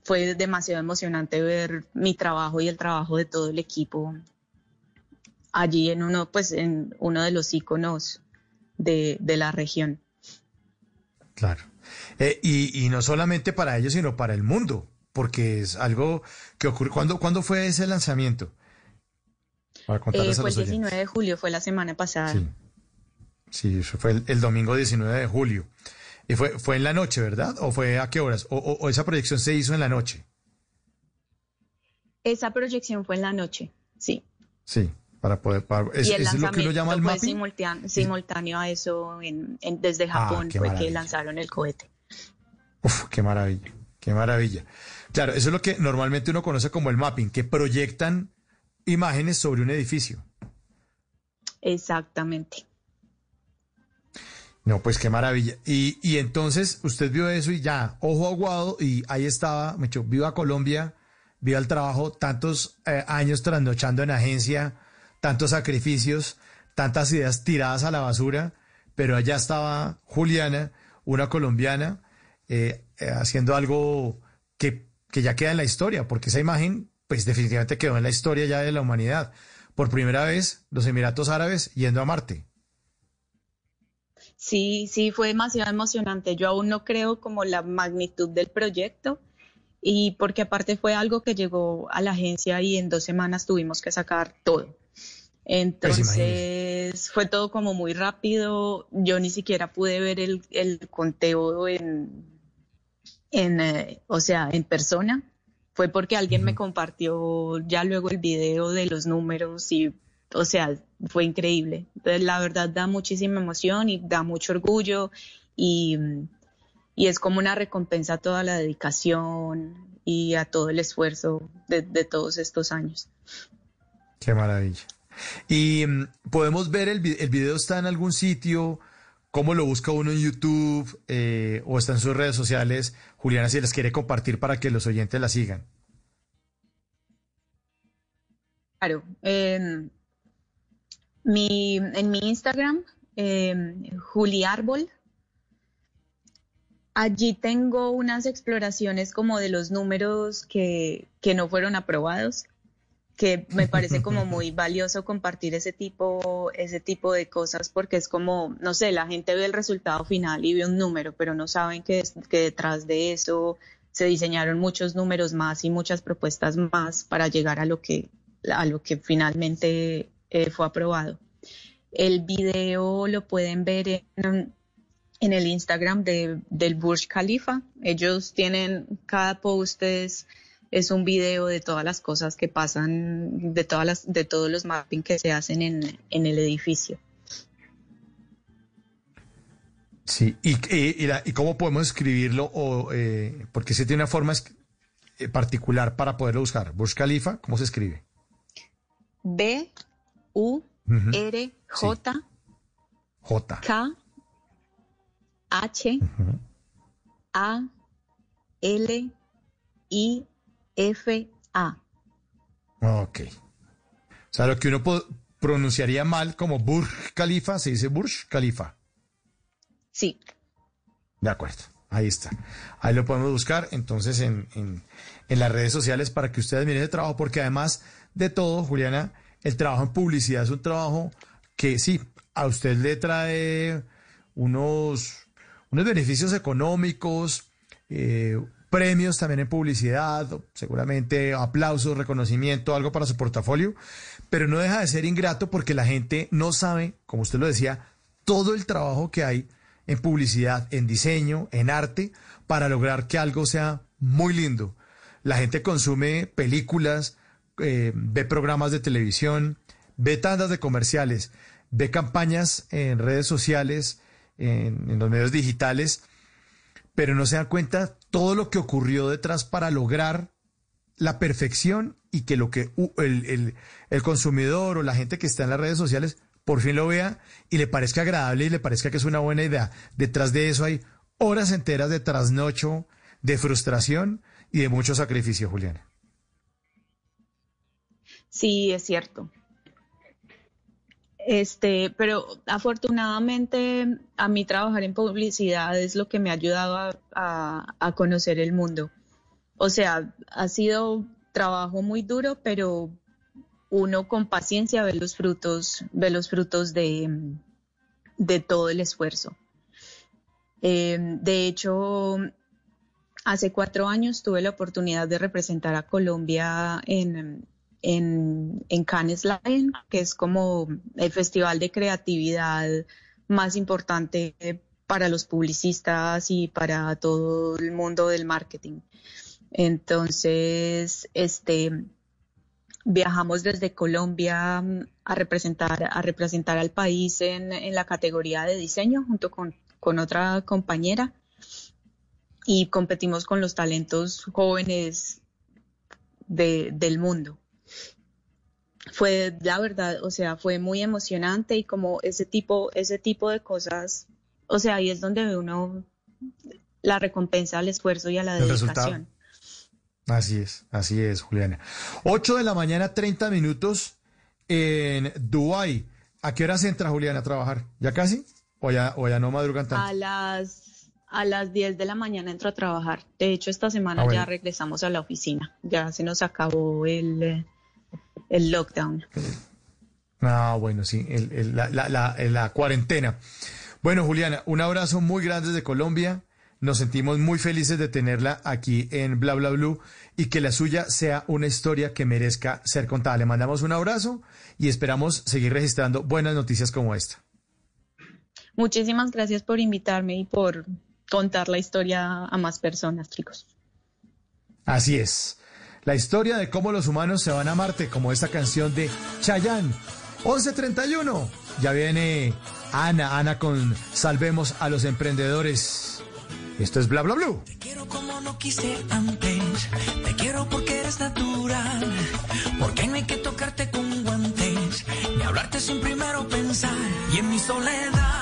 fue demasiado emocionante ver mi trabajo y el trabajo de todo el equipo allí en uno, pues en uno de los iconos de, de la región. Claro. Eh, y, y no solamente para ellos, sino para el mundo, porque es algo que ocurre. ¿Cuándo, ¿cuándo fue ese lanzamiento? Para Eh, fue el los oyentes. 19 de julio, fue la semana pasada. Sí. Sí, eso fue el, el domingo 19 de julio. Y fue, fue en la noche, ¿verdad? ¿O fue a qué horas? ¿O, o- o esa proyección se hizo en la noche? Esa proyección fue en la noche, sí. Sí, para poder... para- es, y el es lo que uno llama el fue mapping. simultáneo, simultáneo a eso en, en- desde Ah, Japón fue que lanzaron el cohete. Uf, qué maravilla, qué maravilla. Claro, eso es lo que normalmente uno conoce como el mapping, que proyectan imágenes sobre un edificio. Exactamente. No, pues qué maravilla. Y, y entonces usted vio eso y ya, ojo aguado, y ahí estaba, me echó, viva Colombia, viva el trabajo, tantos eh, años trasnochando en agencia, tantos sacrificios, tantas ideas tiradas a la basura, pero allá estaba Juliana, una colombiana, eh, eh, haciendo algo que, que ya queda en la historia, porque esa imagen, pues definitivamente quedó en la historia ya de la humanidad. Por primera vez, los Emiratos Árabes yendo a Marte. Sí, sí, fue demasiado emocionante. Yo aún no creo como la magnitud del proyecto y porque aparte fue algo que llegó a la agencia y en dos semanas tuvimos que sacar todo. Entonces fue todo como muy rápido. Yo ni siquiera pude ver el, el conteo en, en eh, o sea, en persona. Fue porque alguien me compartió ya luego el video de los números y, o sea, fue increíble. La verdad da muchísima emoción y da mucho orgullo y, y es como una recompensa a toda la dedicación y a todo el esfuerzo de, de todos estos años. Qué maravilla. Y mm, podemos ver el, el video está en algún sitio, cómo lo busca uno en YouTube eh, o está en sus redes sociales. Juliana, si las quiere compartir para que los oyentes la sigan. Claro, en mi, en mi Instagram, eh, Juli Árbol, allí tengo unas exploraciones como de los números que, que no fueron aprobados, que me parece como muy valioso compartir ese tipo, ese tipo de cosas porque es como, no sé, la gente ve el resultado final y ve un número, pero no saben que, que detrás de eso se diseñaron muchos números más y muchas propuestas más para llegar a lo que, a lo que finalmente eh, fue aprobado. El video lo pueden ver en, en el Instagram de, del Burj Khalifa. Ellos tienen, cada post es, es un video de todas las cosas que pasan, de, todas las, de todos los mapping que se hacen en, en el edificio. Sí. ¿Y, y, y la- y cómo podemos escribirlo? O, eh, porque si tiene una forma eh, particular para poderlo buscar. Burj Khalifa, ¿cómo se escribe? B, U, R, J, J. K, H, A, L, I, F, A. Ok. O sea, lo que uno pronunciaría mal como Burj Khalifa, se dice Burj Khalifa. Sí. De acuerdo, ahí está. Ahí lo podemos buscar entonces en, en, en las redes sociales para que ustedes miren el trabajo, porque además de todo, Juliana, el trabajo en publicidad es un trabajo que sí, a usted le trae unos, unos beneficios económicos, eh, premios también en publicidad, seguramente aplausos, reconocimiento, algo para su portafolio, pero no deja de ser ingrato porque la gente no sabe, como usted lo decía, todo el trabajo que hay en publicidad, en diseño, en arte, para lograr que algo sea muy lindo. La gente consume películas, eh, ve programas de televisión, ve tandas de comerciales, ve campañas en redes sociales, en, los medios digitales, pero no se dan cuenta todo lo que ocurrió detrás para lograr la perfección y que lo que el, el- el consumidor o la gente que está en las redes sociales por fin lo vea y le parezca agradable y le parezca que es una buena idea. Detrás de eso hay horas enteras de trasnocho, de frustración y de mucho sacrificio, Juliana. Sí, es cierto. Este, pero afortunadamente a mí trabajar en publicidad es lo que me ha ayudado a, a- conocer el mundo. O sea, ha sido trabajo muy duro, pero uno con paciencia ve los frutos, ve los frutos de, de todo el esfuerzo. Eh, de hecho, hace cuatro años tuve la oportunidad de representar a Colombia en, en, Cannes Lion, que es como el festival de creatividad más importante para los publicistas y para todo el mundo del marketing. Entonces, este, viajamos desde Colombia a representar, a representar al país en, en la categoría de diseño junto con, con, otra compañera y competimos con los talentos jóvenes de, del mundo. Fue la verdad, o sea, fue muy emocionante y como ese tipo, ese tipo de cosas, o sea, ahí es donde ve uno la recompensa al esfuerzo y a la dedicación. Así es, así es, Juliana. 8 de la mañana, 30 minutos en Dubái. ¿A qué horas entra Juliana a trabajar? ¿Ya casi? ¿O ya, o ya no madrugan tanto? A las, a las 10 de la mañana entro a trabajar. De hecho, esta semana Ah, bueno. ya regresamos a la oficina. Ya se nos acabó el, eh, el lockdown. Ah, bueno, sí, el- el- la, la- la- la cuarentena. Bueno, Juliana, un abrazo muy grande desde Colombia. Nos sentimos muy felices de tenerla aquí en Bla Bla Blue y que la suya sea una historia que merezca ser contada. Le mandamos un abrazo y esperamos seguir registrando buenas noticias como esta. Muchísimas gracias por invitarme y por contar la historia a más personas, chicos. Así es. La historia de cómo los humanos se van a Marte, como esta canción de Chayanne. 1131. Ya viene Ana, Ana con Salvemos a los Emprendedores. Esto es Bla Bla Blue. quiero como no quise antes. Te quiero porque eres natural. Porque no hay que tocarte con guantes. Ni hablarte sin primero pensar. Y en mi soledad,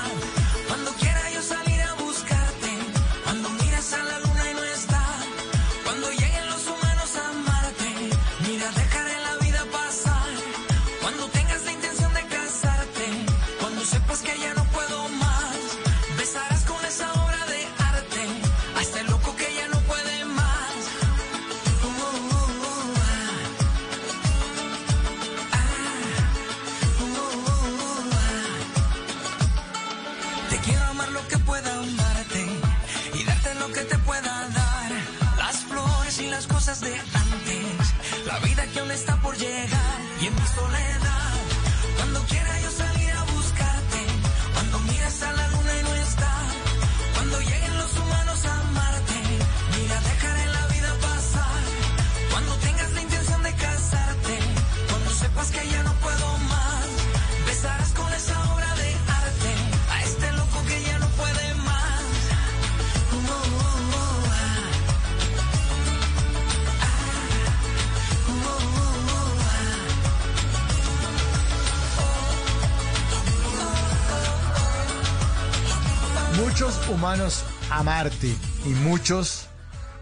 humanos a Marte y muchos,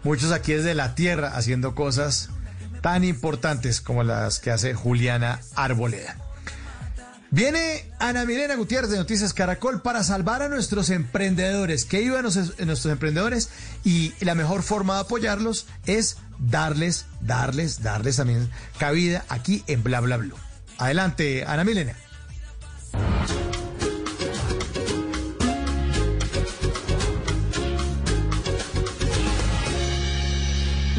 muchos aquí desde la Tierra haciendo cosas tan importantes como las que hace Juliana Arboleda. Viene Ana Milena Gutiérrez de Noticias Caracol para salvar a nuestros emprendedores. ¿Qué iban nuestros, nuestros emprendedores? Y la mejor forma de apoyarlos es darles, darles, darles también cabida aquí en Bla Bla Blue. Adelante, Ana Milena.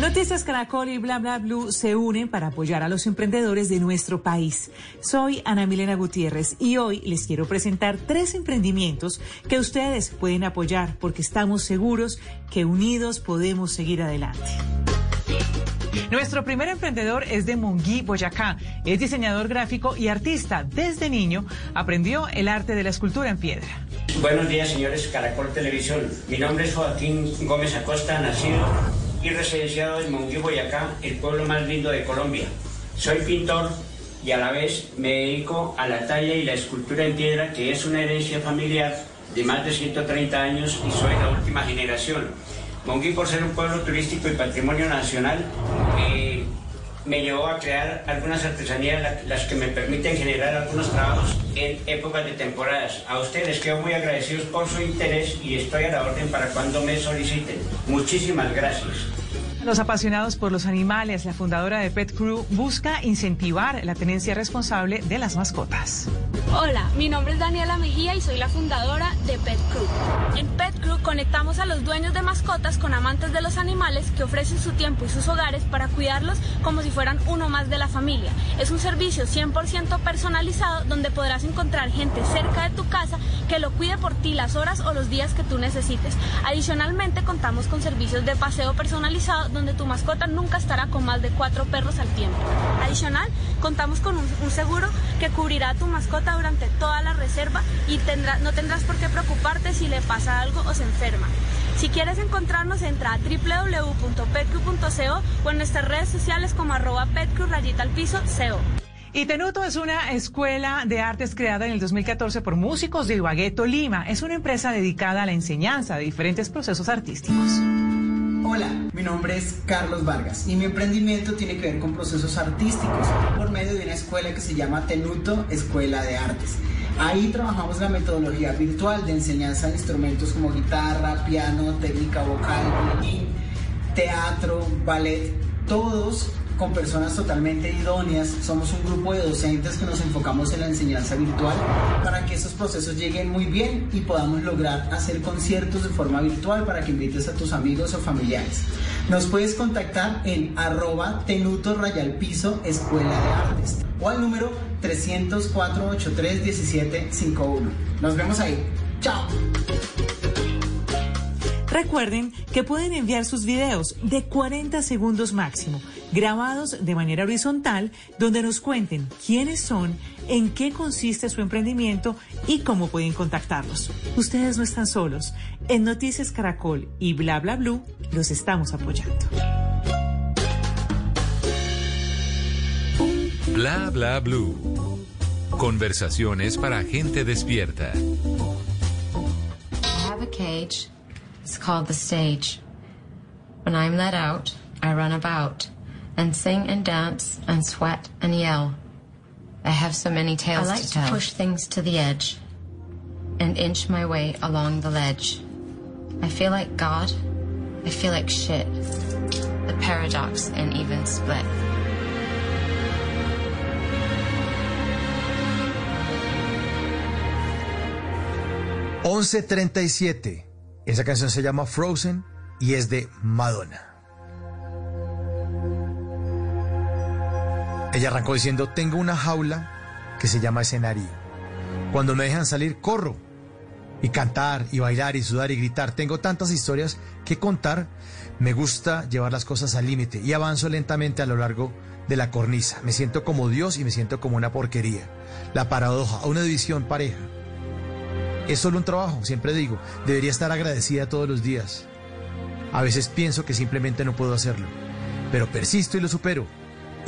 Noticias Caracol y Bla Bla Blue se unen para apoyar a los emprendedores de nuestro país. Soy Ana Milena Gutiérrez y hoy les quiero presentar tres emprendimientos que ustedes pueden apoyar porque estamos seguros que unidos podemos seguir adelante. Nuestro primer emprendedor es de Monguí, Boyacá. Es diseñador gráfico y artista. Desde niño aprendió el arte de la escultura en piedra. Buenos días, señores Caracol Televisión. Mi nombre es Joaquín Gómez Acosta, nacido y residenciado en Monguí, Boyacá, el pueblo más lindo de Colombia. Soy pintor y a la vez me dedico a la talla y la escultura en piedra, que es una herencia familiar de más de 130 años y soy la última generación. Monguí, por ser un pueblo turístico y patrimonio nacional, eh, me llevó a crear algunas artesanías la- las que me permiten generar algunos trabajos en épocas de temporadas. A ustedes quedo muy agradecidos por su interés y estoy a la orden para cuando me soliciten. Muchísimas gracias. Los apasionados por los animales, la fundadora de Pet Crew busca incentivar la tenencia responsable de las mascotas. Hola, mi nombre es Daniela Mejía y soy la fundadora de Pet Crew. En Pet Crew conectamos a los dueños de mascotas con amantes de los animales que ofrecen su tiempo y sus hogares para cuidarlos como si fueran uno más de la familia. Es un servicio 100% personalizado donde podrás encontrar gente cerca de tu casa que lo cuide por ti las horas o los días que tú necesites. Adicionalmente contamos con servicios de paseo personalizado donde tu mascota nunca estará con más de cuatro perros al tiempo. Adicional, contamos con un, seguro que cubrirá a tu mascota durante toda la reserva y tendrá, no tendrás por qué preocuparte si le pasa algo o se enferma. Si quieres encontrarnos, entra a www.petcrew.co o en nuestras redes sociales como arroba al piso co. Y Tenuto es una escuela de artes creada en el 2014 por músicos de Ibagué, Tolima. Es una empresa dedicada a la enseñanza de diferentes procesos artísticos. Hola, mi nombre es Carlos Vargas y mi emprendimiento tiene que ver con procesos artísticos por medio de una escuela que se llama Tenuto Escuela de Artes. Ahí trabajamos la metodología virtual de enseñanza de instrumentos como guitarra, piano, técnica vocal, teatro, ballet, todos con personas totalmente idóneas. Somos un grupo de docentes que nos enfocamos en la enseñanza virtual para que esos procesos lleguen muy bien y podamos lograr hacer conciertos de forma virtual para que invites a tus amigos o familiares. Nos puedes contactar en arroba tenuto rayal piso escuela de artes o al número 304-83-1751. Nos vemos ahí. Chao. Recuerden que pueden enviar sus videos de 40 segundos máximo, grabados de manera horizontal, donde nos cuenten quiénes son, en qué consiste su emprendimiento y cómo pueden contactarlos. Ustedes no están solos. En Noticias Caracol y Bla Bla Blue los estamos apoyando. Bla Bla Blue. Conversaciones para gente despierta. I have a cage. It's called the stage. When I'm let out, I run about and sing and dance and sweat and yell. I have so many tales I like to, tell. push things to the edge and inch my way along the ledge. I feel like God. I feel like shit. The paradox and even split. 1137. Esa canción se llama Frozen y es de Madonna. Ella arrancó diciendo, tengo una jaula que se llama escenario. Cuando me dejan salir, corro. Y cantar, y bailar, y sudar, y gritar. Tengo tantas historias que contar. Me gusta llevar las cosas al límite y avanzo lentamente a lo largo de la cornisa. Me siento como Dios y me siento como una porquería. La paradoja, una división pareja. Es solo un trabajo, siempre digo. Debería estar agradecida todos los días. A veces pienso que simplemente no puedo hacerlo. Pero persisto y lo supero.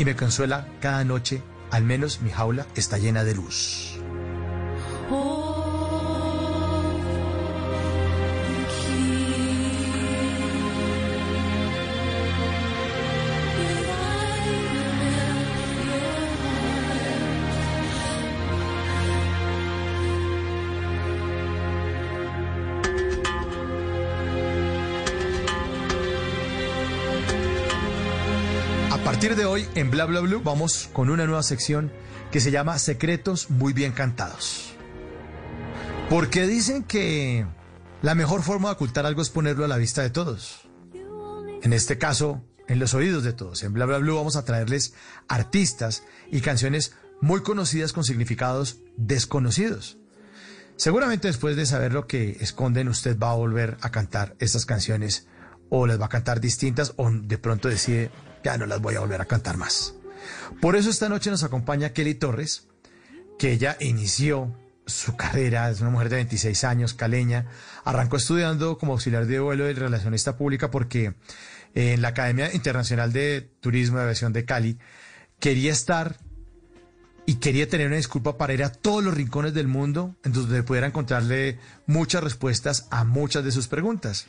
Y me consuela cada noche, al menos mi jaula está llena de luz. De hoy, en Bla Bla Blue, vamos con una nueva sección que se llama Secretos Muy Bien Cantados. Porque dicen que la mejor forma de ocultar algo es ponerlo a la vista de todos. En este caso, en los oídos de todos. En Bla Bla Blue vamos a traerles artistas y canciones muy conocidas con significados desconocidos. Seguramente después de saber lo que esconden, usted va a volver a cantar estas canciones o las va a cantar distintas o de pronto decide, ya no las voy a volver a cantar más. Por eso esta noche nos acompaña Kelly Torres, que ella inició su carrera, es una mujer de 26 años, caleña, arrancó estudiando como auxiliar de vuelo de relacionista pública porque en la Academia Internacional de Turismo y Aviación de Cali quería estar y quería tener una disculpa para ir a todos los rincones del mundo en donde pudiera encontrarle muchas respuestas a muchas de sus preguntas.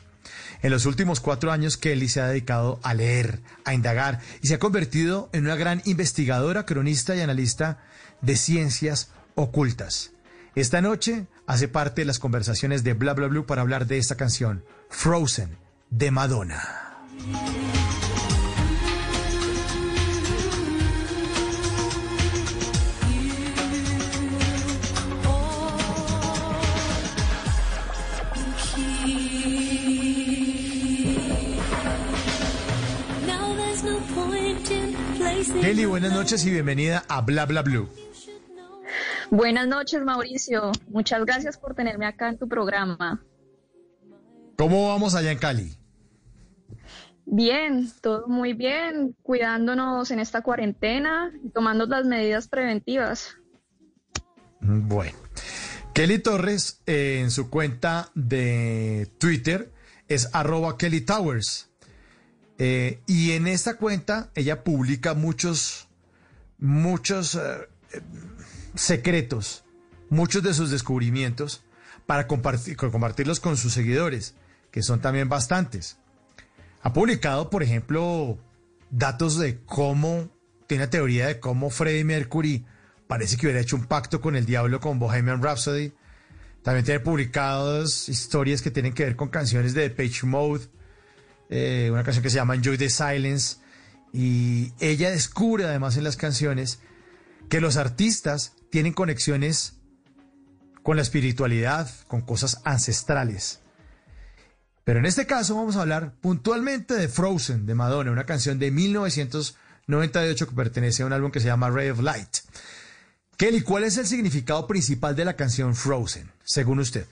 En los últimos cuatro años, Kelly se ha dedicado a leer, a indagar y se ha convertido en una gran investigadora, cronista y analista de ciencias ocultas. Esta noche hace parte de las conversaciones de Bla Bla Blue para hablar de esta canción, Frozen, de Madonna. Kelly, buenas noches y bienvenida a Bla Bla Blue. Buenas noches, Mauricio. Muchas gracias por tenerme acá en tu programa. ¿Cómo vamos allá en Cali? Bien, todo muy bien, cuidándonos en esta cuarentena y tomando las medidas preventivas. Bueno, Kelly Torres eh, en su cuenta de Twitter es arroba Kelly Towers. Eh, y en esta cuenta ella publica muchos, muchos eh, secretos, muchos de sus descubrimientos para compartir, compartirlos con sus seguidores, que son también bastantes. Ha publicado, por ejemplo, datos de cómo, tiene teoría de cómo Freddie Mercury parece que hubiera hecho un pacto con el diablo con Bohemian Rhapsody. También tiene publicadas historias que tienen que ver con canciones de Page Mode, eh, una canción que se llama Enjoy the Silence. Y ella descubre además en las canciones que los artistas tienen conexiones con la espiritualidad, con cosas ancestrales. Pero en este caso vamos a hablar puntualmente de Frozen, de Madonna, una canción de 1998 que pertenece a un álbum que se llama Ray of Light. Kelly, ¿cuál es el significado principal de la canción Frozen, según usted?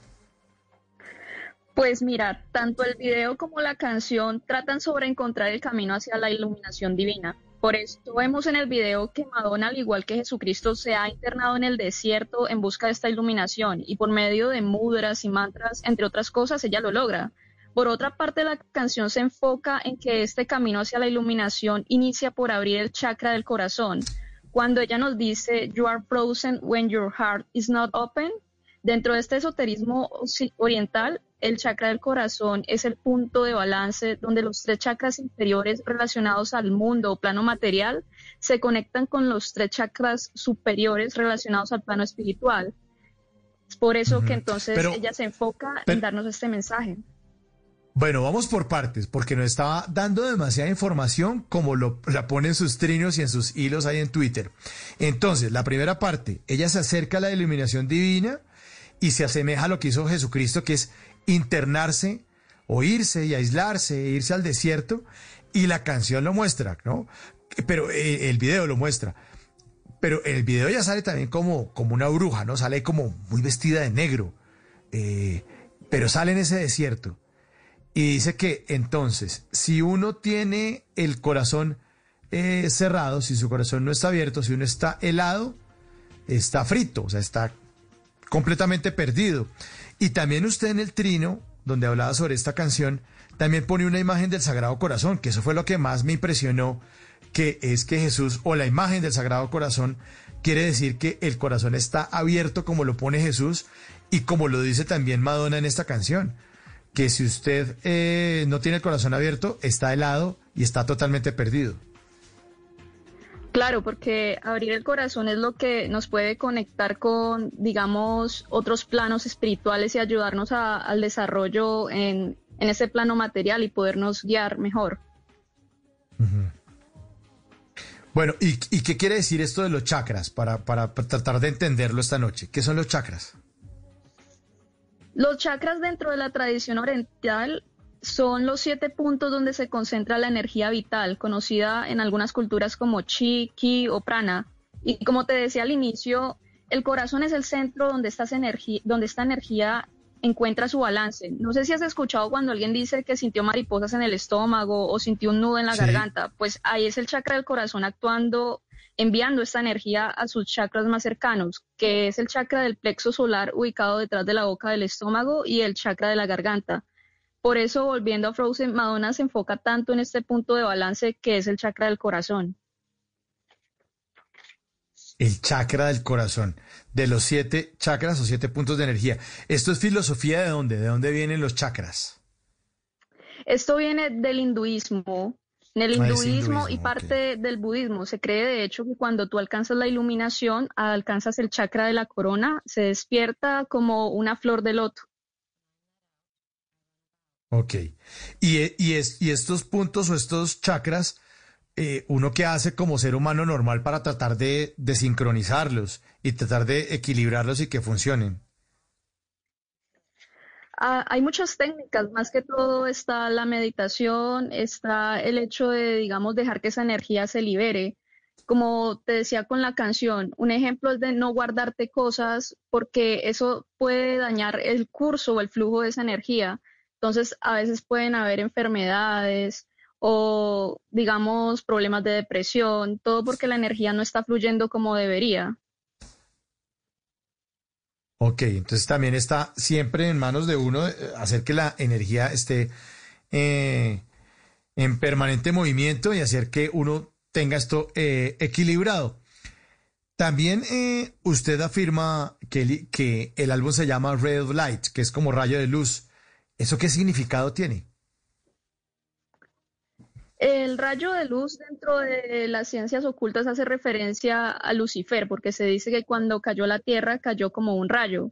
Pues mira, tanto el video como la canción tratan sobre encontrar el camino hacia la iluminación divina. Por esto vemos en el video que Madonna, al igual que Jesucristo, se ha internado en el desierto en busca de esta iluminación y por medio de mudras y mantras, entre otras cosas, ella lo logra. Por otra parte, la canción se enfoca en que este camino hacia la iluminación inicia por abrir el chakra del corazón. Cuando ella nos dice, You are frozen when your heart is not open, dentro de este esoterismo oriental, el chakra del corazón es el punto de balance donde los tres chakras inferiores relacionados al mundo o plano material se conectan con los tres chakras superiores relacionados al plano espiritual. Es por eso que entonces ella se enfoca en darnos este mensaje. Bueno, vamos por partes, porque nos estaba dando demasiada información como lo, la pone en sus trinos y en sus hilos ahí en Twitter. Entonces, la primera parte, ella se acerca a la iluminación divina y se asemeja a lo que hizo Jesucristo, que es internarse o irse y aislarse, e irse al desierto, y la canción lo muestra, ¿no? Pero eh, el video lo muestra. Pero el video ya sale también como, como una bruja, ¿no? Sale como muy vestida de negro, eh, pero sale en ese desierto y dice que entonces, si uno tiene el corazón eh, cerrado, si su corazón no está abierto, si uno está helado, está frito, o sea, está completamente perdido. Y también usted en el trino, donde hablaba sobre esta canción, también pone una imagen del Sagrado Corazón, que eso fue lo que más me impresionó, que es que Jesús, o la imagen del Sagrado Corazón, quiere decir que el corazón está abierto como lo pone Jesús y como lo dice también Madonna en esta canción que si usted eh, no tiene el corazón abierto, está helado y está totalmente perdido. Claro, porque abrir el corazón es lo que nos puede conectar con, digamos, otros planos espirituales y ayudarnos al desarrollo en, en ese plano material y podernos guiar mejor. Bueno, ¿y, ¿y, qué quiere decir esto de los chakras para, para tratar de entenderlo esta noche? ¿Qué son los chakras? Los chakras dentro de la tradición oriental son los siete puntos donde se concentra la energía vital, conocida en algunas culturas como chi, ki o prana. Y como te decía al inicio, el corazón es el centro donde, donde esta energía encuentra su balance. No sé si has escuchado cuando alguien dice que sintió mariposas en el estómago o sintió un nudo en la garganta, pues ahí es el chakra del corazón actuando enviando esta energía a sus chakras más cercanos, que es el chakra del plexo solar ubicado detrás de la boca del estómago y el chakra de la garganta. Por eso, volviendo a Frozen, Madonna se enfoca tanto en este punto de balance que es el chakra del corazón. El chakra del corazón, de los siete chakras o siete puntos de energía. ¿Esto es filosofía de dónde? ¿De dónde vienen los chakras? Esto viene del hinduismo. En el ah, hinduismo, y parte del budismo se cree de hecho que cuando tú alcanzas la iluminación, alcanzas el chakra de la corona, se despierta como una flor de loto. Ok. Y, y, es, y estos puntos o estos chakras, eh, uno que hace como ser humano normal para tratar de, de sincronizarlos y tratar de equilibrarlos y que funcionen. ah, hay muchas técnicas, más que todo está la meditación, está el hecho de, digamos, dejar que esa energía se libere. Como te decía con la canción, un ejemplo es de no guardarte cosas porque eso puede dañar el curso o el flujo de esa energía. Entonces, a veces pueden haber enfermedades o, digamos, problemas de depresión, todo porque la energía no está fluyendo como debería. Ok, entonces también está siempre en manos de uno eh, hacer que la energía esté eh, en permanente movimiento y hacer que uno tenga esto eh, equilibrado. También usted afirma, que que el álbum se llama Red Light, que es como rayo de luz. ¿Eso qué significado tiene? El rayo de luz dentro de las ciencias ocultas hace referencia a Lucifer, porque se dice que cuando cayó la Tierra cayó como un rayo.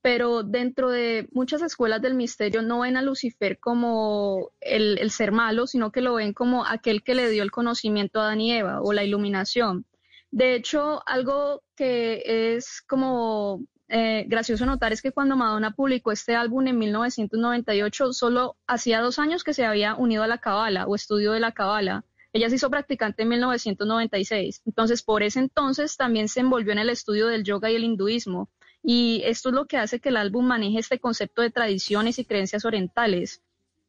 Pero dentro de muchas escuelas del misterio no ven a Lucifer como el, ser malo, sino que lo ven como aquel que le dio el conocimiento a Adán y Eva o la iluminación. De hecho, algo que es como eh, gracioso notar es que cuando Madonna publicó este álbum en 1998, solo hacía dos años que se había unido a la Kabbalah o estudio de la Kabbalah. Ella se hizo practicante en 1996. Entonces, por ese entonces también se envolvió en el estudio del yoga y el hinduismo. Y esto es lo que hace que el álbum maneje este concepto de tradiciones y creencias orientales.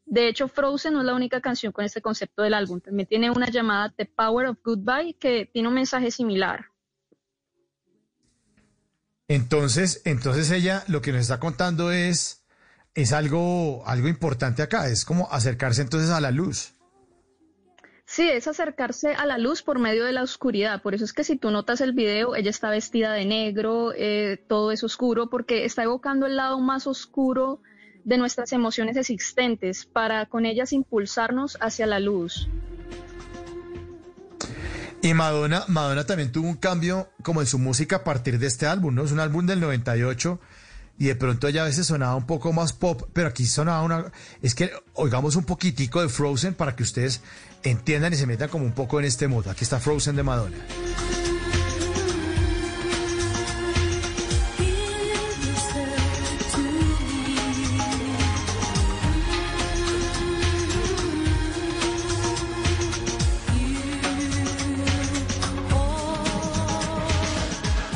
De hecho, Frozen no es la única canción con este concepto del álbum. También tiene una llamada The Power of Goodbye que tiene un mensaje similar. Entonces, entonces ella lo que nos está contando es, es algo, algo importante acá, es como acercarse entonces a la luz. Sí, es acercarse a la luz por medio de la oscuridad. Por eso es que si tú notas el video, ella está vestida de negro, eh, todo es oscuro, porque está evocando el lado más oscuro de nuestras emociones existentes para con ellas impulsarnos hacia la luz. Y Madonna, Madonna también tuvo un cambio como en su música a partir de este álbum, ¿no? Es un álbum del 98 y de pronto ella a veces sonaba un poco más pop, pero aquí sonaba una... Es que oigamos un poquitico de Frozen para que ustedes entiendan y se metan como un poco en este modo. Aquí está Frozen de Madonna.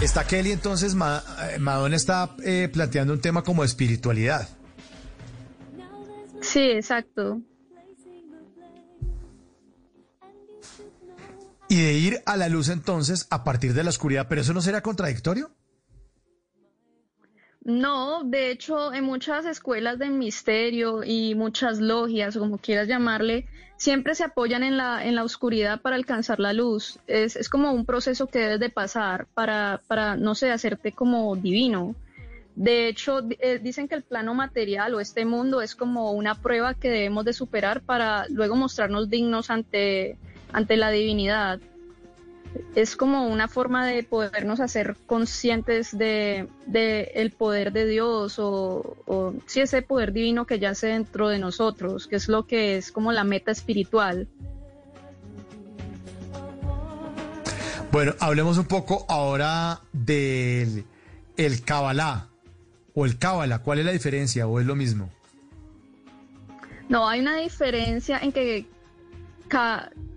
Está Kelly, entonces eh, Madonna está eh, planteando un tema como espiritualidad. Sí, exacto. Y de ir a la luz entonces a partir de la oscuridad, pero eso no será contradictorio? No, de hecho, en muchas escuelas de misterio y muchas logias, como quieras llamarle, siempre se apoyan en la, en la oscuridad para alcanzar la luz. Es, es como un proceso que debes de pasar para, para, no sé, hacerte como divino. De hecho, eh, dicen que el plano material o este mundo es como una prueba que debemos de superar para luego mostrarnos dignos ante, ante la divinidad es como una forma de podernos hacer conscientes de, el poder de Dios o, o sí ese poder divino que yace dentro de nosotros, que es lo que es como la meta espiritual. Bueno, hablemos un poco ahora del el Kabbalah o el Kabbalah. ¿Cuál es la diferencia o es lo mismo? No, hay una diferencia en que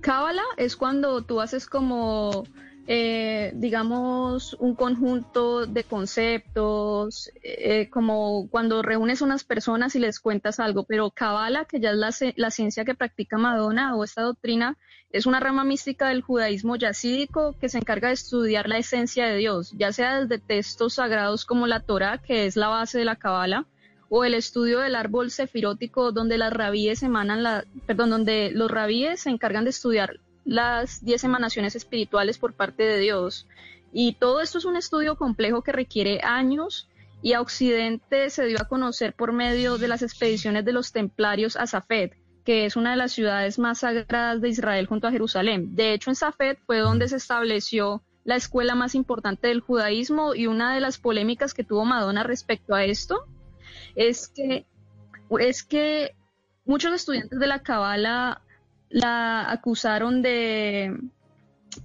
Cábala es cuando tú haces como, eh, digamos, un conjunto de conceptos, eh, como cuando reúnes unas personas y les cuentas algo, pero Cábala, que ya es la, la, ciencia que practica Madonna o esta doctrina, es una rama mística del judaísmo yacídico que se encarga de estudiar la esencia de Dios, ya sea desde textos sagrados como la Torah, que es la base de la Cábala, o el estudio del árbol sefirótico donde las rabíes emanan perdón, donde los rabíes se encargan de estudiar las diez emanaciones espirituales por parte de Dios. Y todo esto es un estudio complejo que requiere años y a Occidente se dio a conocer por medio de las expediciones de los templarios a Safed, que es una de las ciudades más sagradas de Israel junto a Jerusalén. De hecho, en Safed fue donde se estableció la escuela más importante del judaísmo y una de las polémicas que tuvo Madonna respecto a esto es que, es que muchos estudiantes de la Cabala la acusaron de,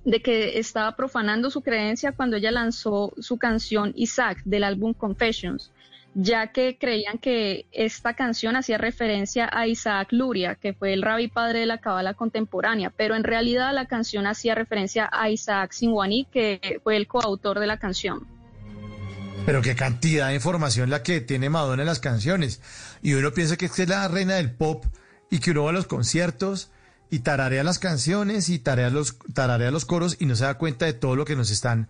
de que estaba profanando su creencia cuando ella lanzó su canción Isaac del álbum Confessions. ya que creían que esta canción hacía referencia a Isaac Luria, que fue el rabí padre de la Cábala contemporánea, pero en realidad la canción hacía referencia a Isaac Sinwani, que fue el coautor de la canción. Pero qué cantidad de información la que tiene Madonna en las canciones. Y uno piensa que es la reina del pop y que uno va a los conciertos y tararea las canciones y tararea los, tararea los coros y no se da cuenta de todo lo que nos están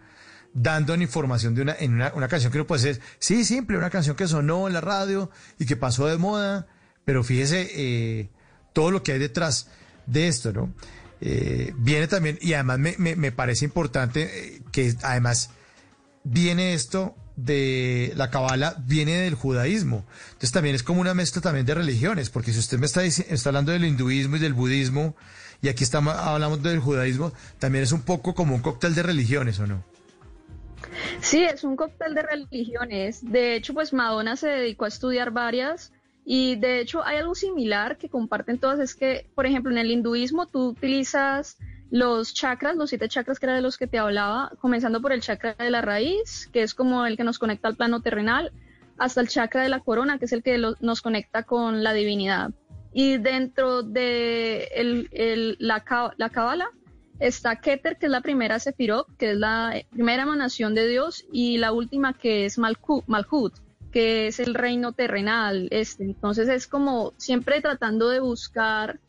dando en información de una, en una, una canción que no puede ser, sí, simple, una canción que sonó en la radio y que pasó de moda, pero fíjese eh, todo lo que hay detrás de esto, ¿no? Eh, viene también, y además me, me, me parece importante eh, que además viene esto de la cabala viene del judaísmo. Entonces también es como una mezcla también de religiones, porque si usted me está, está hablando del hinduismo y del budismo, y aquí estamos, hablamos del judaísmo, también es un poco como un cóctel de religiones, ¿o no? Sí, es un cóctel de religiones. De hecho, pues Madonna se dedicó a estudiar varias y de hecho hay algo similar que comparten todas, es que, por ejemplo, en el hinduismo tú utilizas los chakras, los siete chakras que era de los que te hablaba, comenzando por el chakra de la raíz, que es como el que nos conecta al plano terrenal, hasta el chakra de la corona, que es el que nos conecta con la divinidad. Y dentro de el, la, la Kabbalah está Keter, que es la primera Sefirot, que es la primera emanación de Dios, y la última que es Malkut, Malkut que es el reino terrenal. Este. Entonces es como siempre tratando de buscar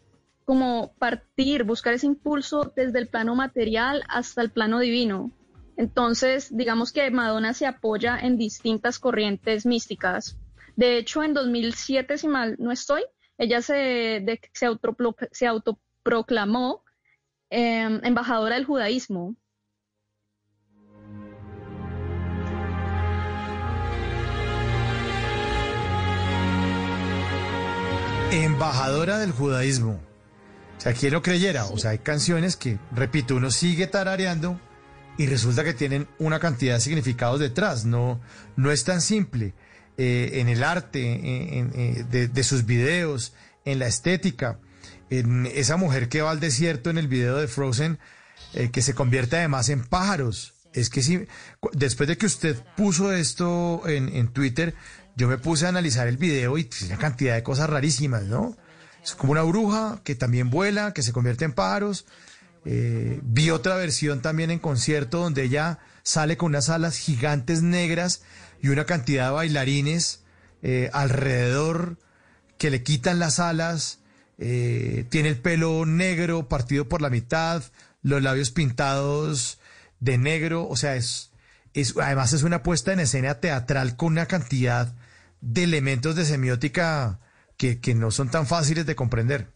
como partir, buscar ese impulso desde el plano material hasta el plano divino. Entonces, digamos que Madonna se apoya en distintas corrientes místicas. De hecho, en 2007, si mal no estoy, ella se, se, autoproclamó em, embajadora del judaísmo. Embajadora del judaísmo. O sea, ¿quién lo creyera? O sea, hay canciones que, repito, uno sigue tarareando y resulta que tienen una cantidad de significados detrás. No, no es tan simple. Eh, en el arte, eh, de, sus videos, en la estética, en esa mujer que va al desierto en el video de Frozen, eh, que se convierte además en pájaros. Es que si, después de que usted puso esto en, en Twitter, yo me puse a analizar el video y una cantidad de cosas rarísimas, ¿no? Es como una bruja que también vuela, que se convierte en pájaros. Eh, vi otra versión también en concierto donde ella sale con unas alas gigantes negras y una cantidad de bailarines eh, alrededor que le quitan las alas. Eh, tiene el pelo negro partido por la mitad, los labios pintados de negro. O sea, es, es además es una puesta en escena teatral con una cantidad de elementos de semiótica que, no son tan fáciles de comprender.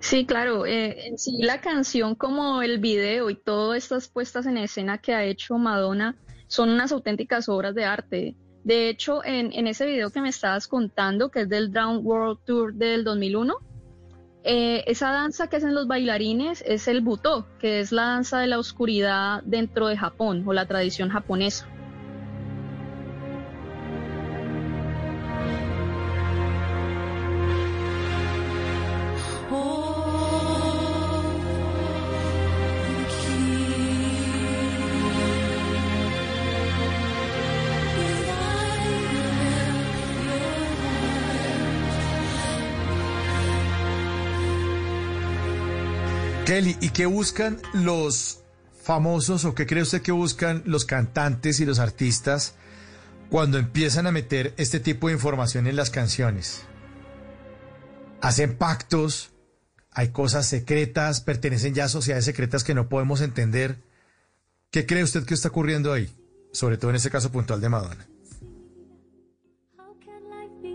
Sí, claro. Eh, en sí, la canción como el video y todas estas puestas en escena que ha hecho Madonna son unas auténticas obras de arte. De hecho, en, ese video que me estabas contando, que es del Drown World Tour del 2001, eh, esa danza que hacen los bailarines es el Buto, que es la danza de la oscuridad dentro de Japón o la tradición japonesa. ¿Y qué buscan los famosos o qué cree usted que buscan los cantantes y los artistas cuando empiezan a meter este tipo de información en las canciones? ¿Hacen pactos? ¿Hay cosas secretas? ¿Pertenecen ya a sociedades secretas que no podemos entender? ¿Qué cree usted que está ocurriendo ahí? Sobre todo en ese caso puntual de Madonna.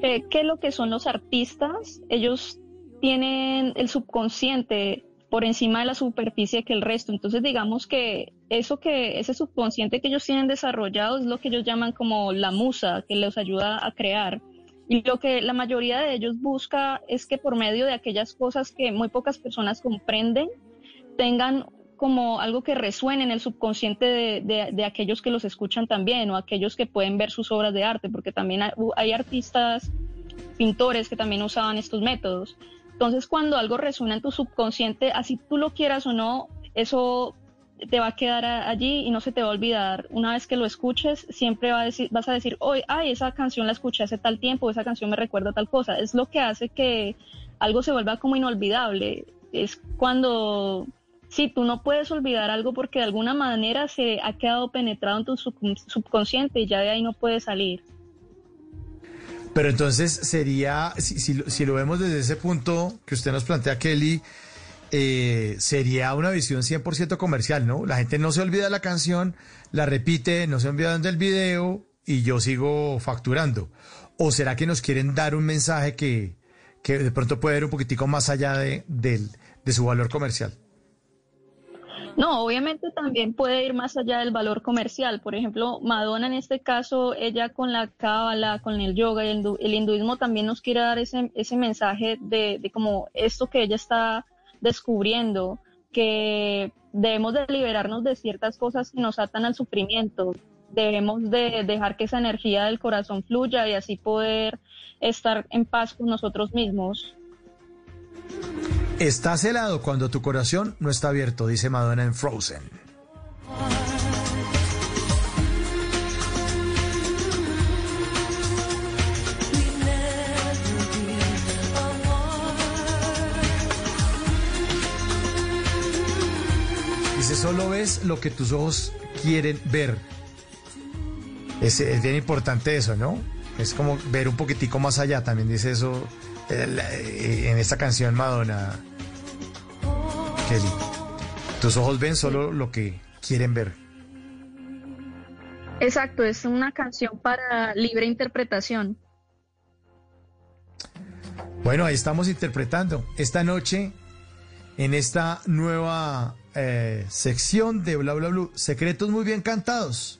¿Qué es lo que son los artistas? Ellos tienen el subconsciente por encima de la superficie que el resto. Entonces, digamos que eso que, ese subconsciente que ellos tienen desarrollado es lo que ellos llaman como la musa, que les ayuda a crear. Y lo que la mayoría de ellos busca es que por medio de aquellas cosas que muy pocas personas comprenden, tengan como algo que resuene en el subconsciente de, de, aquellos que los escuchan también o aquellos que pueden ver sus obras de arte, porque también hay artistas, pintores que también usaban estos métodos. Entonces, cuando algo resuena en tu subconsciente, así tú lo quieras o no, eso te va a quedar allí y no se te va a olvidar. Una vez que lo escuches, siempre va a decir, vas a decir, hoy, ay, esa canción la escuché hace tal tiempo, esa canción me recuerda tal cosa. Es lo que hace que algo se vuelva como inolvidable. Es cuando, sí, tú no puedes olvidar algo porque de alguna manera se ha quedado penetrado en tu subconsciente y ya de ahí no puedes salir. Pero entonces sería, si, si, lo vemos desde ese punto que usted nos plantea, Kelly, eh, sería una visión 100% comercial, ¿no? La gente no se olvida de la canción, la repite, no se olvidan del video y yo sigo facturando. ¿O será que nos quieren dar un mensaje que, que de pronto puede ir un poquitico más allá de, de su valor comercial? No, obviamente también puede ir más allá del valor comercial. Por ejemplo, Madonna en este caso, ella con la cábala, con el yoga y el, hinduismo también nos quiere dar ese, ese mensaje de, de como esto que ella está descubriendo, que debemos de liberarnos de ciertas cosas que nos atan al sufrimiento. Debemos de dejar que esa energía del corazón fluya y así poder estar en paz con nosotros mismos. Estás helado cuando tu corazón no está abierto, dice Madonna en Frozen. Dice, solo ves lo que tus ojos quieren ver. Es, es bien importante eso, ¿no? Es como ver un poquitico más allá, también dice eso en esta canción Madonna, Kelly. Tus ojos ven solo lo que quieren ver. Exacto, es una canción para libre interpretación. Bueno, ahí estamos interpretando. Esta noche, en esta nueva eh, sección de Bla Bla Blue, secretos muy bien cantados.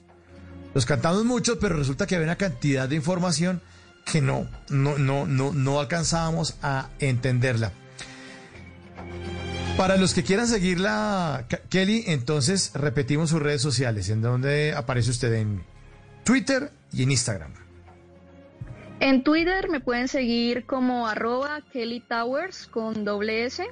Los cantamos muchos, pero resulta que hay una cantidad de información que no, no, no, no, no alcanzábamos a entenderla. Para los que quieran seguirla, Kelly, entonces repetimos sus redes sociales, en donde aparece usted en Twitter y en Instagram. En Twitter me pueden seguir como arroba Kelly Towers con doble S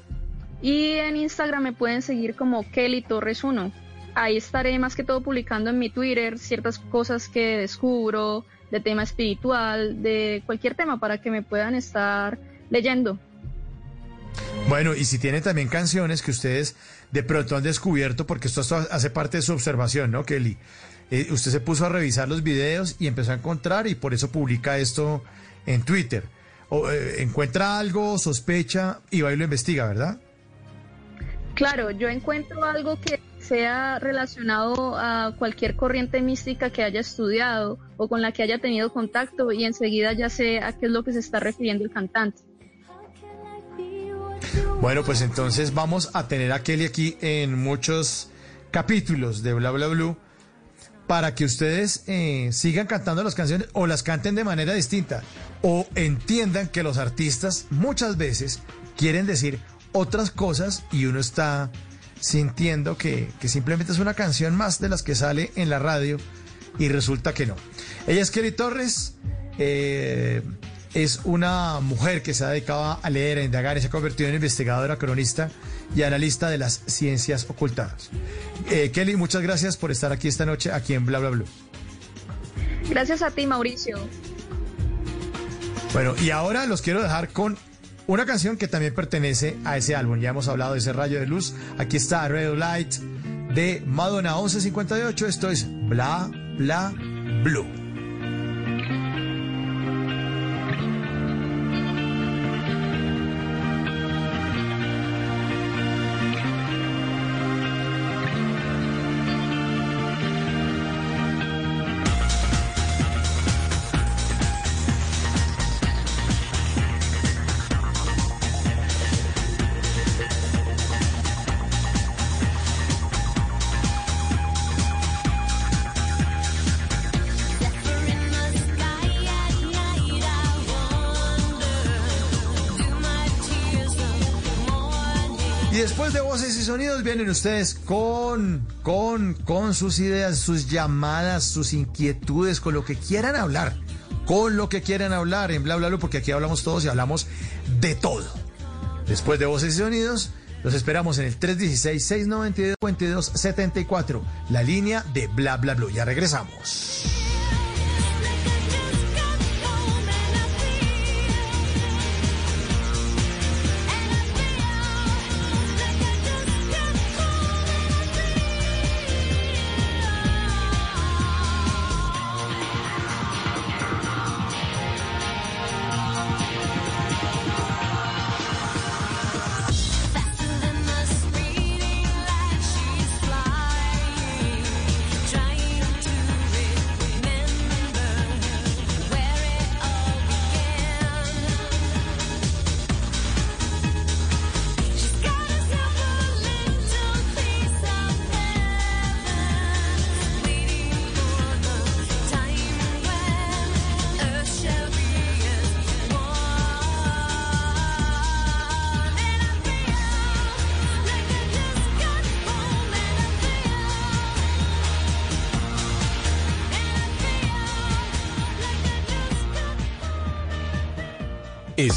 y en Instagram me pueden seguir como Kelly Torres 1. Ahí estaré más que todo publicando en mi Twitter ciertas cosas que descubro, de tema espiritual, de cualquier tema para que me puedan estar leyendo. Bueno, y si tienen también canciones que ustedes de pronto han descubierto, porque esto hace parte de su observación, ¿no, Kelly? Eh, usted se puso a revisar los videos y empezó a encontrar y por eso publica esto en Twitter. O, eh, encuentra algo, sospecha y va y lo investiga, ¿verdad? Claro, yo encuentro algo que sea relacionado a cualquier corriente mística que haya estudiado o con la que haya tenido contacto y enseguida ya sé a qué es lo que se está refiriendo el cantante. Bueno, pues entonces vamos a tener a Kelly aquí en muchos capítulos de Bla Bla Blue para que ustedes eh, sigan cantando las canciones o las canten de manera distinta o entiendan que los artistas muchas veces quieren decir otras cosas y uno está sintiendo que, simplemente es una canción más de las que sale en la radio y resulta que no. Ella es Kelly Torres, eh, es una mujer que se ha dedicado a leer, a indagar y se ha convertido en investigadora, cronista y analista de las ciencias ocultadas. Eh, Kelly, muchas gracias por estar aquí esta noche, aquí en Bla Bla Blue. Gracias a ti, Mauricio. Bueno, y ahora los quiero dejar con una canción que también pertenece a ese álbum. Ya hemos hablado de ese rayo de luz. Aquí está Red Light de Madonna 1158. Esto es Bla Bla Blue. Vienen ustedes con, con, con sus ideas, sus llamadas, sus inquietudes, con lo que quieran hablar, con lo que quieran hablar en bla bla bla, porque aquí hablamos todos y hablamos de todo. Después de voces y sonidos, Los esperamos en el 316-692-2274, la línea de Bla Bla Blue. Ya regresamos.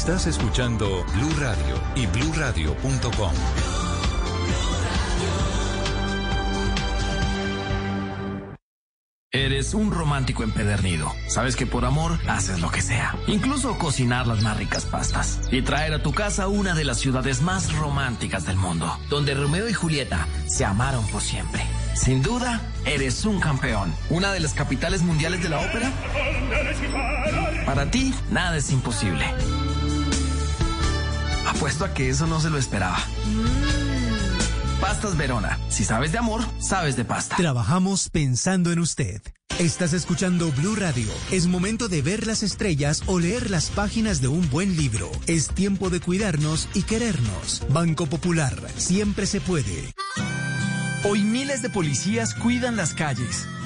Estás escuchando Blue Radio y bluradio.com. Eres un romántico empedernido. Sabes que por amor haces lo que sea. Incluso cocinar las más ricas pastas. Y traer a tu casa una de las ciudades más románticas del mundo. Donde Romeo y Julieta se amaron por siempre. Sin duda, eres un campeón. Una de las capitales mundiales de la ópera. Para ti, nada es imposible. Apuesto a que eso no se lo esperaba. Pastas Verona. Si sabes de amor, sabes de pasta. Trabajamos pensando en usted. Estás escuchando Blue Radio. Es momento de ver las estrellas o leer las páginas de un buen libro. Es tiempo de cuidarnos y querernos. Banco Popular. Siempre se puede. Hoy miles de policías cuidan las calles,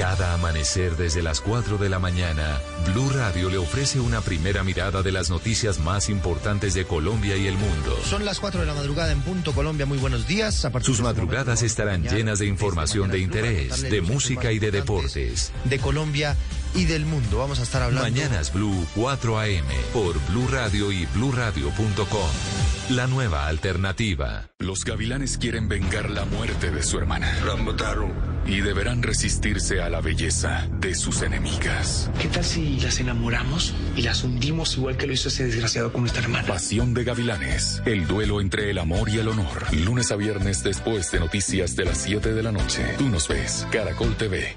Cada amanecer desde las 4 de la mañana, Blue Radio le ofrece una primera mirada de las noticias más importantes de Colombia y el mundo. Son las 4 de la madrugada en punto Colombia. Muy buenos días. A Sus madrugadas estarán llenas de información de interés, de música y de deportes. De Colombia y del mundo. Vamos a estar hablando. Mañanas Blue 4 AM por Blue Radio y bluradio.com. La nueva alternativa. Los gavilanes quieren vengar la muerte de su hermana. Y deberán resistirse a la belleza de sus enemigas. ¿Qué tal si las enamoramos y las hundimos igual que lo hizo ese desgraciado con nuestra hermana? Pasión de gavilanes. El duelo entre el amor y el honor. Lunes a viernes después de noticias de las 7 de la noche. Tú nos ves. Caracol TV.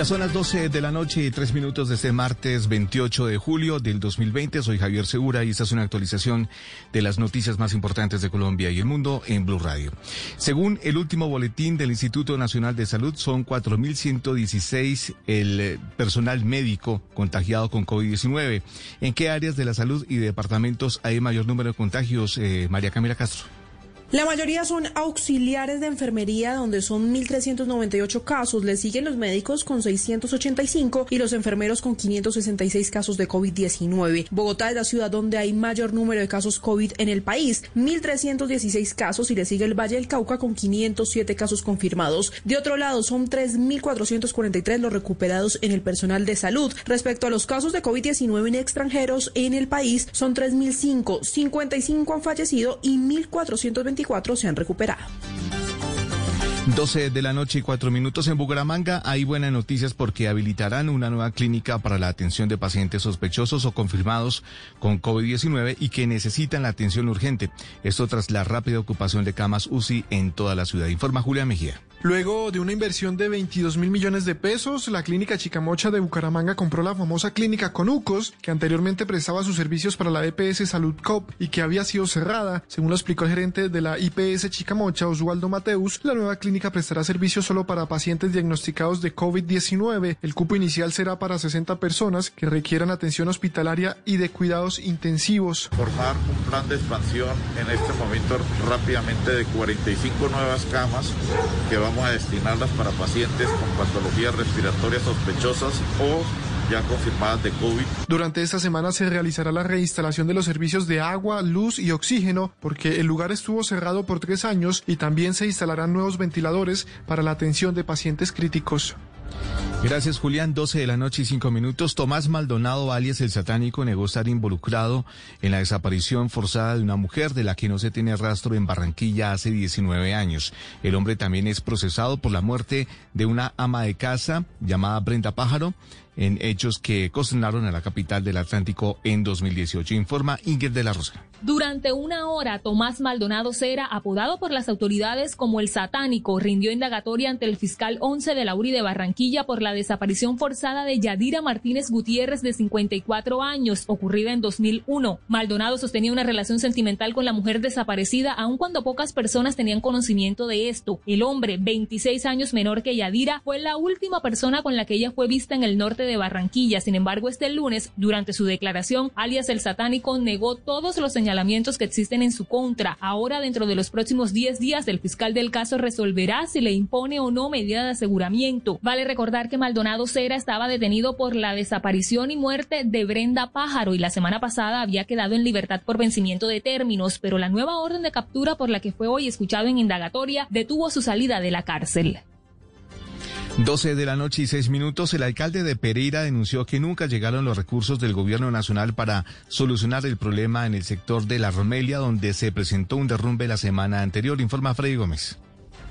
Ya son las 12 de la noche y tres minutos de este martes 28 de julio del 2020. Soy Javier Segura y esta es una actualización de las noticias más importantes de Colombia y el mundo en Blue Radio. Según el último boletín del Instituto Nacional de Salud, son 4.116 el eh, personal médico contagiado con COVID-19. ¿En qué áreas de la salud y departamentos hay mayor número de contagios, eh, María Camila Castro? La mayoría son auxiliares de enfermería, donde son 1.398 casos. Le siguen los médicos con 685 y los enfermeros con 566 casos de COVID-19. Bogotá es la ciudad donde hay mayor número de casos COVID en el país, 1.316 casos y le sigue el Valle del Cauca con 507 casos confirmados. De otro lado, son 3.443 los recuperados en el personal de salud. Respecto a los casos de COVID-19 en extranjeros en el país, son 3.005, 55 han fallecido y 1.420 se han recuperado. 12 de la noche y 4 minutos en Bucaramanga. Hay buenas noticias porque habilitarán una nueva clínica para la atención de pacientes sospechosos o confirmados con COVID-19 y que necesitan la atención urgente. Esto tras la rápida ocupación de camas UCI en toda la ciudad. Informa Julia Mejía. Luego de una inversión de 22 mil millones de pesos, la clínica Chicamocha de Bucaramanga compró la famosa clínica Conucos, que anteriormente prestaba sus servicios para la EPS Salud Cop y que había sido cerrada. Según lo explicó el gerente de la IPS Chicamocha, Oswaldo Mateus, la nueva clínica prestará servicios solo para pacientes diagnosticados de COVID-19. El cupo inicial será para 60 personas que requieran atención hospitalaria y de cuidados intensivos. Formar un plan de expansión en este momento rápidamente de 45 nuevas camas que va vamos a destinarlas para pacientes con patologías respiratorias sospechosas o ya confirmadas de COVID. Durante esta semana se realizará la reinstalación de los servicios de agua, luz y oxígeno, porque el lugar estuvo cerrado por tres años y también se instalarán nuevos ventiladores para la atención de pacientes críticos. Gracias, Julián. 12 de la noche y 5 minutos. Tomás Maldonado, alias el satánico, negó estar involucrado en la desaparición forzada de una mujer de la que no se tiene rastro en Barranquilla hace 19 años. El hombre también es procesado por la muerte de una ama de casa llamada Brenda Pájaro en hechos que consternaron a la capital del Atlántico en 2018. Informa Ingrid de la Rosa. Durante una hora, Tomás Maldonado Cera, apodado por las autoridades como el satánico, rindió indagatoria ante el fiscal 11 de la URI de Barranquilla por la desaparición forzada de Yadira Martínez Gutiérrez, de 54 años, ocurrida en 2001. Maldonado sostenía una relación sentimental con la mujer desaparecida, aun cuando pocas personas tenían conocimiento de esto. El hombre, 26 años menor que Yadira, fue la última persona con la que ella fue vista en el norte de Barranquilla. Sin embargo, este lunes, durante su declaración, alias el satánico negó todos los señalamientos que existen en su contra. Ahora, dentro de los próximos 10 días, el fiscal del caso resolverá si le impone o no medida de aseguramiento. Vale recordar que Maldonado Cera estaba detenido por la desaparición y muerte de Brenda Pájaro y la semana pasada había quedado en libertad por vencimiento de términos, pero la nueva orden de captura por la que fue hoy escuchado en indagatoria detuvo su salida de la cárcel. 12 de la noche y 6 minutos, el alcalde de Pereira denunció que nunca llegaron los recursos del gobierno nacional para solucionar el problema en el sector de la Romelia, donde se presentó un derrumbe la semana anterior, informa Freddy Gómez.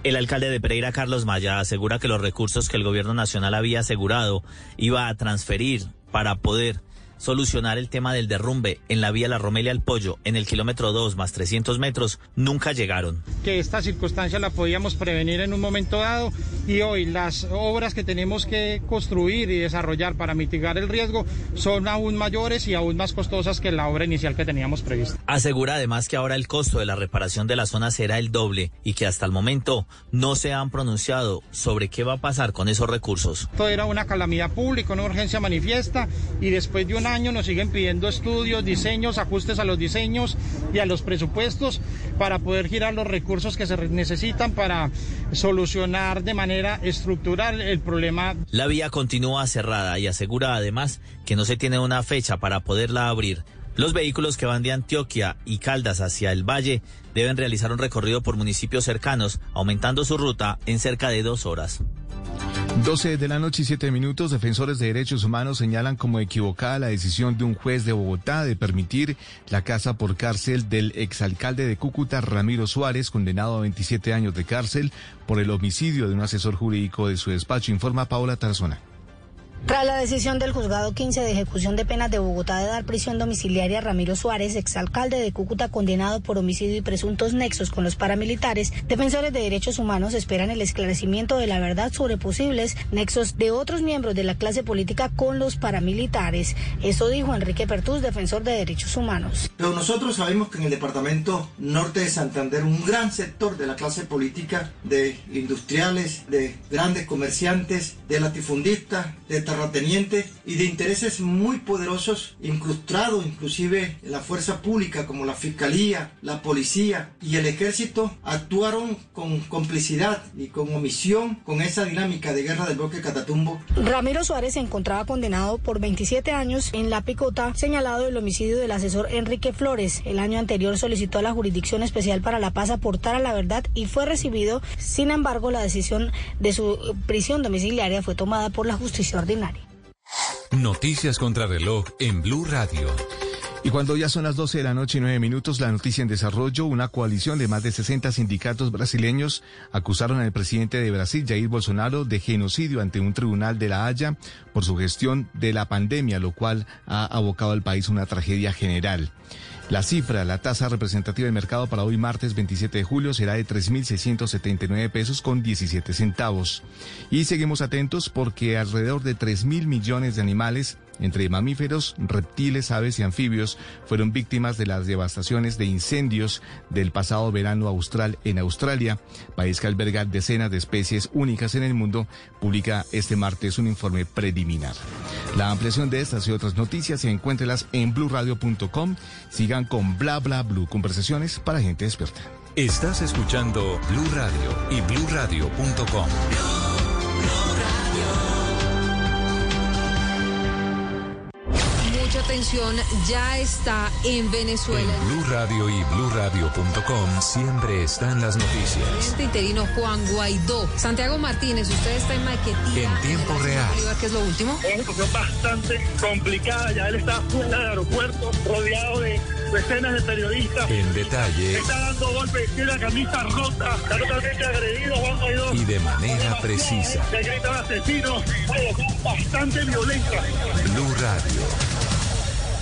El alcalde de Pereira, Carlos Maya, asegura que los recursos que el gobierno nacional había asegurado iba a transferir para poder solucionar el tema del derrumbe en la vía La Romelia al Pollo, en el kilómetro 2 más 300 metros, nunca llegaron. Que esta circunstancia la podíamos prevenir en un momento dado y hoy las obras que tenemos que construir y desarrollar para mitigar el riesgo son aún mayores y aún más costosas que la obra inicial que teníamos prevista. Asegura además que ahora el costo de la reparación de la zona será el doble y que hasta el momento no se han pronunciado sobre qué va a pasar con esos recursos. Esto era una calamidad pública, una urgencia manifiesta y después de una año nos siguen pidiendo estudios, diseños, ajustes a los diseños y a los presupuestos para poder girar los recursos que se necesitan para solucionar de manera estructural el problema. La vía continúa cerrada y asegura además que no se tiene una fecha para poderla abrir. Los vehículos que van de Antioquia y Caldas hacia el valle deben realizar un recorrido por municipios cercanos, aumentando su ruta en cerca de dos horas. 12 de la noche y 7 minutos, defensores de derechos humanos señalan como equivocada la decisión de un juez de Bogotá de permitir la casa por cárcel del exalcalde de Cúcuta, Ramiro Suárez, condenado a 27 años de cárcel por el homicidio de un asesor jurídico de su despacho, informa Paola Tarzona. Tras la decisión del juzgado 15 de ejecución de penas de Bogotá de dar prisión domiciliaria a Ramiro Suárez, exalcalde de Cúcuta condenado por homicidio y presuntos nexos con los paramilitares, defensores de derechos humanos esperan el esclarecimiento de la verdad sobre posibles nexos de otros miembros de la clase política con los paramilitares. Eso dijo Enrique Pertús, defensor de derechos humanos. Pero nosotros sabemos que en el departamento norte de Santander un gran sector de la clase política, de industriales, de grandes comerciantes, de latifundistas, de terratenientes y de intereses muy poderosos incrustados inclusive la fuerza pública como la fiscalía, la policía y el ejército actuaron con complicidad y con omisión con esa dinámica de guerra del bloque Catatumbo. Ramiro Suárez se encontraba condenado por 27 años en La Picota, señalado el homicidio del asesor Enrique Flores. El año anterior solicitó a la Jurisdicción Especial para la Paz aportar a la verdad y fue recibido. Sin embargo, la decisión de su prisión domiciliaria fue tomada por la justicia ordinaria. Noticias contra reloj en Blue Radio. Y cuando ya son las 12 de la noche y 9 minutos, la noticia en desarrollo, una coalición de más de 60 sindicatos brasileños acusaron al presidente de Brasil, Jair Bolsonaro, de genocidio ante un tribunal de La Haya por su gestión de la pandemia, lo cual ha abocado al país a una tragedia general. La cifra, la tasa representativa del mercado para hoy martes 27 de julio será de 3.679 pesos con 17 centavos. Y seguimos atentos porque alrededor de 3 mil millones de animales entre mamíferos, reptiles, aves y anfibios, fueron víctimas de las devastaciones de incendios del pasado verano austral en Australia, país que alberga decenas de especies únicas en el mundo, publica este martes un informe preliminar. La ampliación de estas y otras noticias se encuéntrelas en blurradio.com. Sigan con bla bla blue, conversaciones para gente experta. Estás escuchando Blue Radio y bluradio.com. Mucha atención, ya está en Venezuela. En Blue Radio y bluradio.com siempre están las noticias. Presidente interino Juan Guaidó. Santiago Martínez, usted está en Maquetía. En tiempo real. ¿Qué es lo último? Es una situación bastante complicada. Ya él está fuera del aeropuerto, rodeado de decenas de periodistas. En detalle. Está dando golpes, tiene la camisa rota, está totalmente agredido Juan Guaidó. Y de manera precisa. Le gritan asesinos, bastante violenta. Blue Radio.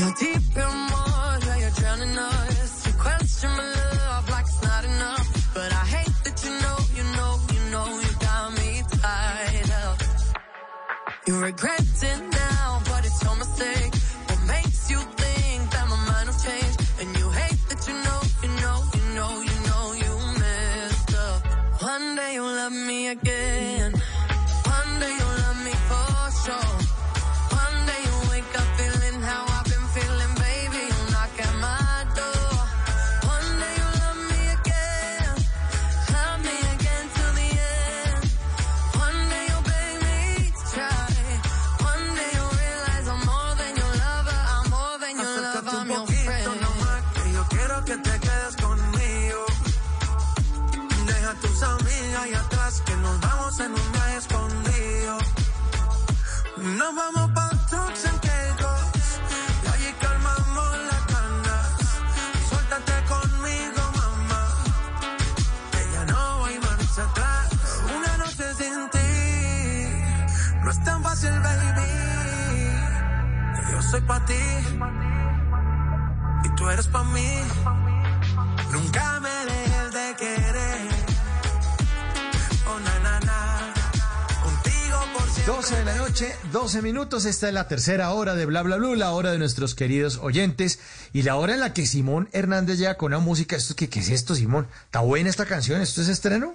You're deep in water, you're drowning us. You question my love like it's not enough. But I hate that you know, you know, you know, you got me tied up. You regret it now, but it's your mistake. What makes you think that my mind will change? And you hate that you know, you know, you know, you know, you messed up. One day you'll love me again. Soy pa' ti y tú eres pa' mí. Nunca me dejes de querer. Oh, na, na, na. Contigo por siempre. 12 de la noche, 12 minutos. Esta es la tercera hora de Bla Bla Blue, la hora de nuestros queridos oyentes y la hora en la que Simón Hernández llega con una música. ¿Esto qué, qué es esto, Simón? ¿Está buena esta canción? ¿Esto es estreno?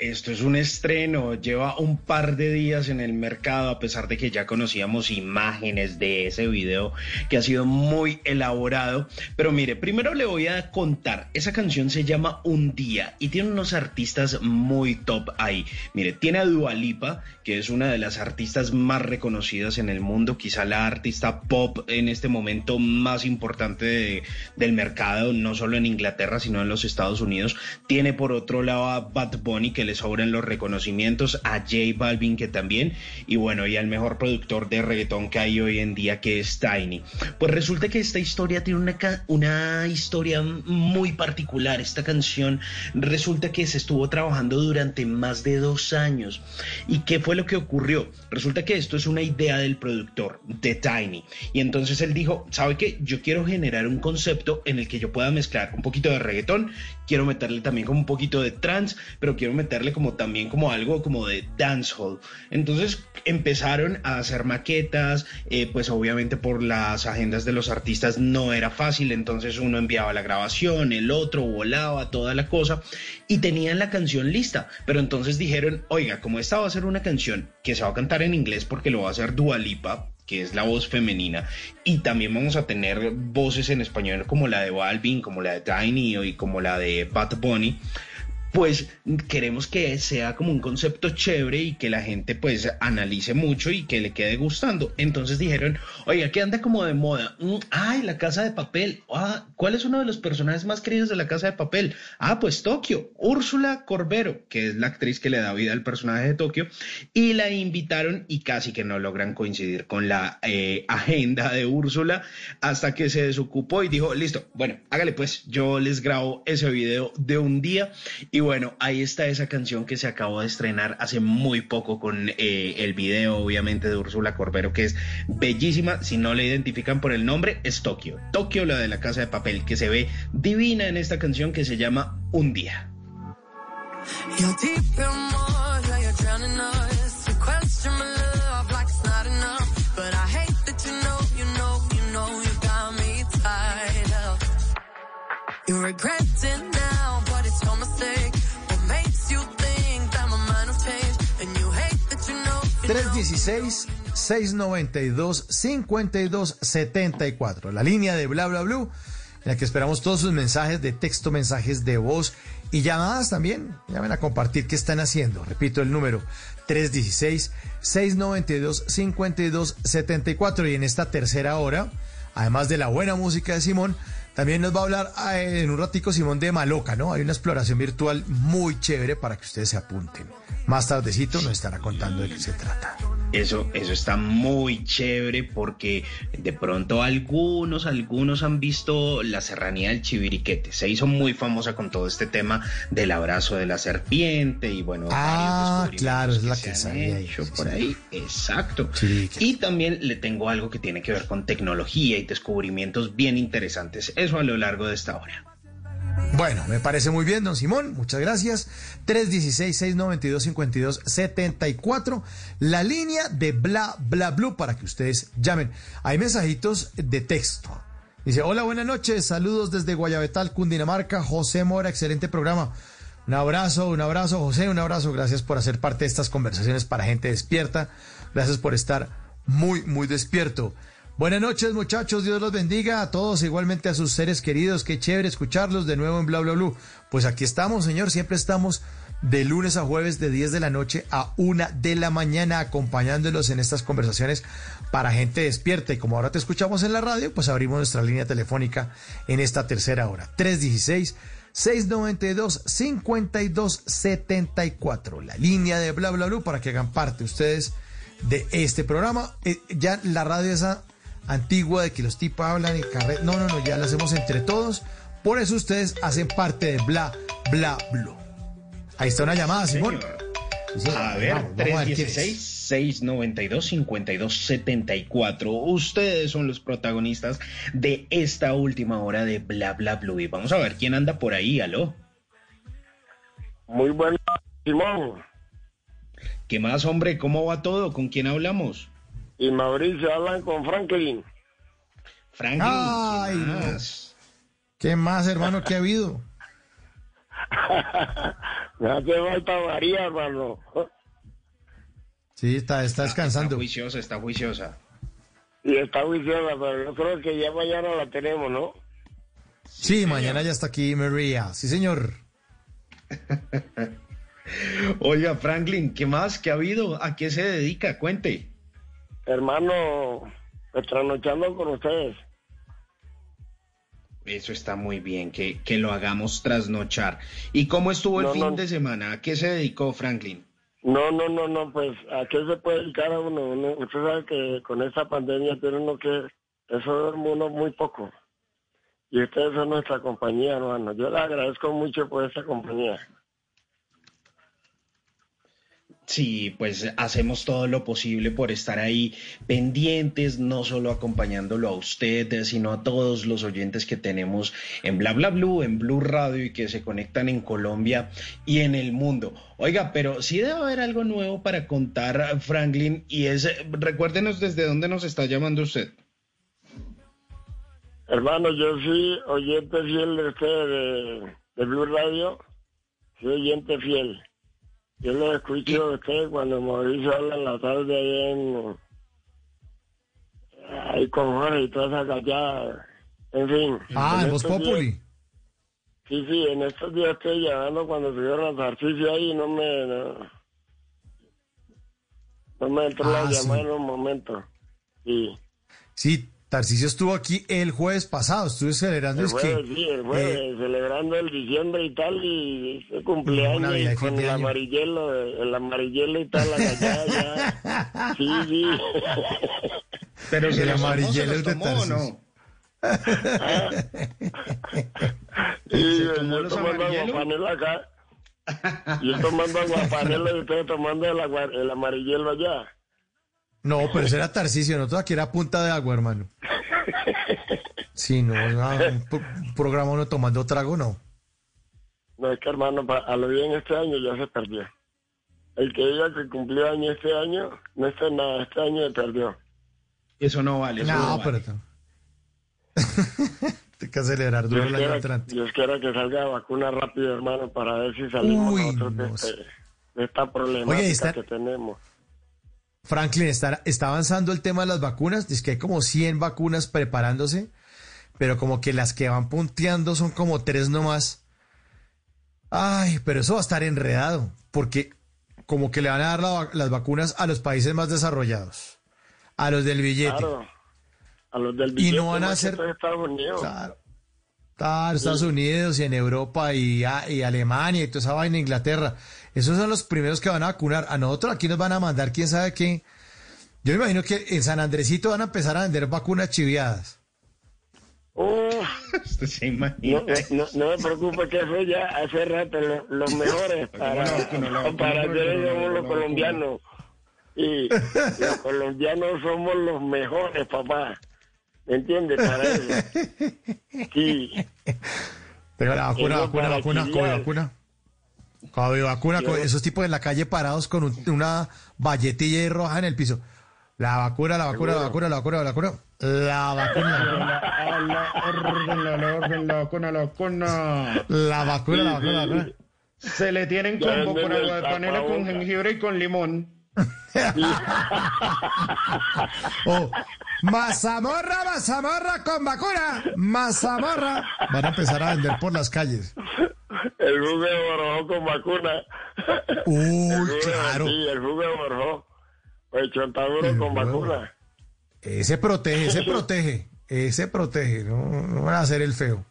Esto es un estreno, lleva un par de días en el mercado a pesar de que ya conocíamos imágenes de ese video que ha sido muy elaborado. Pero mire, primero le voy a contar, esa canción se llama Un Día y tiene unos artistas muy top ahí. Mire, tiene a Dua Lipa, que es una de las artistas más reconocidas en el mundo, quizá la artista pop en este momento más importante de- del mercado, no solo en Inglaterra, sino en los Estados Unidos. Tiene por otro lado a Bad Bunny, que le los reconocimientos, a J Balvin, que también, y bueno, y al mejor productor de reggaetón que hay hoy en día, que es Tiny. Pues resulta que esta historia tiene una, una historia muy particular. Esta canción resulta que se estuvo trabajando durante más de dos años. ¿Y qué fue lo que ocurrió? Resulta que esto es una idea del productor, de Tiny. Y entonces él dijo, ¿sabe qué? Yo quiero generar un concepto en el que yo pueda mezclar un poquito de reggaetón, quiero meterle también como un poquito de trance, pero quiero meterle como también como algo como de dancehall. Entonces empezaron a hacer maquetas, eh, pues obviamente por las agendas de los artistas no era fácil, entonces uno enviaba la grabación, el otro volaba, toda la cosa, y tenían la canción lista, pero entonces dijeron, oiga, como esta va a ser una canción que se va a cantar en inglés porque lo va a hacer Dua Lipa, que es la voz femenina, y también vamos a tener voces en español como la de Balvin, como la de Tiny y como la de Bad Bunny, pues queremos que sea como un concepto chévere y que la gente pues analice mucho y que le quede gustando. Entonces dijeron, oiga, ¿qué anda como de moda? Mm, ay, la casa de papel. Ah, ¿Cuál es uno de los personajes más queridos de la casa de papel? Ah, pues Tokio, Úrsula Corbero, que es la actriz que le da vida al personaje de Tokio, y la invitaron y casi que no logran coincidir con la eh, agenda de Úrsula hasta que se desocupó y dijo, listo, bueno, hágale pues, yo les grabo ese video de un día y bueno, ahí está esa canción que se acabó de estrenar hace muy poco con eh, el video, obviamente, de Úrsula Corbero, que es bellísima. Si no le identifican por el nombre, es Tokio. Tokio, la de la casa de papel, que se ve divina en esta canción que se llama Un día. You're 316-692-5274. La línea de bla bla blue, en la que esperamos todos sus mensajes de texto, mensajes de voz y llamadas también. Llamen a compartir qué están haciendo. Repito el número 316-692-5274. Y en esta tercera hora, además de la buena música de Simón, también nos va a hablar eh, en un ratico Simón de Maloca, ¿no? Hay una exploración virtual muy chévere para que ustedes se apunten. Más tardecito nos estará contando de qué se trata. Eso, eso está muy chévere porque de pronto algunos, algunos han visto la serranía del Chiviriquete. Se hizo muy famosa con todo este tema del abrazo de la serpiente y bueno, Ah, claro, es la se que han sabía ahí. hecho sí, por sí. ahí. Exacto. Y también le tengo algo que tiene que ver con tecnología y descubrimientos bien interesantes. Eso a lo largo de esta hora. Bueno, me parece muy bien, don Simón. Muchas gracias. 316-692-5274. La línea de bla, bla, blue para que ustedes llamen. Hay mensajitos de texto. Dice, hola, buenas noches. Saludos desde Guayabetal, Cundinamarca. José Mora, excelente programa. Un abrazo, un abrazo, José, un abrazo. Gracias por hacer parte de estas conversaciones para gente despierta. Gracias por estar muy, muy despierto. Buenas noches, muchachos. Dios los bendiga a todos, igualmente a sus seres queridos. Qué chévere escucharlos de nuevo en Bla Bla Blue. Pues aquí estamos, señor. Siempre estamos de lunes a jueves de 10 de la noche a 1 de la mañana acompañándolos en estas conversaciones para gente despierta. Y como ahora te escuchamos en la radio, pues abrimos nuestra línea telefónica en esta tercera hora. 316 692 5274. La línea de Bla Bla Blue para que hagan parte ustedes de este programa. Eh, ya la radio esa antigua de que los tipos hablan y carre... No, no, no, ya la hacemos entre todos. Por eso ustedes hacen parte de Bla Bla Blue. Ahí está una llamada, Simón. Sí, A ver, vamos, vamos a ver quién es. 316-692-5274. Ustedes son los protagonistas de esta última hora de Bla Bla Blue. Y vamos a ver quién anda por ahí, aló. Muy bueno, Simón. ¿Qué más, hombre? ¿Cómo va todo? ¿Con quién hablamos? Y Mauricio hablan con Franklin. Franklin. Ay, ¿qué más? ¿Qué más, hermano? ¿Qué ha habido? Me hace falta María, hermano. Sí, está, está descansando. Está juiciosa, está juiciosa. Y está juiciosa, pero yo creo que ya mañana la tenemos, ¿no? Sí, mañana ya está aquí María. Sí, señor. Oiga, Franklin, ¿qué más? ¿Qué ha habido? ¿A qué se dedica? Cuente. Hermano, trasnochando con ustedes. Eso está muy bien, que, que lo hagamos trasnochar. ¿Y cómo estuvo el No, fin no. de semana? ¿A qué se dedicó Franklin? No, no, no, no, pues, ¿a qué se puede dedicar a uno? Uno- Usted sabe que con esta pandemia tiene uno que, eso duerme uno muy poco. Y ustedes son nuestra compañía, hermano. Yo le agradezco mucho por esta compañía. Sí, pues hacemos todo lo posible por estar ahí pendientes, no solo acompañándolo a usted, sino a todos los oyentes que tenemos en Bla Bla Blue, en Blue Radio y que se conectan en Colombia y en el mundo. Oiga, pero sí debe haber algo nuevo para contar, Franklin, y es, recuérdenos desde dónde nos está llamando usted. Hermano, yo soy oyente fiel de usted, de, de Blue Radio. Soy oyente fiel. Yo lo escucho de usted cuando Mauricio habla en la tarde ahí en... Ahí con Jorge y toda esa callada. En fin. Ah, en Voz. Populi. Sí, sí, en estos días estoy llamando cuando subieron los ejercicios ahí y no me... No, no me entró Ah, la sí. llamada en un momento. Sí. Sí, Tarcisio estuvo aquí el jueves pasado, estuve celebrando El es jueves, que sí, el jueves, eh, celebrando el diciembre y tal, y ese cumpleaños y y con el amarillelo, el amarillelo y tal, allá, ya. Sí, sí. Pero El amarillelo los de tomó, ¿o Tarcisio. no? Sí, ¿Se tomó los aguapanelo acá. Yo tomando aguapanelo y ustedes tomando el, agua- el amarillelo allá. No, pero ese era Tarcisio, nosotros aquí era punta de agua, hermano. Sí, no, no, un, pro- un programa uno tomando trago, no. No, es que hermano, a lo bien este año ya se perdió. El que diga que cumplió año este año, no está en nada, este año se perdió. Eso no vale. Eso no, No, vale. pero... Hay que celebrar duro Dios el año quiera, entrante. Dios quiera que salga vacuna rápido, hermano, para ver si salimos Uy, nosotros de, no este- de esta problemática Oye, está- que tenemos. Franklin, está, está avanzando el tema de las vacunas. Es que hay como 100 vacunas preparándose, pero como que las que van punteando son como tres nomás. Ay, pero eso va a estar enredado, porque como que le van a dar la las vacunas a los países más desarrollados, a los del billete. Claro, a los del Y billete. no van a hacer- Estados Unidos. Claro. Claro, Estados Unidos y en Europa y, a- y Alemania y toda esa vaina, Inglaterra. Esos son los primeros que van a vacunar. A nosotros aquí nos van a mandar quién sabe qué. Yo me imagino que en San Andresito van a empezar a vender vacunas chiviadas. Usted se no, imagina. no, no me preocupe que eso ya hace rato lo- los mejores para, para no, somos los no, colombianos. Y los colombianos somos los mejores, papá. ¿Me entiendes? Para eso. Sí. Pero la vacuna, vacuna, vacuna. COVID vacuna. COVID vacuna, COVID, esos tipos en la calle parados con un- una valletilla roja en el piso. La vacuna, la vacuna, la vacuna, la vacuna, la vacuna. La vacuna, la vacuna. La vacuna, la vacuna. La vacuna, la vacuna, la vacuna. Se le tienen con el agua de panela, con jengibre y con limón. Oh, mazamorra, mazamorra con vacuna. Mazamorra. Van a empezar a vender por las calles. El jugo de con vacuna. Uy, El claro. Sí, el jugo de. El chontaduro El con vacuna. Ese protege, ese protege. Ese protege. No, no van a hacer el feo.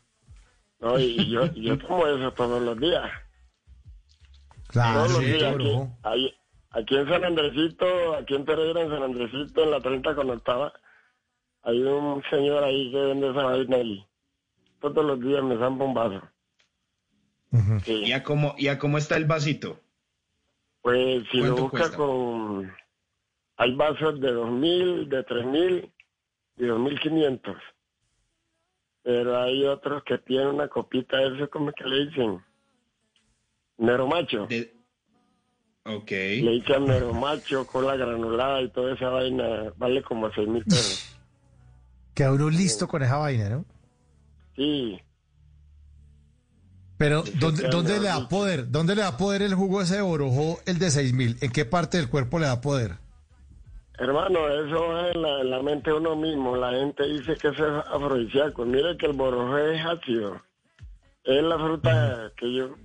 No, y yo, yo tomo eso todos los días. Claro, todos los sí, días. Aquí, bro. ahí- aquí en San Andresito, aquí en Pereira, en San Andresito, en la 30 cuando estaba, hay un señor ahí que vende esa vaina y todos los días me zampa un vaso. Sí. ¿Y a cómo, y a cómo está el vasito? Pues si lo ¿Cuánto busca cuesta? con... Hay vasos de 2.000, de 3.000 y 2.500. Pero hay otros que tienen una copita, eso como que le dicen. Mero macho. De... Ok. Le mero macho con la granulada y toda esa vaina. Vale como 6.000 pesos. Queda uno listo con esa vaina, ¿no? Sí. Pero, ¿dónde, dónde le da poder? ¿Dónde le da poder el jugo ese de borojó, el de 6000? ¿En qué parte del cuerpo le da poder? Hermano, eso va en la, en la mente de uno mismo. La gente dice que eso es afrodisíaco. Mire que el borojó es ácido. Es la fruta que yo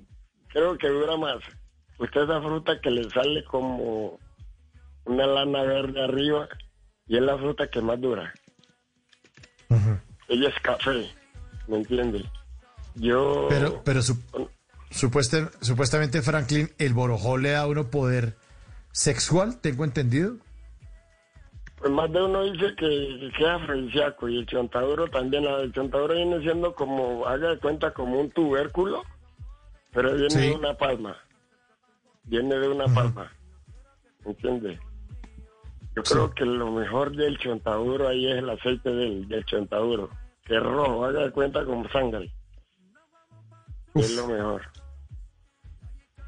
creo que dura más. Usted esa fruta que le sale como una lana verde arriba y es la fruta que más dura. Ella es café, ¿me entiende? Yo... Pero, pero su- supuestamente, Franklin, el borojó le da a uno poder sexual, tengo entendido. Pues más de uno dice que, que es afrodisíaco y el chontaduro también. El chontaduro viene siendo como, haga de cuenta, como un tubérculo, pero viene Sí. de una palma. Viene de una palma. ¿Entiende? Yo creo que lo mejor del chontaduro ahí es el aceite del, del chontaduro, que es rojo, haga de cuenta como sangre. Es lo mejor.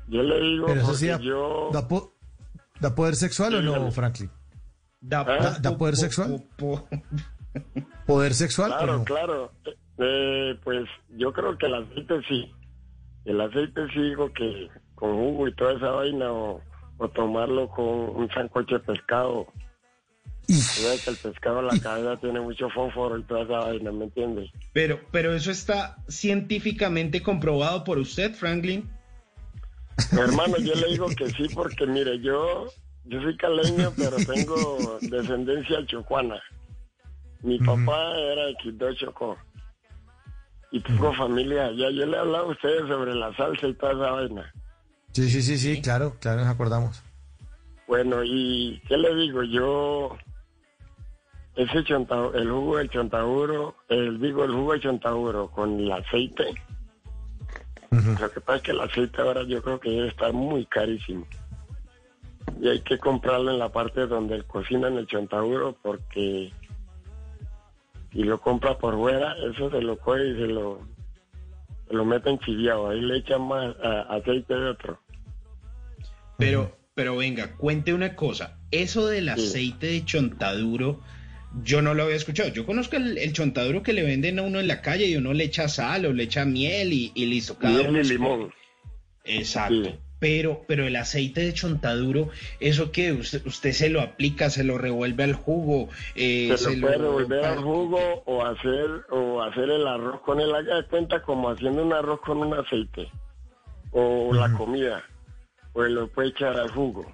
Yo le digo Pero eso sí porque da, yo... da po- ¿da poder sexual o no. Franklin? Da, ¿Da- da poder sexual? ¿Poder sexual o Claro, no? claro. Eh, pues yo creo que el aceite sí. El aceite sí digo que con jugo y toda esa vaina o, o tomarlo con un sancocho de pescado Sabes que el pescado en la cabeza tiene mucho fósforo y toda esa vaina, ¿me entiendes? Pero, pero eso está científicamente comprobado por usted, Franklin. Hermano, yo le digo que sí porque mire, yo yo soy caleño, pero tengo descendencia chocuana. Mi papá era de Quito Chocó. Y tengo familia allá. Yo le he hablado a ustedes sobre la salsa y toda esa vaina. Sí, sí, sí, sí, claro, claro, nos acordamos. Bueno, y ¿qué le digo? Yo, ese chonta, el jugo del chontaduro, el, digo, el jugo de chontaduro con el aceite. Lo que pasa es que el aceite ahora yo creo que debe estar muy carísimo. Y hay que comprarlo en la parte donde cocinan el chontaduro porque si lo compra por fuera, eso se lo coge y se lo, se lo meten chiviado. Ahí le echan más aceite de otro. Pero, pero venga, cuente una cosa. Eso del aceite de chontaduro, yo no lo había escuchado. Yo conozco el, el chontaduro que le venden a uno en la calle y uno le echa sal o le echa miel y, y listo. Cada Miel uno y escoge. limón. Exacto. Pero, pero el aceite de chontaduro, ¿eso que usted, usted se lo aplica, se lo revuelve al jugo? eh, se lo puede revolver al jugo o hacer o hacer el arroz con el haga de cuenta como haciendo un arroz con un aceite o la comida pues lo puede echar al jugo.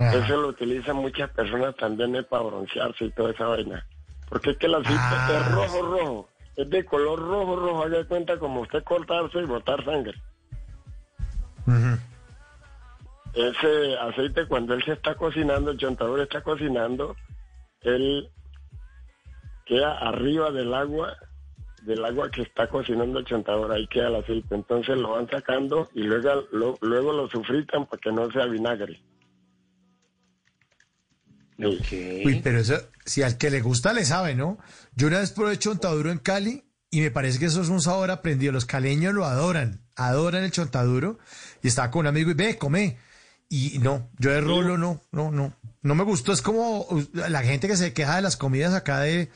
Eso lo utilizan muchas personas también es para broncearse y toda esa vaina. Porque es que el aceite es rojo rojo. Es de color rojo rojo. Haga cuenta como usted cortarse y botar sangre. Ese aceite cuando él se está cocinando, el chontador está cocinando, él queda arriba del agua, del agua que está cocinando el chontador, ahí queda el aceite. Entonces lo van sacando y luego lo, luego lo sufritan para que no sea vinagre. Uy, pero eso, si al que le gusta le sabe, ¿no? Yo una vez probé chontaduro en Cali y me parece que eso es un sabor aprendido. Los caleños lo adoran, adoran el chontaduro. Y estaba con un amigo y ve, come. Y no, yo de rolo no, no, no. No me gustó. Es como uh, la gente que se queja de las comidas acá de,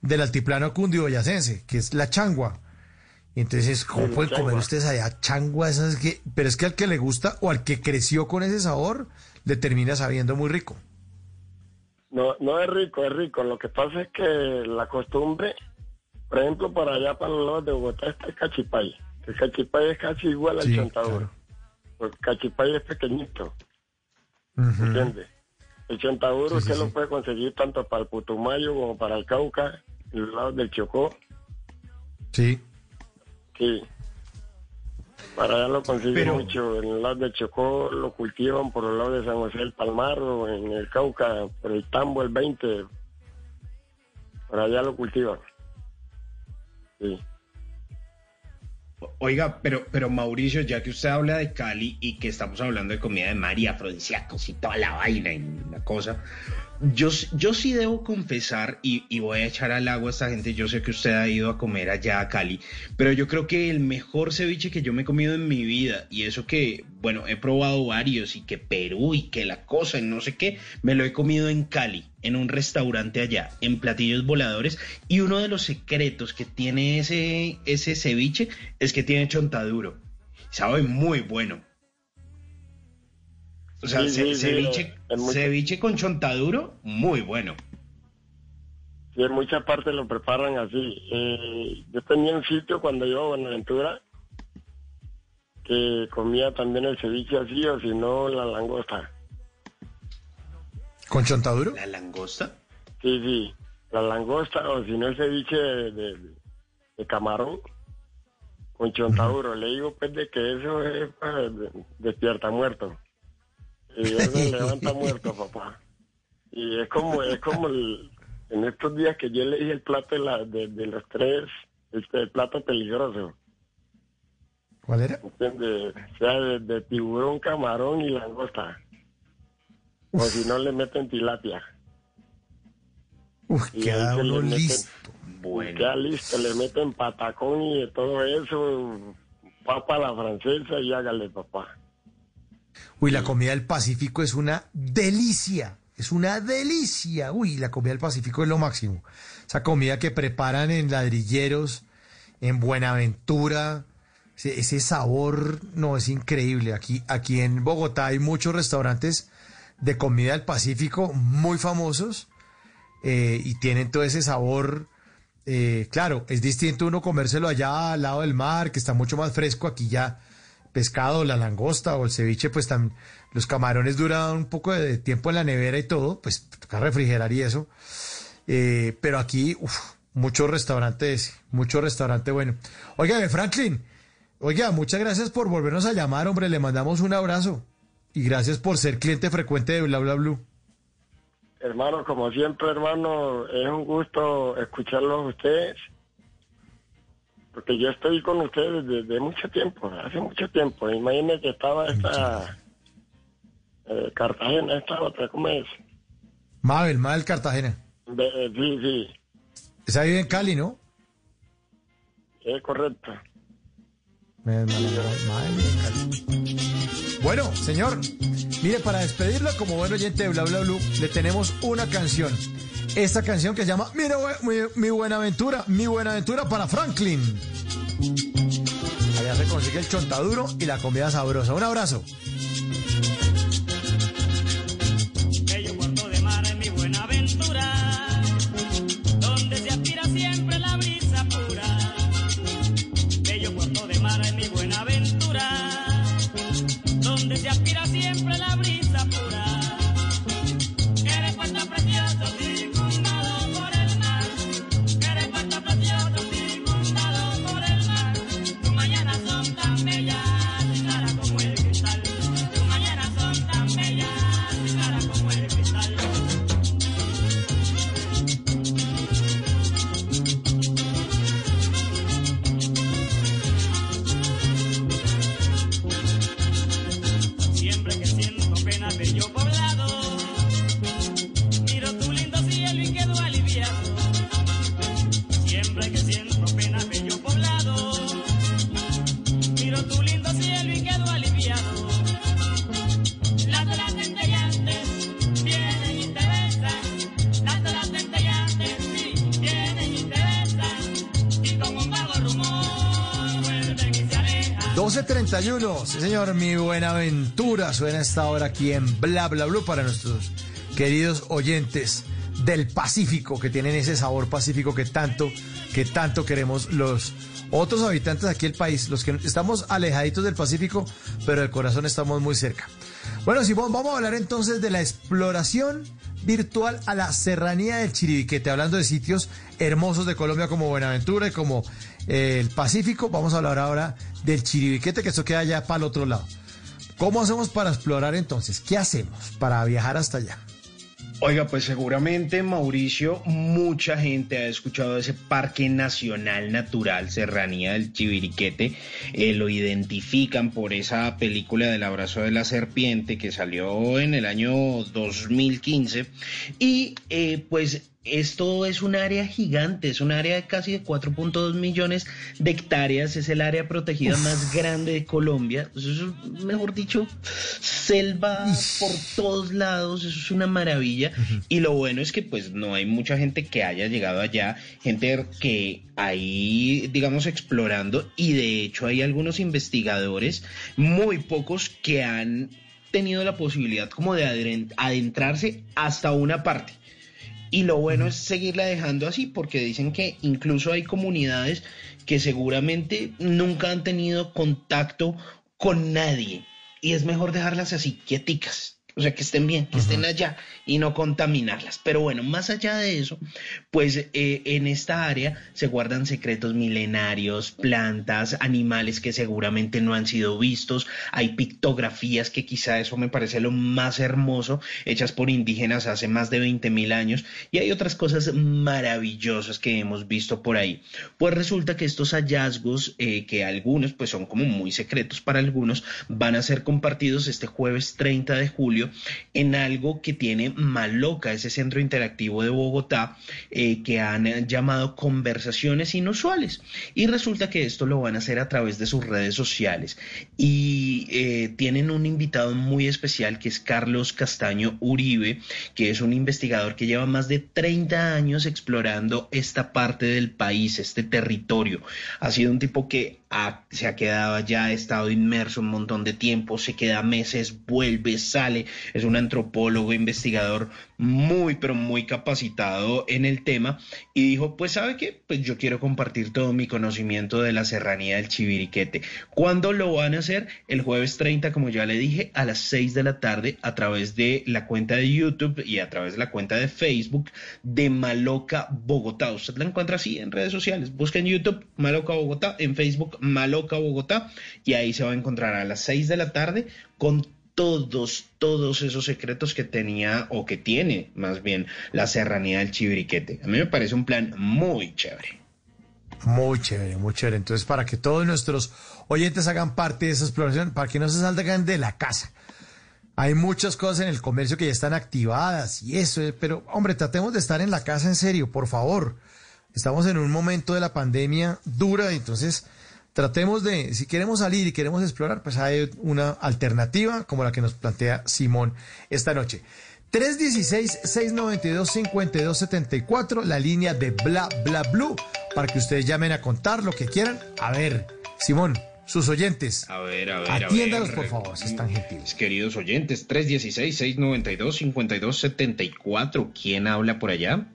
del altiplano cundiboyacense, que es la changua. Y entonces, ¿cómo pueden comer ustedes allá changua? Esas que, pero es que al que le gusta o al que creció con ese sabor, le termina sabiendo muy rico. No, no es rico, es rico. Lo que pasa es que la costumbre, por ejemplo, para allá, para los lados de Bogotá, está el cachipay. El cachipay es casi igual al Sí, el cachipay es pequeñito. ¿Entiendes? El chontaduro Sí, sí. lo puede conseguir tanto para el Putumayo como para el Cauca, en los lados del Chocó. Sí. Sí. Para allá lo consiguen Pero- mucho. En el lado del Chocó lo cultivan por el lado de San José del Palmar o en el Cauca, por el Tambo, el 20. Por allá lo cultivan. Sí. Oiga, pero, pero Mauricio, ya que usted habla de Cali y que estamos hablando de comida de mar y afrodisíacos y toda la vaina y la cosa, yo, yo sí debo confesar y, y voy a echar al agua a esta gente, yo sé que usted ha ido a comer allá a Cali, pero yo creo que el mejor ceviche que yo me he comido en mi vida y eso que, bueno, he probado varios y que Perú y que la cosa y no sé qué, me lo he comido en Cali, en un restaurante allá, en platillos voladores y uno de los secretos que tiene ese, ese ceviche es que tiene chontaduro. Sabe muy bueno. O sea, Sí, ce- sí, sí, ceviche, ceviche con chontaduro, muy bueno. Sí, en muchas partes lo preparan así. Eh, yo tenía un sitio cuando iba a Buenaventura que comía también el ceviche así o si no la langosta. ¿Con chontaduro? ¿La langosta? Sí, sí, la langosta o si no el ceviche de, de- de camarón con chontaduro. Le digo pues de que eso es pues, de- despierta muerto. Y eso levanta muerto, papá. Y es como, es como el- en estos días que yo le dije el plato de, la, de, de los tres, este, el plato peligroso. ¿Cuál era? ¿entiendes? O sea, de, de tiburón, camarón y langosta. O si no le meten tilapia. Uf, Y queda ahí se le uno meten- listo. y Queda listo, le meten patacón y de todo eso, papa a la francesa y hágale, papá. Uy, la comida del Pacífico es una delicia. Es una delicia. Uy, la comida del Pacífico es lo máximo. Esa comida que preparan en ladrilleros, en Buenaventura. Ese, sabor, no, es increíble. Aquí, aquí en Bogotá hay muchos restaurantes de comida del Pacífico muy famosos eh, y tienen todo ese sabor. eh, claro, es distinto uno comérselo allá al lado del mar, que está mucho más fresco. Aquí ya pescado, la langosta o el ceviche, pues también los camarones duran un poco de tiempo en la nevera y todo, pues toca refrigerar y eso. Eh, pero aquí, uf, muchos restaurantes, mucho restaurante bueno. Oiga, Franklin, oiga, muchas gracias por volvernos a llamar, hombre, le mandamos un abrazo. Y gracias por ser cliente frecuente de Bla Bla Blue. Hermano, como siempre, hermano, es un gusto escucharlos ustedes. Porque yo estoy con ustedes desde mucho tiempo, hace mucho tiempo. Imagínense que estaba esta eh, Cartagena, esta otra, ¿cómo es? Mabel, Mabel Cartagena. Ve- eh, sí, sí, Esa vive en Cali, ¿no? es correcto. Mabel en Cali. Bueno, señor, mire, para despedirlo como buen oyente de Bla Bla Blue, le tenemos una canción. Esta canción que se llama Mira, mi, mi buena aventura, mi buena aventura para Franklin. Allá se consigue el chontaduro y la comida sabrosa. Un abrazo. 31. Sí, señor, mi Buenaventura suena esta hora aquí en Bla Bla Blue para nuestros queridos oyentes del Pacífico que tienen ese sabor pacífico que tanto, que tanto queremos los otros habitantes aquí del país, los que estamos alejaditos del Pacífico, pero del corazón estamos muy cerca. Bueno, Simón, vamos a hablar entonces de la exploración virtual a la serranía del Chiribiquete, hablando de sitios hermosos de Colombia como Buenaventura y como el Pacífico. Vamos a hablar ahora del Chiribiquete, que esto queda allá para el otro lado. ¿Cómo hacemos para explorar entonces? ¿Qué hacemos para viajar hasta allá? Oiga, pues seguramente Mauricio, mucha gente ha escuchado ese Parque Nacional Natural Serranía del Chiviriquete. Eh, lo identifican por esa película del abrazo de la serpiente que salió en el año 2015. Y eh, pues esto es un área gigante, es un área de casi de 4.2 millones de hectáreas, es el área protegida más grande de Colombia. Eso es, mejor dicho, selva por todos lados, eso es una maravilla. Y lo bueno es que pues no hay mucha gente que haya llegado allá, gente que ahí, digamos, explorando, y de hecho hay algunos investigadores, muy pocos, que han tenido la posibilidad como de adentrarse hasta una parte. Y lo bueno es seguirla dejando así, porque dicen que incluso hay comunidades que seguramente nunca han tenido contacto con nadie. Y es mejor dejarlas así, quieticas. O sea, que estén bien, que estén allá y no contaminarlas. Pero bueno, más allá de eso, pues eh, en esta área se guardan secretos milenarios, plantas, animales que seguramente no han sido vistos. Hay pictografías que quizá eso me parece lo más hermoso, hechas por indígenas hace más de 20 mil años. Y hay otras cosas maravillosas que hemos visto por ahí. Pues resulta que estos hallazgos, eh, que algunos pues son como muy secretos para algunos, van a ser compartidos este jueves 30 de julio en algo que tiene Maloca, ese centro interactivo de Bogotá, eh, que han llamado conversaciones inusuales. Y resulta que esto lo van a hacer a través de sus redes sociales. Y eh, tienen un invitado muy especial que es Carlos Castaño Uribe, que es un investigador que lleva más de 30 años explorando esta parte del país, este territorio. Ha sido un tipo que se ha quedado allá, ha estado inmerso un montón de tiempo, se queda meses, vuelve, sale, es un antropólogo, investigador muy, pero muy capacitado en el tema y dijo, pues sabe qué, pues yo quiero compartir todo mi conocimiento de la serranía del Chiviriquete. ¿Cuándo lo van a hacer? El jueves 30, como ya le dije, a las 6 de la tarde a través de la cuenta de YouTube y a través de la cuenta de Facebook de Maloca Bogotá. Usted la encuentra así en redes sociales. Busca en YouTube Maloca Bogotá, en Facebook Maloca Bogotá y ahí se va a encontrar a las 6 de la tarde con todos, todos esos secretos que tenía o que tiene más bien la serranía del Chiviriquete. A mí me parece un plan muy chévere. Muy chévere, muy chévere. Entonces, para que todos nuestros oyentes hagan parte de esa exploración, para que no se salgan de la casa. Hay muchas cosas en el comercio que ya están activadas y eso, eh, pero hombre, tratemos de estar en la casa en serio, por favor. Estamos en un momento de la pandemia dura, entonces tratemos de, si queremos salir y queremos explorar, pues hay una alternativa como la que nos plantea Simón esta noche. 316-692-5274, la línea de Bla Bla Blue, para que ustedes llamen a contar lo que quieran. A ver, Simón, sus oyentes. A ver, a ver. Atiéndalos, a ver. por favor, si están gentiles. Queridos oyentes, 316-692-5274. ¿Quién habla por allá?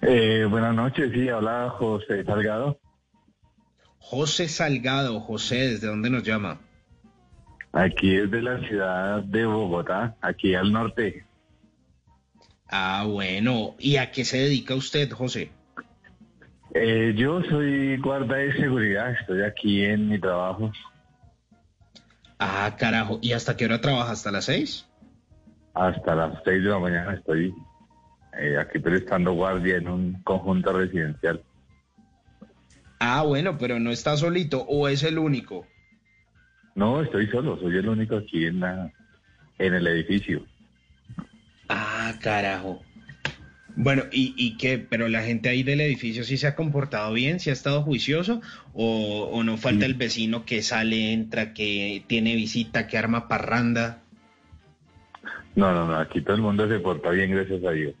Eh, buenas noches, sí, habla José Salgado. José Salgado. José, ¿desde dónde nos llama? Aquí es de la ciudad de Bogotá, aquí al norte. Ah, bueno. ¿Y a qué se dedica usted, José? Eh, yo soy guarda de seguridad, estoy aquí en mi trabajo. Ah, carajo. ¿Y hasta qué hora trabaja? ¿Hasta las seis? Hasta las seis de la mañana estoy eh, aquí prestando guardia en un conjunto residencial. Ah, bueno, pero no está solito o es el único. No, estoy solo, soy el único aquí en, la, en el edificio. Ah, carajo. Bueno, ¿y, ¿y qué? ¿Pero la gente ahí del edificio sí se ha comportado bien? ¿Sí ha estado juicioso? ¿O, o no falta el vecino que sale, entra, que tiene visita, que arma parranda? No, no, no, aquí todo el mundo se porta bien, gracias a Dios.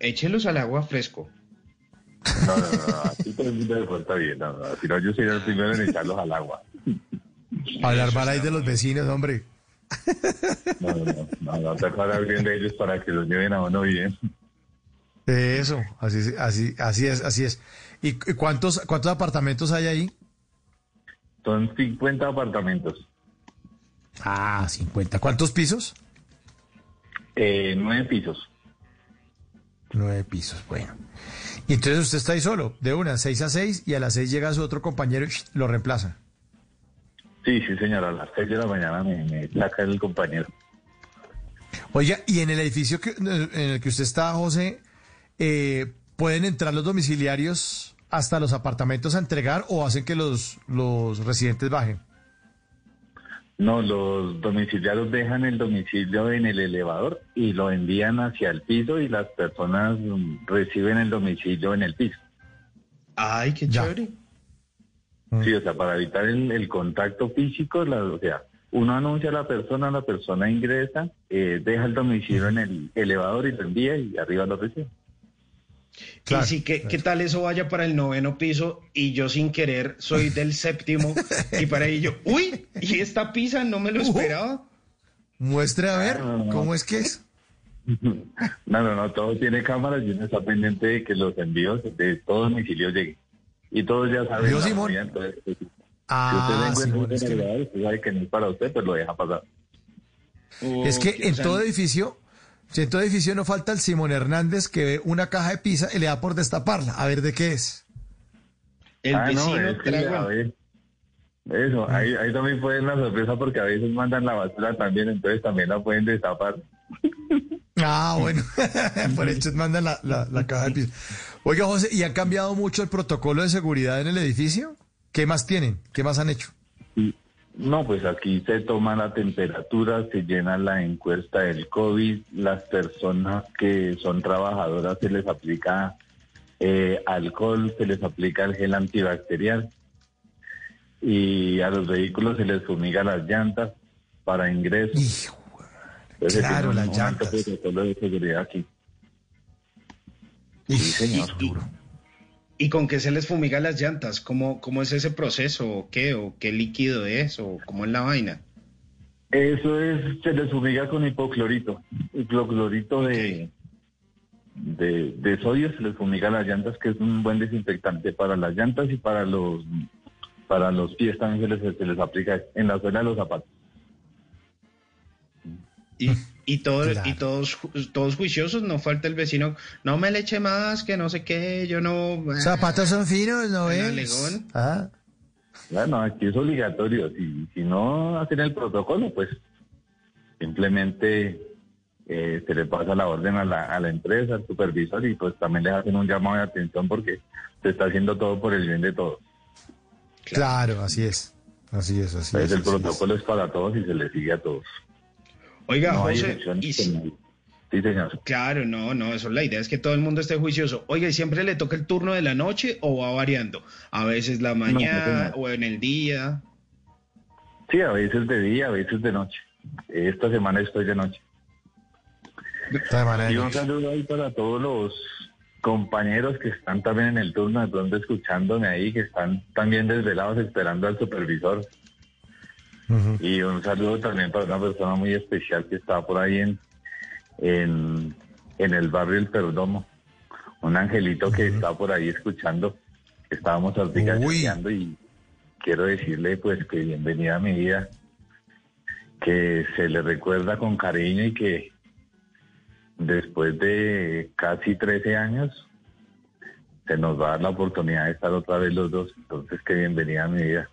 Échelos al agua fresco. No, no, no, aquí todo el mundo se porta bien. No, no, si no, yo sería el primero en echarlos al agua. Hablar mal ahí de los vecinos, hombre. No, no, no, no, no te hablar bien de ellos para que los lleven a uno bien. Eso, así, así, así es, así es. ¿Y y cuántos, cuántos apartamentos hay ahí? Son 50 apartamentos, Ah, 50. ¿Cuántos pisos? eh, nueve pisos. Nueve pisos, bueno. Y entonces usted está ahí solo, de una, seis a seis, y a las seis llega su otro compañero y lo reemplaza. Sí, sí, señora, a las 6 de la mañana me, me saca el compañero. Oiga, y en el edificio que, en el que usted está, José, eh, ¿pueden entrar los domiciliarios hasta los apartamentos a entregar o hacen que los, los residentes bajen? No, los domiciliarios dejan el domicilio en el elevador y lo envían hacia el piso y las personas mm, reciben el domicilio en el piso. Ay, qué chévere. Sí, o sea, para evitar el, el contacto físico, la- o sea, uno anuncia a la persona, la persona ingresa, eh, deja el domicilio en el elevador y lo envía y arriba lo recibe. Y sí, ¿qué, ¿qué tal eso vaya para el noveno piso y yo sin querer soy del séptimo y para ello, uy, y esta pizza no me lo esperaba? Muestre a ver, no, no. ¿cómo es que es? No, no, no, todo tiene cámaras y uno está pendiente de que los envíos de todo domicilio lleguen. Y todos ya saben. Yo, Simón. entonces, pues, Ah, si usted Simón, es un que- usted sabe que no es para usted, pues lo deja pasar. Es que en todo edificio, si en todo edificio no falta el Simón Hernández que ve una caja de pizza y le da por destaparla, a ver de qué es. El Ah, no, vecino es a ver, Eso, ahí, ahí también pueden la sorpresa porque a veces mandan la basura también, entonces también la pueden destapar. Ah, bueno. Por eso manda la, la, la caja de pizza. Oiga, José, ¿y ha cambiado mucho el protocolo de seguridad en el edificio? ¿Qué más tienen? ¿Qué más han hecho? No, pues aquí se toma la temperatura, se llena la encuesta del COVID, las personas que son trabajadoras se les aplica eh, alcohol, se les aplica el gel antibacterial y a los vehículos se les fumiga las llantas para ingreso. Entonces, claro, las llantas. de seguridad aquí. Sí, señor. ¿Y con qué se les fumiga las llantas? ¿Cómo, cómo es ese proceso? ¿O qué? ¿O qué líquido es? ¿O cómo es la vaina? Eso es, se les fumiga con hipoclorito. Hipoclorito de, de, de sodio se les fumiga las llantas, que es un buen desinfectante para las llantas y para los para los pies también se les, se les aplica en la suela de los zapatos. Y, y, todos, Claro. y todos, todos juiciosos, no falta el vecino, no me le eche más, que no sé qué, yo no... Zapatos son finos, ¿no ves? Ah, Bueno, aquí es obligatorio. Si, si no hacen el protocolo, pues simplemente eh, se le pasa la orden a la, a la empresa, al supervisor, y pues también les hacen un llamado de atención porque se está haciendo todo por el bien de todos. claro, así es. Así es, así Entonces es. el así es. protocolo es para todos y se le sigue a todos. Oiga, No José, y si-. Sí, señor. Claro, no, no, eso es la idea, es que todo el mundo esté juicioso. Oiga, ¿y siempre le toca el turno de la noche o va variando? A veces la mañana o en el día. Sí, a veces de día, a veces de noche. Esta semana estoy de noche. Esta semana de Y un saludo ahí para todos los compañeros que están también en el turno, de pronto escuchándome ahí, que están también desvelados esperando al supervisor. Y un saludo también para una persona muy especial que está por ahí en, en, en el barrio El Perdomo. Un angelito que está por ahí escuchando. Estábamos aplicacionando y quiero decirle pues que bienvenida a mi vida, que se le recuerda con cariño y que después de casi 13 años se nos va a dar la oportunidad de estar otra vez los dos. Entonces, que bienvenida a mi vida.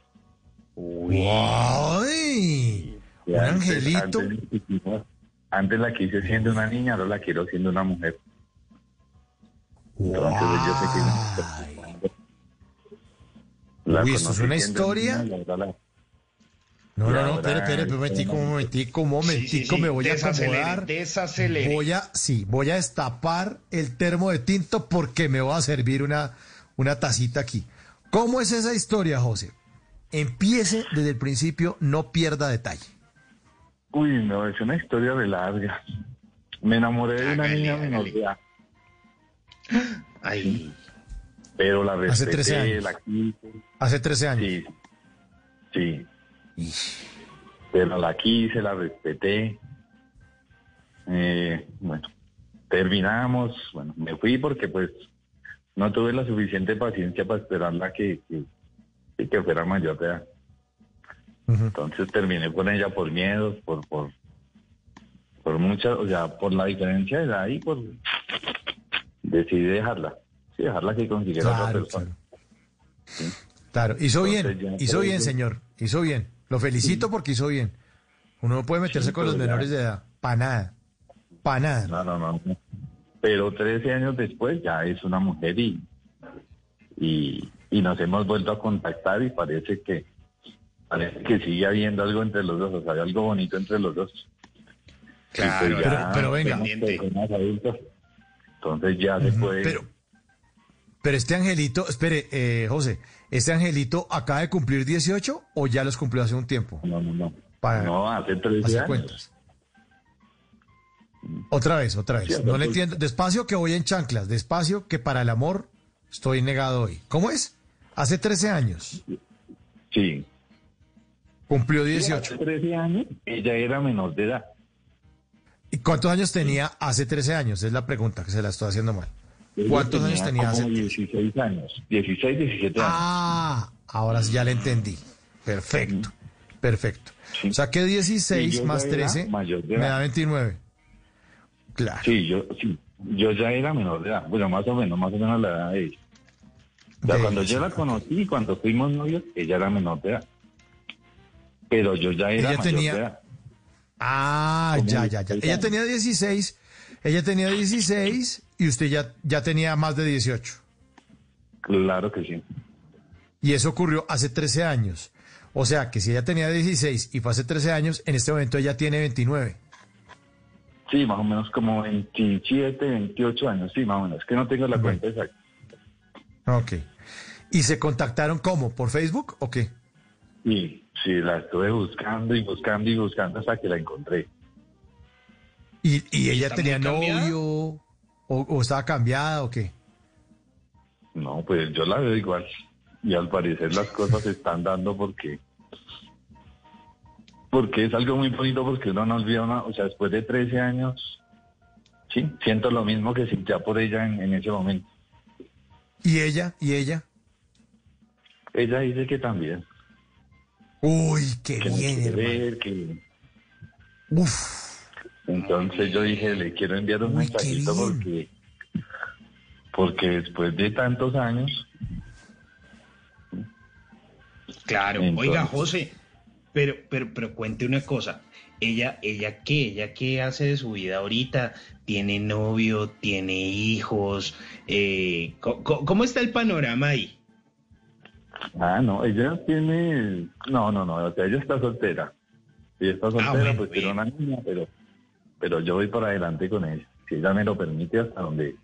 ¡Ay! Y Un antes- angelito. Antes, antes la quise siendo una niña, ahora la quiero siendo una mujer. Entonces yo sé que... La Uy, ¿esto es una historia? niña, ahora la- No, no, no, espere, espere, un momentico, un momentico, un momentico, me voy a acomodar. desacelere. Voy a, sí, voy a destapar el termo de tinto porque me voy a servir una, una tacita aquí. ¿Cómo es esa historia, José? Empiece desde el principio, no pierda detalle. Uy, no, es una historia de larga. Me enamoré de una niña menor de edad, Ay, pero la Hace 13 respeté, años. la quise. Hace 13 años. Sí, sí. Pero la quise, la respeté. Eh, bueno, terminamos. Bueno, me fui porque pues no tuve la suficiente paciencia para esperarla que, que, que- que fuera mayor de edad. Ujú. Entonces terminé con ella por miedos, por, por, por muchas, o sea, por la diferencia de edad y por decidí dejarla. Sí, dejarla que consiguiera otra Claro, persona. claro. Claro, hizo bien, Entonces, hizo bien, eso- señor, hizo bien. Lo felicito porque hizo bien. Uno no puede meterse Sí, con los ya- menores de edad, para nada, para nada. No, no, no. Pero 13 años después ya es una mujer y, y, y nos hemos vuelto a contactar y parece que parece que sigue habiendo algo entre los dos, o sea, hay algo bonito entre los dos. Claro, pues pero- pero venga. adultas, entonces ya se puede... Pero, pero este angelito, espere, eh, José, ¿este angelito acaba de cumplir 18 o ya los cumplió hace un tiempo? No, no, no. Para No, hace 13 hacer años. cuentas. Otra vez, otra vez. Sí, no le entiendo. Despacio que voy en chanclas, despacio que para el amor estoy negado hoy. ¿Cómo es? Hace 13 años. Sí. Cumplió Sí, 18. Hace 13 años ella era menor de edad. ¿Y cuántos años tenía hace 13 años? Es la pregunta que se la estoy haciendo mal. ¿Cuántos años tenía hace? 16 años. 16, 17 años. Ah, ahora sí ya le entendí. Perfecto, perfecto. O sea que 16 Y yo más ya era 13 mayor de me da 29. Claro. Sí, yo, sí, yo ya era menor de edad, bueno, más o menos, más o menos la edad de ella. O sea, cuando yo la conocí, cuando fuimos novios, ella era menor de edad. Pero yo ya era Ella mayor tenía- de edad. Ah, ya, ya, ya. 16 Ella tenía 16, ella tenía 16 y usted ya, ya tenía más de 18. Claro que sí. Y eso ocurrió hace 13 años. O sea que si ella tenía 16 y fue hace 13 años, en este momento ella tiene 29. Sí, más o menos como 27, 28 años, sí, más o menos. Es que no tengo la Bueno. cuenta exacta. Ok. ¿Y se contactaron cómo? ¿Por Facebook o qué? Y sí, la estuve buscando y buscando y buscando hasta que la encontré. ¿Y, y ella tenía novio o, o estaba cambiada o qué? No, pues yo la veo igual. Y al parecer las cosas se están dando porque porque es algo muy bonito porque uno no olvida una, o sea, después de 13 años, sí, siento lo mismo que sentía por ella en, en ese momento. ¿Y ella? ¿Y ella? Ella dice que también. Uy, qué que bien, quiere hermano. ver, que... Uf. Entonces yo dije, le quiero enviar un Uy, mensajito porque porque después de tantos años, Claro, Entonces- oiga, José, pero, pero, pero cuente una cosa. Ella, ella qué, ella qué hace de su vida ahorita, tiene novio, tiene hijos, eh, co- ¿cómo está el panorama ahí? Ah, no, ella tiene, no, no, no, o sea, ella está soltera. Ella está soltera, Ah, bueno, pues tiene una niña, pero, pero yo voy por adelante con ella. Si ella me lo permite, hasta donde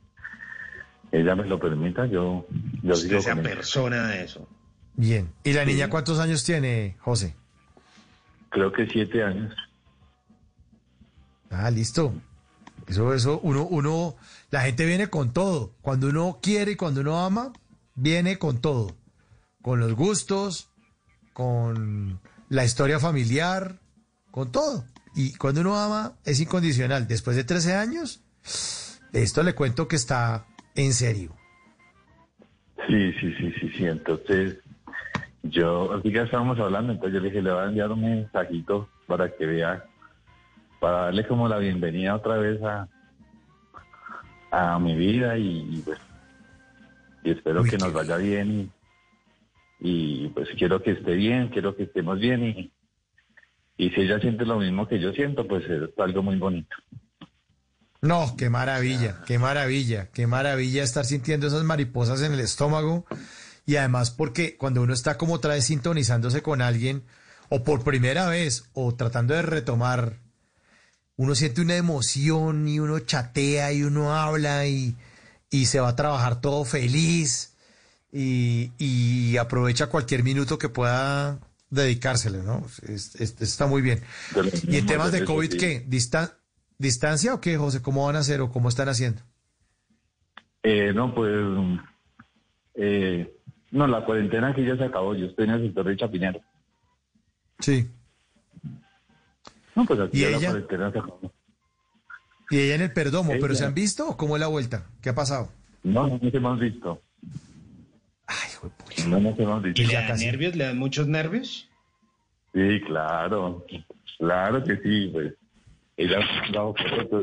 ella me lo permita, yo, yo Usted ella. persona de eso. Bien. ¿Y la niña cuántos años tiene, José? Creo que siete años. Ah, listo. Eso, eso, uno, uno, la gente viene con todo. Cuando uno quiere y cuando uno ama, viene con todo. Con los gustos, con la historia familiar, con todo. Y cuando uno ama, es incondicional. Después de 13 años, esto le cuento que está en serio. Sí, sí, sí, sí, sí. Entonces, yo, así que estábamos hablando, entonces yo le dije, le voy a enviar un mensajito para que vea, para darle como la bienvenida otra vez a, a mi vida y, y, pues, y espero que nos vaya bien y, pues quiero que esté bien, quiero que estemos bien y, y si ella siente lo mismo que yo siento, pues es algo muy bonito. No, qué maravilla, qué maravilla, qué maravilla estar sintiendo esas mariposas en el estómago. Y además porque cuando uno está como otra vez sintonizándose con alguien, o por primera vez, o tratando de retomar, uno siente una emoción y uno chatea y uno habla y, y se va a trabajar todo feliz y, y aprovecha cualquier minuto que pueda dedicársele, ¿no? Es- es- está muy bien. ¿Y en temas de COVID sí. qué? ¿Distan- ¿Distancia o qué, José? ¿Cómo van a hacer o cómo están haciendo? Eh, no, pues, eh, no, la cuarentena aquí ya se acabó, yo estoy en el sector de Chapinero. Sí. No, pues aquí ¿Y ya la ella? cuarentena se acabó. Y ella en el perdomo, ¿pero Ella. se han visto o cómo es la vuelta? ¿Qué ha pasado? No, no nos hemos visto. No nos hemos visto. ¿Y le da nervios? ¿Le dan muchos nervios? Sí, claro. Claro que sí, pues. Ella ha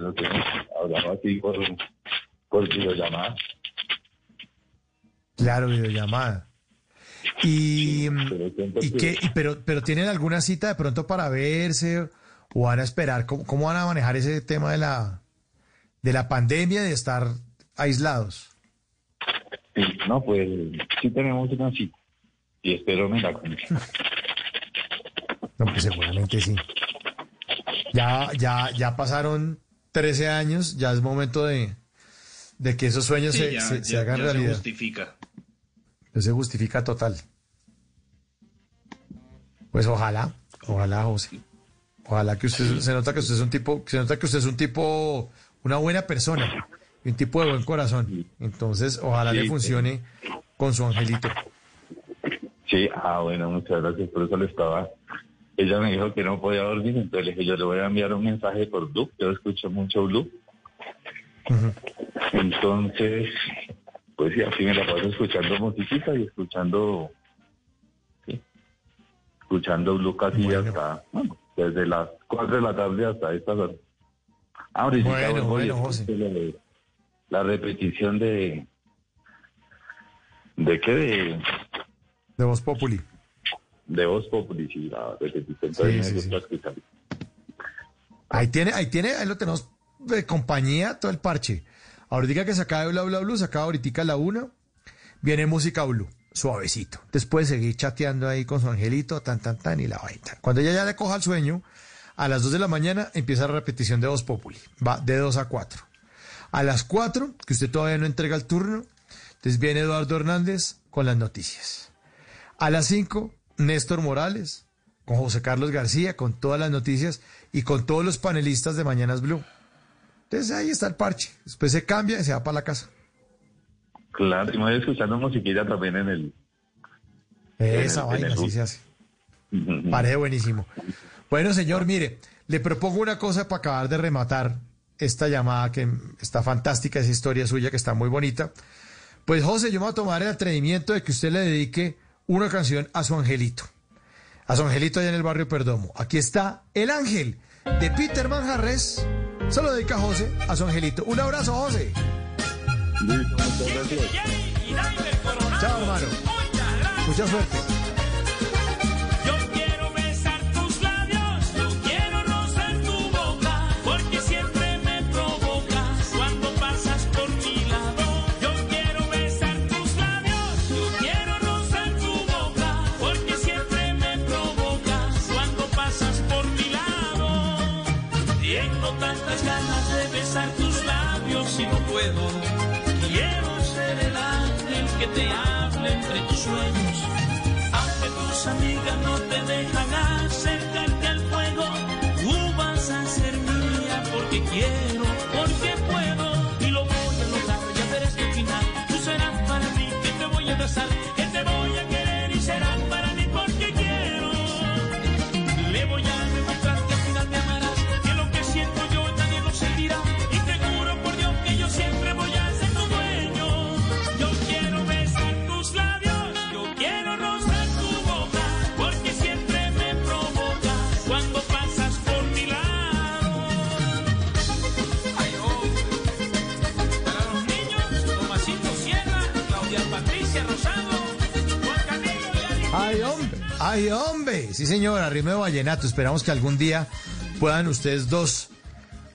nos hemos hablado así por, por videollamada. Claro, videollamada. Y, y que- qué, y pero, pero tienen alguna cita de pronto para verse o van a esperar, ¿cómo, cómo van a manejar ese tema de la de la pandemia de estar aislados? Sí, no, pues sí tenemos una cita. Y espero me la cumpla. No, pues seguramente sí. Ya, ya, ya pasaron 13 años, ya es momento de, de que esos sueños Sí, se, ya- se- ya- se hagan ya se realidad. justifica. Eso se justifica total. Pues ojalá, ojalá, José. Ojalá que usted se nota que usted es un tipo, se nota que usted es un tipo, una buena persona, un tipo de buen corazón. Entonces, ojalá Sí, le sí. funcione con su angelito. Sí, ah, bueno, muchas gracias. Por eso le estaba. Ella me dijo que no podía dormir, entonces le dije, yo le voy a enviar un mensaje por Blue. Yo escucho mucho Blue. Entonces, pues sí, así me la paso escuchando musiquita y escuchando, sí, escuchando Blue casi hasta, bueno, desde las 4 de la tarde hasta estas horas. Ah, Bueno, bueno, José. La repetición de... ¿De qué? De, De Voz Populi. de Voz Populi, sí, la repetición. Sí, sí, sí. Ahí tiene, ahí tiene, ahí lo tenemos de compañía, todo el parche. Ahorita que se acaba de Bla Bla Blue, se acaba ahorita la una, viene música Blue, suavecito. Después seguir chateando ahí con su angelito, tan, tan, tan, y la vaina. Cuando ella ya le coja el sueño, a las 2 de la mañana empieza la repetición de Voz Populi. Va de 2 a 4. A las 4, que usted todavía no entrega el turno, entonces viene Eduardo Hernández con las noticias. A las 5, Néstor Morales, con José Carlos García, con todas las noticias y con todos los panelistas de Mañanas Blue. Entonces ahí está el parche. Después se cambia y se va para la casa. Claro, y me voy escuchando musiquilla también en el... Esa en el- en vaina el sí bus. se hace. Parece buenísimo. Bueno, señor, mire, le propongo una cosa para acabar de rematar esta llamada que está fantástica, esa historia suya que está muy bonita. Pues José, yo me voy a tomar el atrevimiento de que usted le dedique una canción a su angelito. A su angelito allá en el barrio Perdomo. Aquí está El Ángel de Peter Manjarres. Se lo dedica José a su angelito. Un abrazo, José. Chao, hermano. Mucha suerte. No te Ay, hombre. Sí, señor, arrime vallenato. Esperamos que algún día puedan ustedes dos,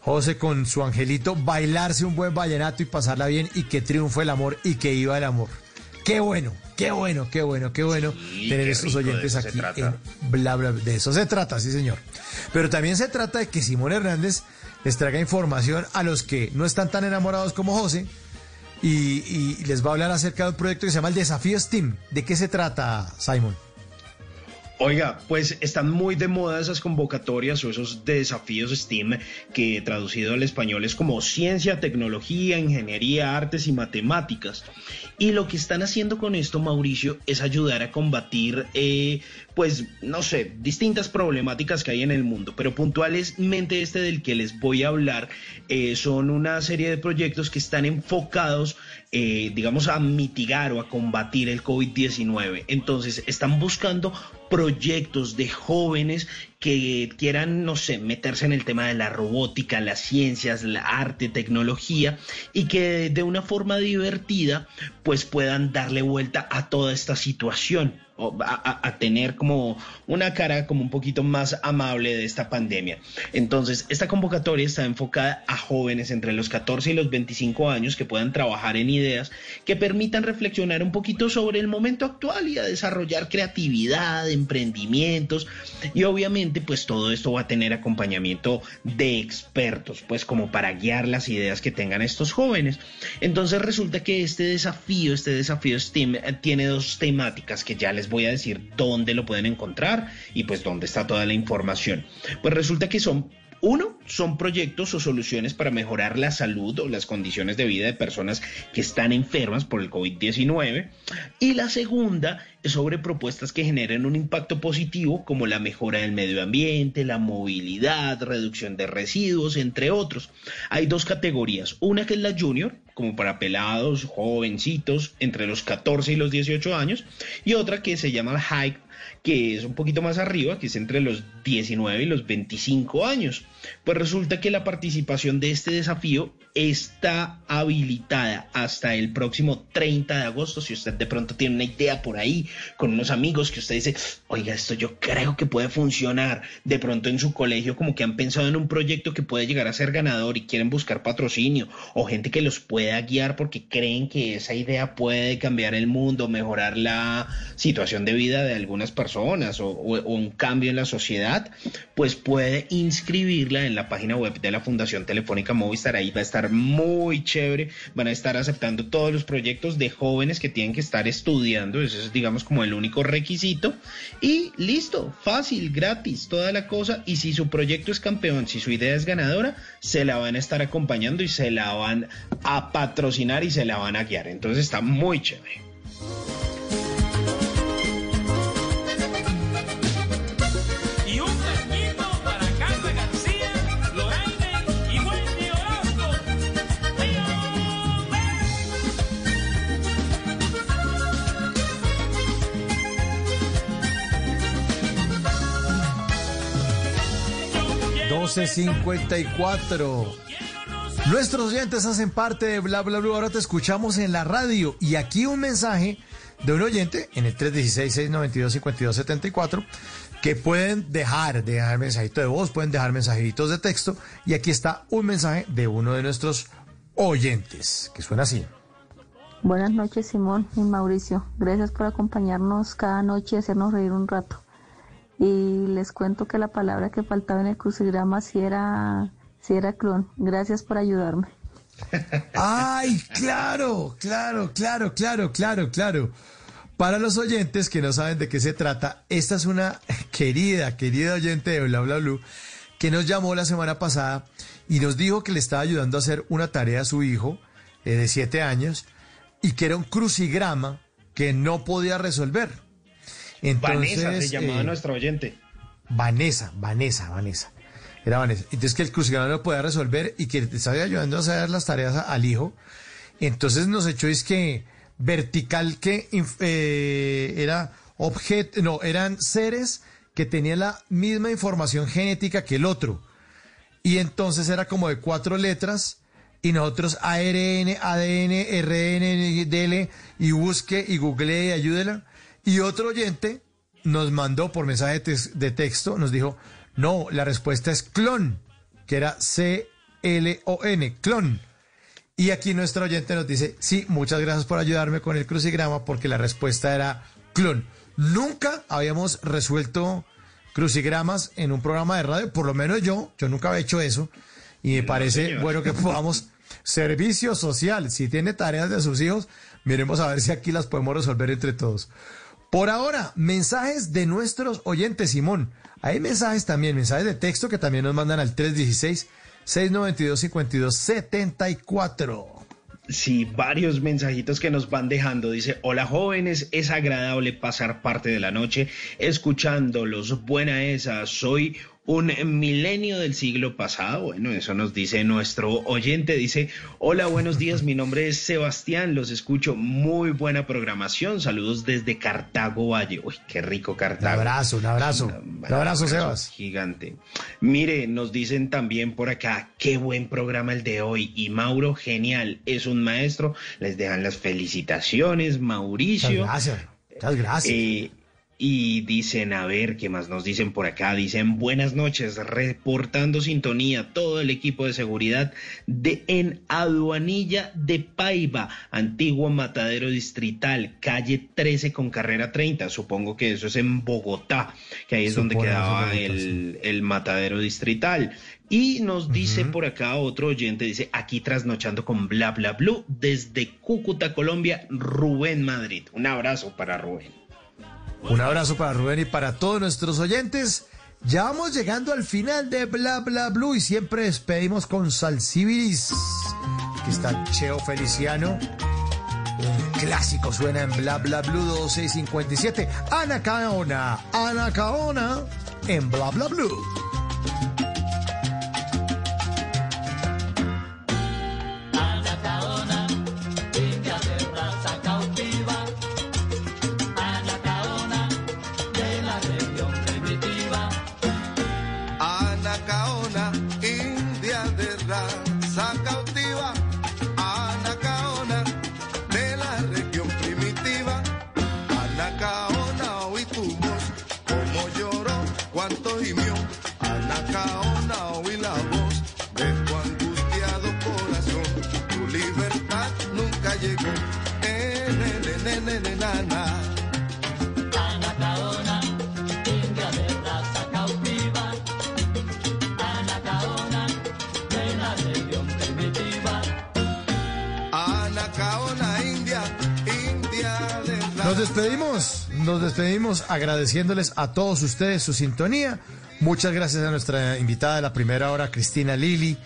José con su angelito, bailarse un buen vallenato y pasarla bien y que triunfe el amor y que iba el amor. Qué bueno, qué bueno, qué bueno, qué bueno tener qué estos de oyentes aquí en Bla Bla. De eso se trata, sí, señor. Pero también se trata de que Simón Hernández les traiga información a los que no están tan enamorados como José y, y les va a hablar acerca de un proyecto que se llama el Desafío Steam. ¿De qué se trata, Simon? Oiga, pues están muy de moda esas convocatorias o esos desafíos STEAM que traducido al español es como ciencia, tecnología, ingeniería, artes y matemáticas. Y lo que están haciendo con esto, Mauricio, es ayudar a combatir, eh, pues, no sé, distintas problemáticas que hay en el mundo. Pero puntualmente este del que les voy a hablar eh, son una serie de proyectos que están enfocados, eh, digamos, a mitigar o a combatir el COVID-19. Entonces, están buscando proyectos de jóvenes que quieran, no sé, meterse en el tema de la robótica, las ciencias, la arte, tecnología, y que de una forma divertida, pues puedan darle vuelta a toda esta situación a, a- tener como una cara como un poquito más amable de esta pandemia. Entonces, esta convocatoria está enfocada a jóvenes entre los 14 y los 25 años que puedan trabajar en ideas que permitan reflexionar un poquito sobre el momento actual y a desarrollar creatividad, emprendimientos y obviamente pues todo esto va a tener acompañamiento de expertos, pues como para guiar las ideas que tengan estos jóvenes. Entonces resulta que este desafío, este desafío STEAM tiene dos temáticas que ya les voy a decir dónde lo pueden encontrar y pues dónde está toda la información. Pues resulta que son uno, son proyectos o soluciones para mejorar la salud o las condiciones de vida de personas que están enfermas por el COVID-19. Y la segunda es sobre propuestas que generen un impacto positivo como la mejora del medio ambiente, la movilidad, reducción de residuos, entre otros. Hay dos categorías, una que es la junior, como para pelados, jovencitos, entre los 14 y los 18 años, y otra que se llama high que es un poquito más arriba, que es entre los 19 y los 25 años. Pues resulta que la participación de este desafío está habilitada hasta el próximo 30 de agosto. Si usted de pronto tiene una idea por ahí con unos amigos que usted dice, oiga, esto yo creo que puede funcionar. De pronto en su colegio como que han pensado en un proyecto que puede llegar a ser ganador y quieren buscar patrocinio o gente que los pueda guiar porque creen que esa idea puede cambiar el mundo, mejorar la situación de vida de algunas personas o, un cambio en la sociedad, pues puede inscribirla en la página web de la Fundación Telefónica Movistar. Ahí va a muy chévere. Van a estar aceptando todos los proyectos de jóvenes que tienen que estar estudiando. Eso es, digamos, como el único requisito. Y listo, fácil, gratis, toda la cosa. Y si su proyecto es campeón, si su idea es ganadora, se la van a estar acompañando y se la van a patrocinar y se la van a guiar. Entonces está muy chévere. 12.54. Nuestros oyentes hacen parte de Bla Bla Bla. Ahora te escuchamos en la radio. Y aquí un mensaje de un oyente en el 316-692-5274 que pueden dejar, dejar mensajito de voz, pueden dejar mensajitos de texto. Y aquí está un mensaje de uno de nuestros oyentes que suena así. Buenas noches, Simón y Mauricio. Gracias por acompañarnos cada noche y hacernos reír un rato. Y les cuento que la palabra que faltaba en el crucigrama sí era, era clon. Gracias por ayudarme. ¡Ay, claro! Claro, claro, claro, claro, claro. Para los oyentes que no saben de qué se trata, esta es una querida, querida oyente de Bla Bla que nos llamó la semana pasada y nos dijo que le estaba ayudando a hacer una tarea a su hijo eh, de siete años y que era un crucigrama que no podía resolver. Entonces, Vanessa se llamaba eh, nuestra oyente. Vanessa, Vanessa, Vanessa. Era Vanessa. Entonces que el crucigrama lo podía resolver y que estaba ayudando a hacer las tareas a- al hijo. Entonces nos echó es que vertical que eh, era objeto, no, eran seres que tenían la misma información genética que el otro. Y entonces era como de cuatro letras y nosotros ARN, ADN, RN, DL y busque y googlee y ayúdela. Y otro oyente nos mandó por mensaje de, texto, nos dijo, no, la respuesta es clon, que era C-L-O-N, clon. Y aquí nuestro oyente nos dice, sí, muchas gracias por ayudarme con el crucigrama porque la respuesta era clon. Nunca habíamos resuelto crucigramas en un programa de radio, por lo menos yo, yo nunca había hecho eso y me parece señor. bueno que podamos servicio social, si tiene tareas de sus hijos, miremos a ver si aquí las podemos resolver entre todos. Por ahora, mensajes de nuestros oyentes, Simón. Hay mensajes también, mensajes de texto que también nos mandan al 316-692-5274. Sí, varios mensajitos que nos van dejando. Dice, hola jóvenes, es agradable pasar parte de la noche escuchándolos. Buena esa, soy un milenio del siglo pasado. Bueno, eso nos dice nuestro oyente. Dice, hola, buenos días, mi nombre es Sebastián, los escucho. Muy buena programación. Saludos desde Cartago Valle. Uy, qué rico Un Cartago. abrazo, un abrazo. Un abrazo, Sebas. Gigante. Mire, nos dicen también por acá, qué buen programa el de hoy. Y Mauro, genial, es un maestro. Les dejan las felicitaciones, Mauricio. Muchas gracias. Muchas gracias. Eh, y dicen, a ver, ¿qué más nos dicen por acá? Dicen, buenas noches, reportando sintonía, todo el equipo de seguridad de en Aduanilla de Paiva, antiguo matadero distrital, calle 13 con carrera 30. Supongo que eso es en Bogotá, que ahí es donde quedaba el, el matadero distrital. Y nos dice por acá otro oyente, dice, aquí trasnochando con bla bla blue, desde Cúcuta, Colombia, Rubén Madrid. Un abrazo para Rubén. Un abrazo para Rubén y para todos nuestros oyentes. Ya vamos llegando al final de Bla Bla Blue y siempre despedimos con Salsibiris. Aquí está Cheo Feliciano. Un clásico suena en Bla Bla Blue 2657. Ana Caona, Ana Caona en Bla Bla Blue. Nos despedimos agradeciéndoles a todos ustedes su sintonía. Muchas gracias a nuestra invitada de la primera hora, Cristina Lili,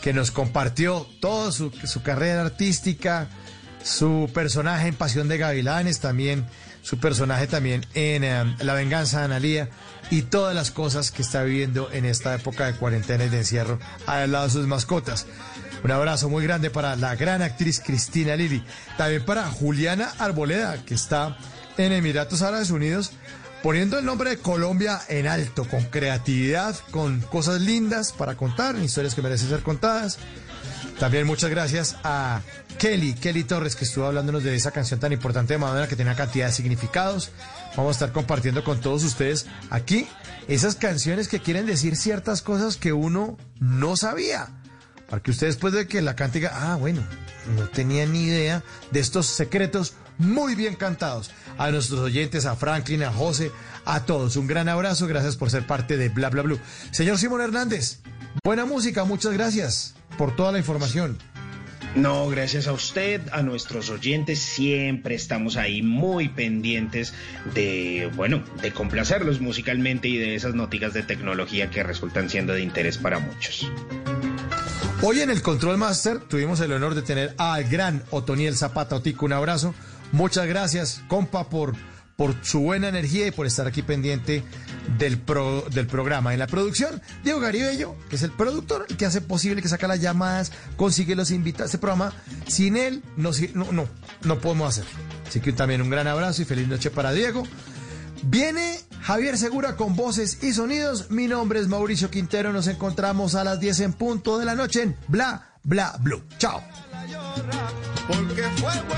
que nos compartió toda su, su carrera artística, su personaje en Pasión de Gavilanes, también su personaje también en eh, La Venganza de Analía y todas las cosas que está viviendo en esta época de cuarentena y de encierro al lado de sus mascotas. Un abrazo muy grande para la gran actriz Cristina Lili. También para Juliana Arboleda, que está en Emiratos Árabes Unidos poniendo el nombre de Colombia en alto, con creatividad, con cosas lindas para contar, historias que merecen ser contadas. También muchas gracias a Kelly, Kelly Torres, que estuvo hablándonos de esa canción tan importante de Madonna que tiene una cantidad de significados. Vamos a estar compartiendo con todos ustedes aquí esas canciones que quieren decir ciertas cosas que uno no sabía. Para que ustedes después de que la cante ah, bueno, no tenía ni idea de estos secretos muy bien cantados. A nuestros oyentes, a Franklin, a José, a todos. Un gran abrazo, gracias por ser parte de Bla Bla Blue. Señor Simón Hernández, buena música, muchas gracias por toda la información. No, gracias a usted, a nuestros oyentes, siempre estamos ahí muy pendientes de, bueno, de complacerlos musicalmente y de esas noticias de tecnología que resultan siendo de interés para muchos. Hoy en el Control Master tuvimos el honor de tener al gran Otoniel Zapata Otico. Un abrazo. Muchas gracias, compa, por, por su buena energía y por estar aquí pendiente del, pro, del programa. En la producción, Diego Garibello, que es el productor, el que hace posible, que saca las llamadas, consigue los invitados. Este programa, sin él, no, no, no, no podemos hacer. Así que también un gran abrazo y feliz noche para Diego. Viene Javier Segura con voces y sonidos. Mi nombre es Mauricio Quintero. Nos encontramos a las 10 en punto de la noche en Bla Bla Blue. Chao. Porque fue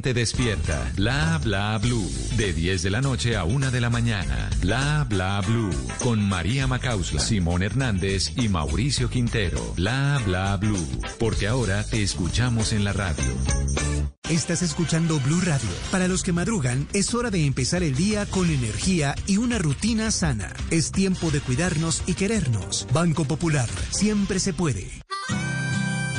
despierta. Bla bla blue. De 10 de la noche a 1 de la mañana. Bla bla blue. Con María Macausla, Simón Hernández y Mauricio Quintero. Bla bla blue. Porque ahora te escuchamos en la radio. Estás escuchando Blue Radio. Para los que madrugan, es hora de empezar el día con energía y una rutina sana. Es tiempo de cuidarnos y querernos. Banco Popular, siempre se puede.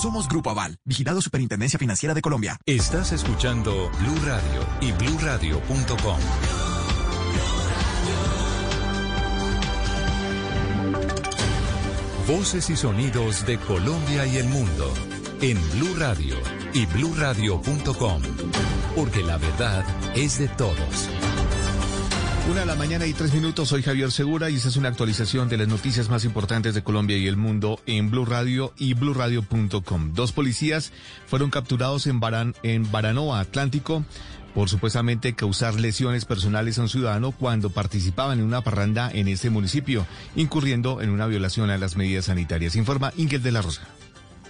Somos Grupo Aval, vigilado Superintendencia Financiera de Colombia. Estás escuchando Blue Radio y bluradio.com. Voces y sonidos de Colombia y el mundo en Blue Radio y bluradio.com. Porque la verdad es de todos. Una de la mañana y tres minutos, soy Javier Segura y esta es una actualización de las noticias más importantes de Colombia y el mundo en Blue Radio y bluradio.com. Dos policías fueron capturados en, Baran, en Baranoa, Atlántico, por supuestamente causar lesiones personales a un ciudadano cuando participaban en una parranda en este municipio, incurriendo en una violación a las medidas sanitarias. Informa Ingel de la Rosa.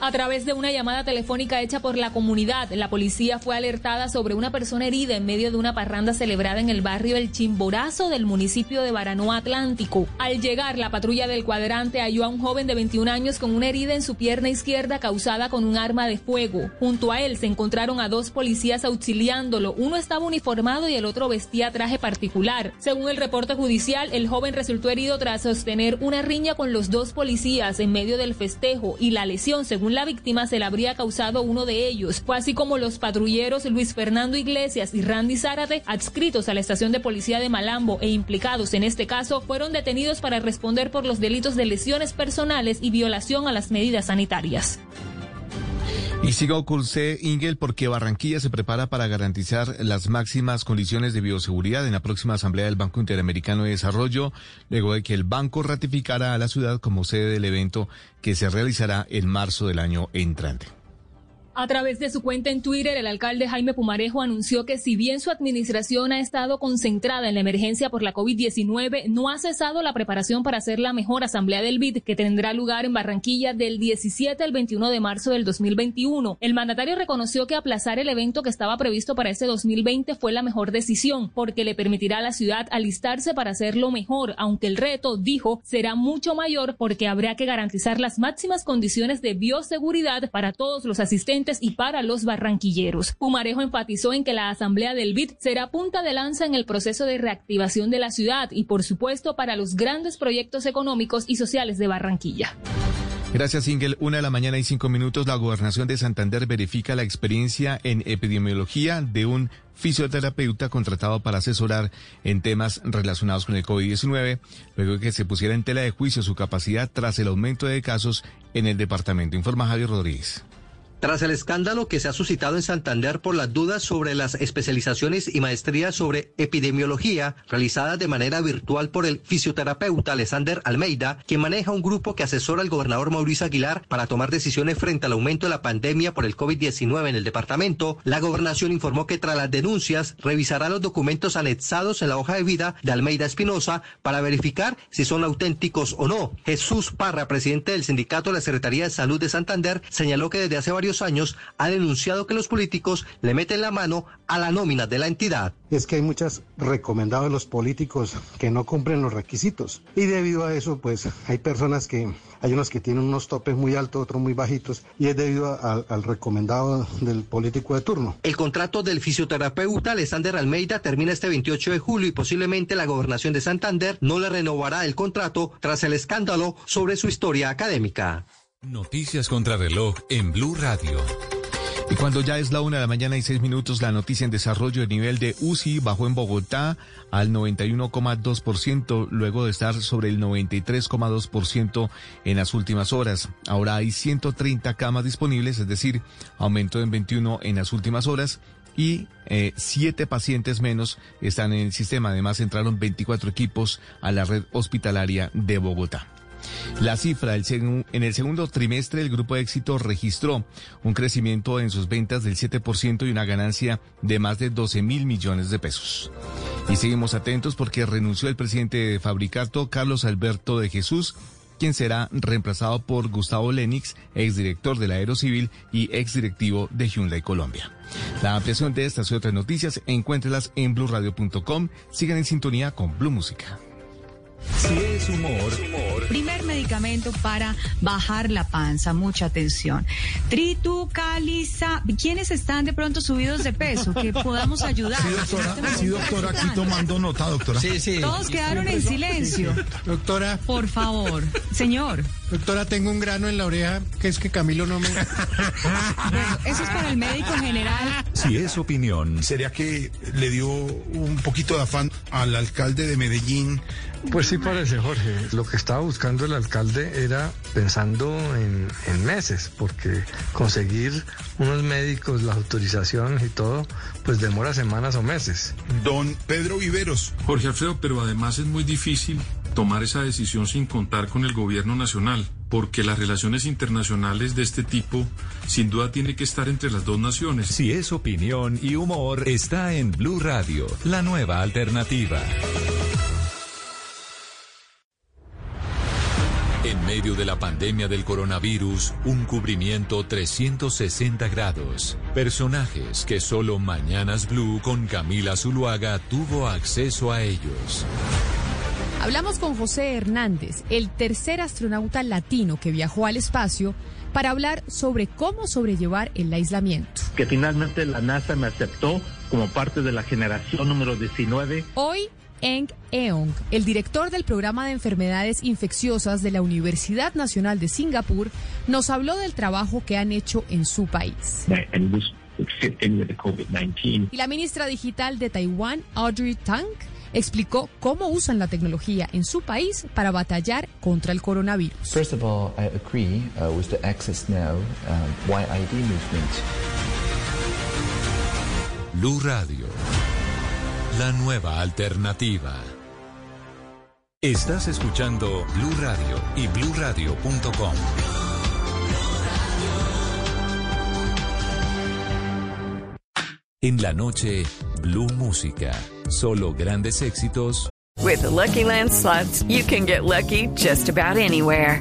A través de una llamada telefónica hecha por la comunidad, la policía fue alertada sobre una persona herida en medio de una parranda celebrada en el barrio El Chimborazo del municipio de Baranoa Atlántico. Al llegar, la patrulla del cuadrante halló a un joven de 21 años con una herida en su pierna izquierda causada con un arma de fuego. Junto a él se encontraron a dos policías auxiliándolo. Uno estaba uniformado y el otro vestía traje particular. Según el reporte judicial, el joven resultó herido tras sostener una riña con los dos policías en medio del festejo y la lesión, según la víctima, se le habría causado uno de ellos. Fue así como los patrulleros Luis Fernando Iglesias y Randy Zárate, adscritos a la estación de policía de Malambo e implicados en este caso, fueron detenidos para responder por los delitos de lesiones personales y violación a las medidas sanitarias. Y siga Curse Ingel porque Barranquilla se prepara para garantizar las máximas condiciones de bioseguridad en la próxima Asamblea del Banco Interamericano de Desarrollo, luego de que el banco ratificara a la ciudad como sede del evento que se realizará en marzo del año entrante. A través de su cuenta en Twitter, el alcalde Jaime Pumarejo anunció que si bien su administración ha estado concentrada en la emergencia por la COVID-19, no ha cesado la preparación para hacer la mejor asamblea del BID que tendrá lugar en Barranquilla del 17 al 21 de marzo del 2021. El mandatario reconoció que aplazar el evento que estaba previsto para este 2020 fue la mejor decisión porque le permitirá a la ciudad alistarse para hacerlo mejor, aunque el reto, dijo, será mucho mayor porque habrá que garantizar las máximas condiciones de bioseguridad para todos los asistentes y para los barranquilleros. Pumarejo enfatizó en que la Asamblea del BID será punta de lanza en el proceso de reactivación de la ciudad y, por supuesto, para los grandes proyectos económicos y sociales de Barranquilla. Gracias, Ingel. Una de la mañana y cinco minutos, la gobernación de Santander verifica la experiencia en epidemiología de un fisioterapeuta contratado para asesorar en temas relacionados con el COVID-19, luego de que se pusiera en tela de juicio su capacidad tras el aumento de casos en el departamento. Informa Javier Rodríguez. Tras el escándalo que se ha suscitado en Santander por las dudas sobre las especializaciones y maestrías sobre epidemiología realizadas de manera virtual por el fisioterapeuta Alexander Almeida, quien maneja un grupo que asesora al gobernador Mauricio Aguilar para tomar decisiones frente al aumento de la pandemia por el COVID-19 en el departamento, la gobernación informó que tras las denuncias revisará los documentos anexados en la hoja de vida de Almeida Espinosa para verificar si son auténticos o no. Jesús Parra, presidente del sindicato de la Secretaría de Salud de Santander, señaló que desde hace varios años ha denunciado que los políticos le meten la mano a la nómina de la entidad. Es que hay muchas recomendadas de los políticos que no cumplen los requisitos y debido a eso pues hay personas que hay unos que tienen unos topes muy altos, otros muy bajitos y es debido a, al recomendado del político de turno. El contrato del fisioterapeuta Alexander Almeida termina este 28 de julio y posiblemente la gobernación de Santander no le renovará el contrato tras el escándalo sobre su historia académica. Noticias contra reloj en Blue Radio. Y cuando ya es la una de la mañana y seis minutos, la noticia en desarrollo, el nivel de UCI bajó en Bogotá al 91,2%, luego de estar sobre el 93,2% en las últimas horas. Ahora hay 130 camas disponibles, es decir, aumentó en 21 en las últimas horas y eh, siete pacientes menos están en el sistema. Además, entraron 24 equipos a la red hospitalaria de Bogotá. La cifra en el segundo trimestre el grupo éxito registró un crecimiento en sus ventas del 7% y una ganancia de más de 12 mil millones de pesos. Y seguimos atentos porque renunció el presidente de Fabricato, Carlos Alberto de Jesús, quien será reemplazado por Gustavo Lenix, exdirector de la Aerocivil y exdirectivo de Hyundai Colombia. La ampliación de estas y otras noticias encuéntrelas en blueradio.com. Sigan en sintonía con Blue Música. Si es humor, Primer medicamento para bajar la panza, mucha atención. Tritucaliza. ¿Quiénes están de pronto subidos de peso? Que podamos ayudar. Sí, doctora, sí, doctora, aquí tomando nota, doctora. Sí, sí. Todos quedaron en silencio. Doctora. Por favor. Señor. Doctora, tengo un grano en la oreja que es que Camilo no me... Bueno, eso es para el médico general. Si es opinión. ¿Sería que le dio un poquito de afán al alcalde de Medellín? Pues sí parece, Jorge. Lo que estaba buscando el alcalde era pensando en, en meses, porque conseguir unos médicos, las autorizaciones y todo, pues demora semanas o meses. Don Pedro Viveros. Jorge Alfredo, pero además es muy difícil tomar esa decisión sin contar con el gobierno nacional, porque las relaciones internacionales de este tipo sin duda tiene que estar entre las dos naciones. Si es opinión y humor, está en Blue Radio, la nueva alternativa. En medio de la pandemia del coronavirus, un cubrimiento 360 grados. Personajes que solo Mañanas Blue con Camila Zuluaga tuvo acceso a ellos. Hablamos con José Hernández, el tercer astronauta latino que viajó al espacio, para hablar sobre cómo sobrellevar el aislamiento. Que finalmente la NASA me aceptó como parte de la generación número 19. Hoy Eng Eong, el director del programa de enfermedades infecciosas de la Universidad Nacional de Singapur, nos habló del trabajo que han hecho en su país. Y la ministra digital de Taiwán, Audrey Tang, explicó cómo usan la tecnología en su país para batallar contra el coronavirus. First of all, I agree uh, with the Access Now YID movement. Blue Radio, la nueva alternativa. Estás escuchando Blue Radio y bluradio.com. En la noche, Blue Música. Solo grandes éxitos. With Lucky Land slots, you can get lucky just about anywhere.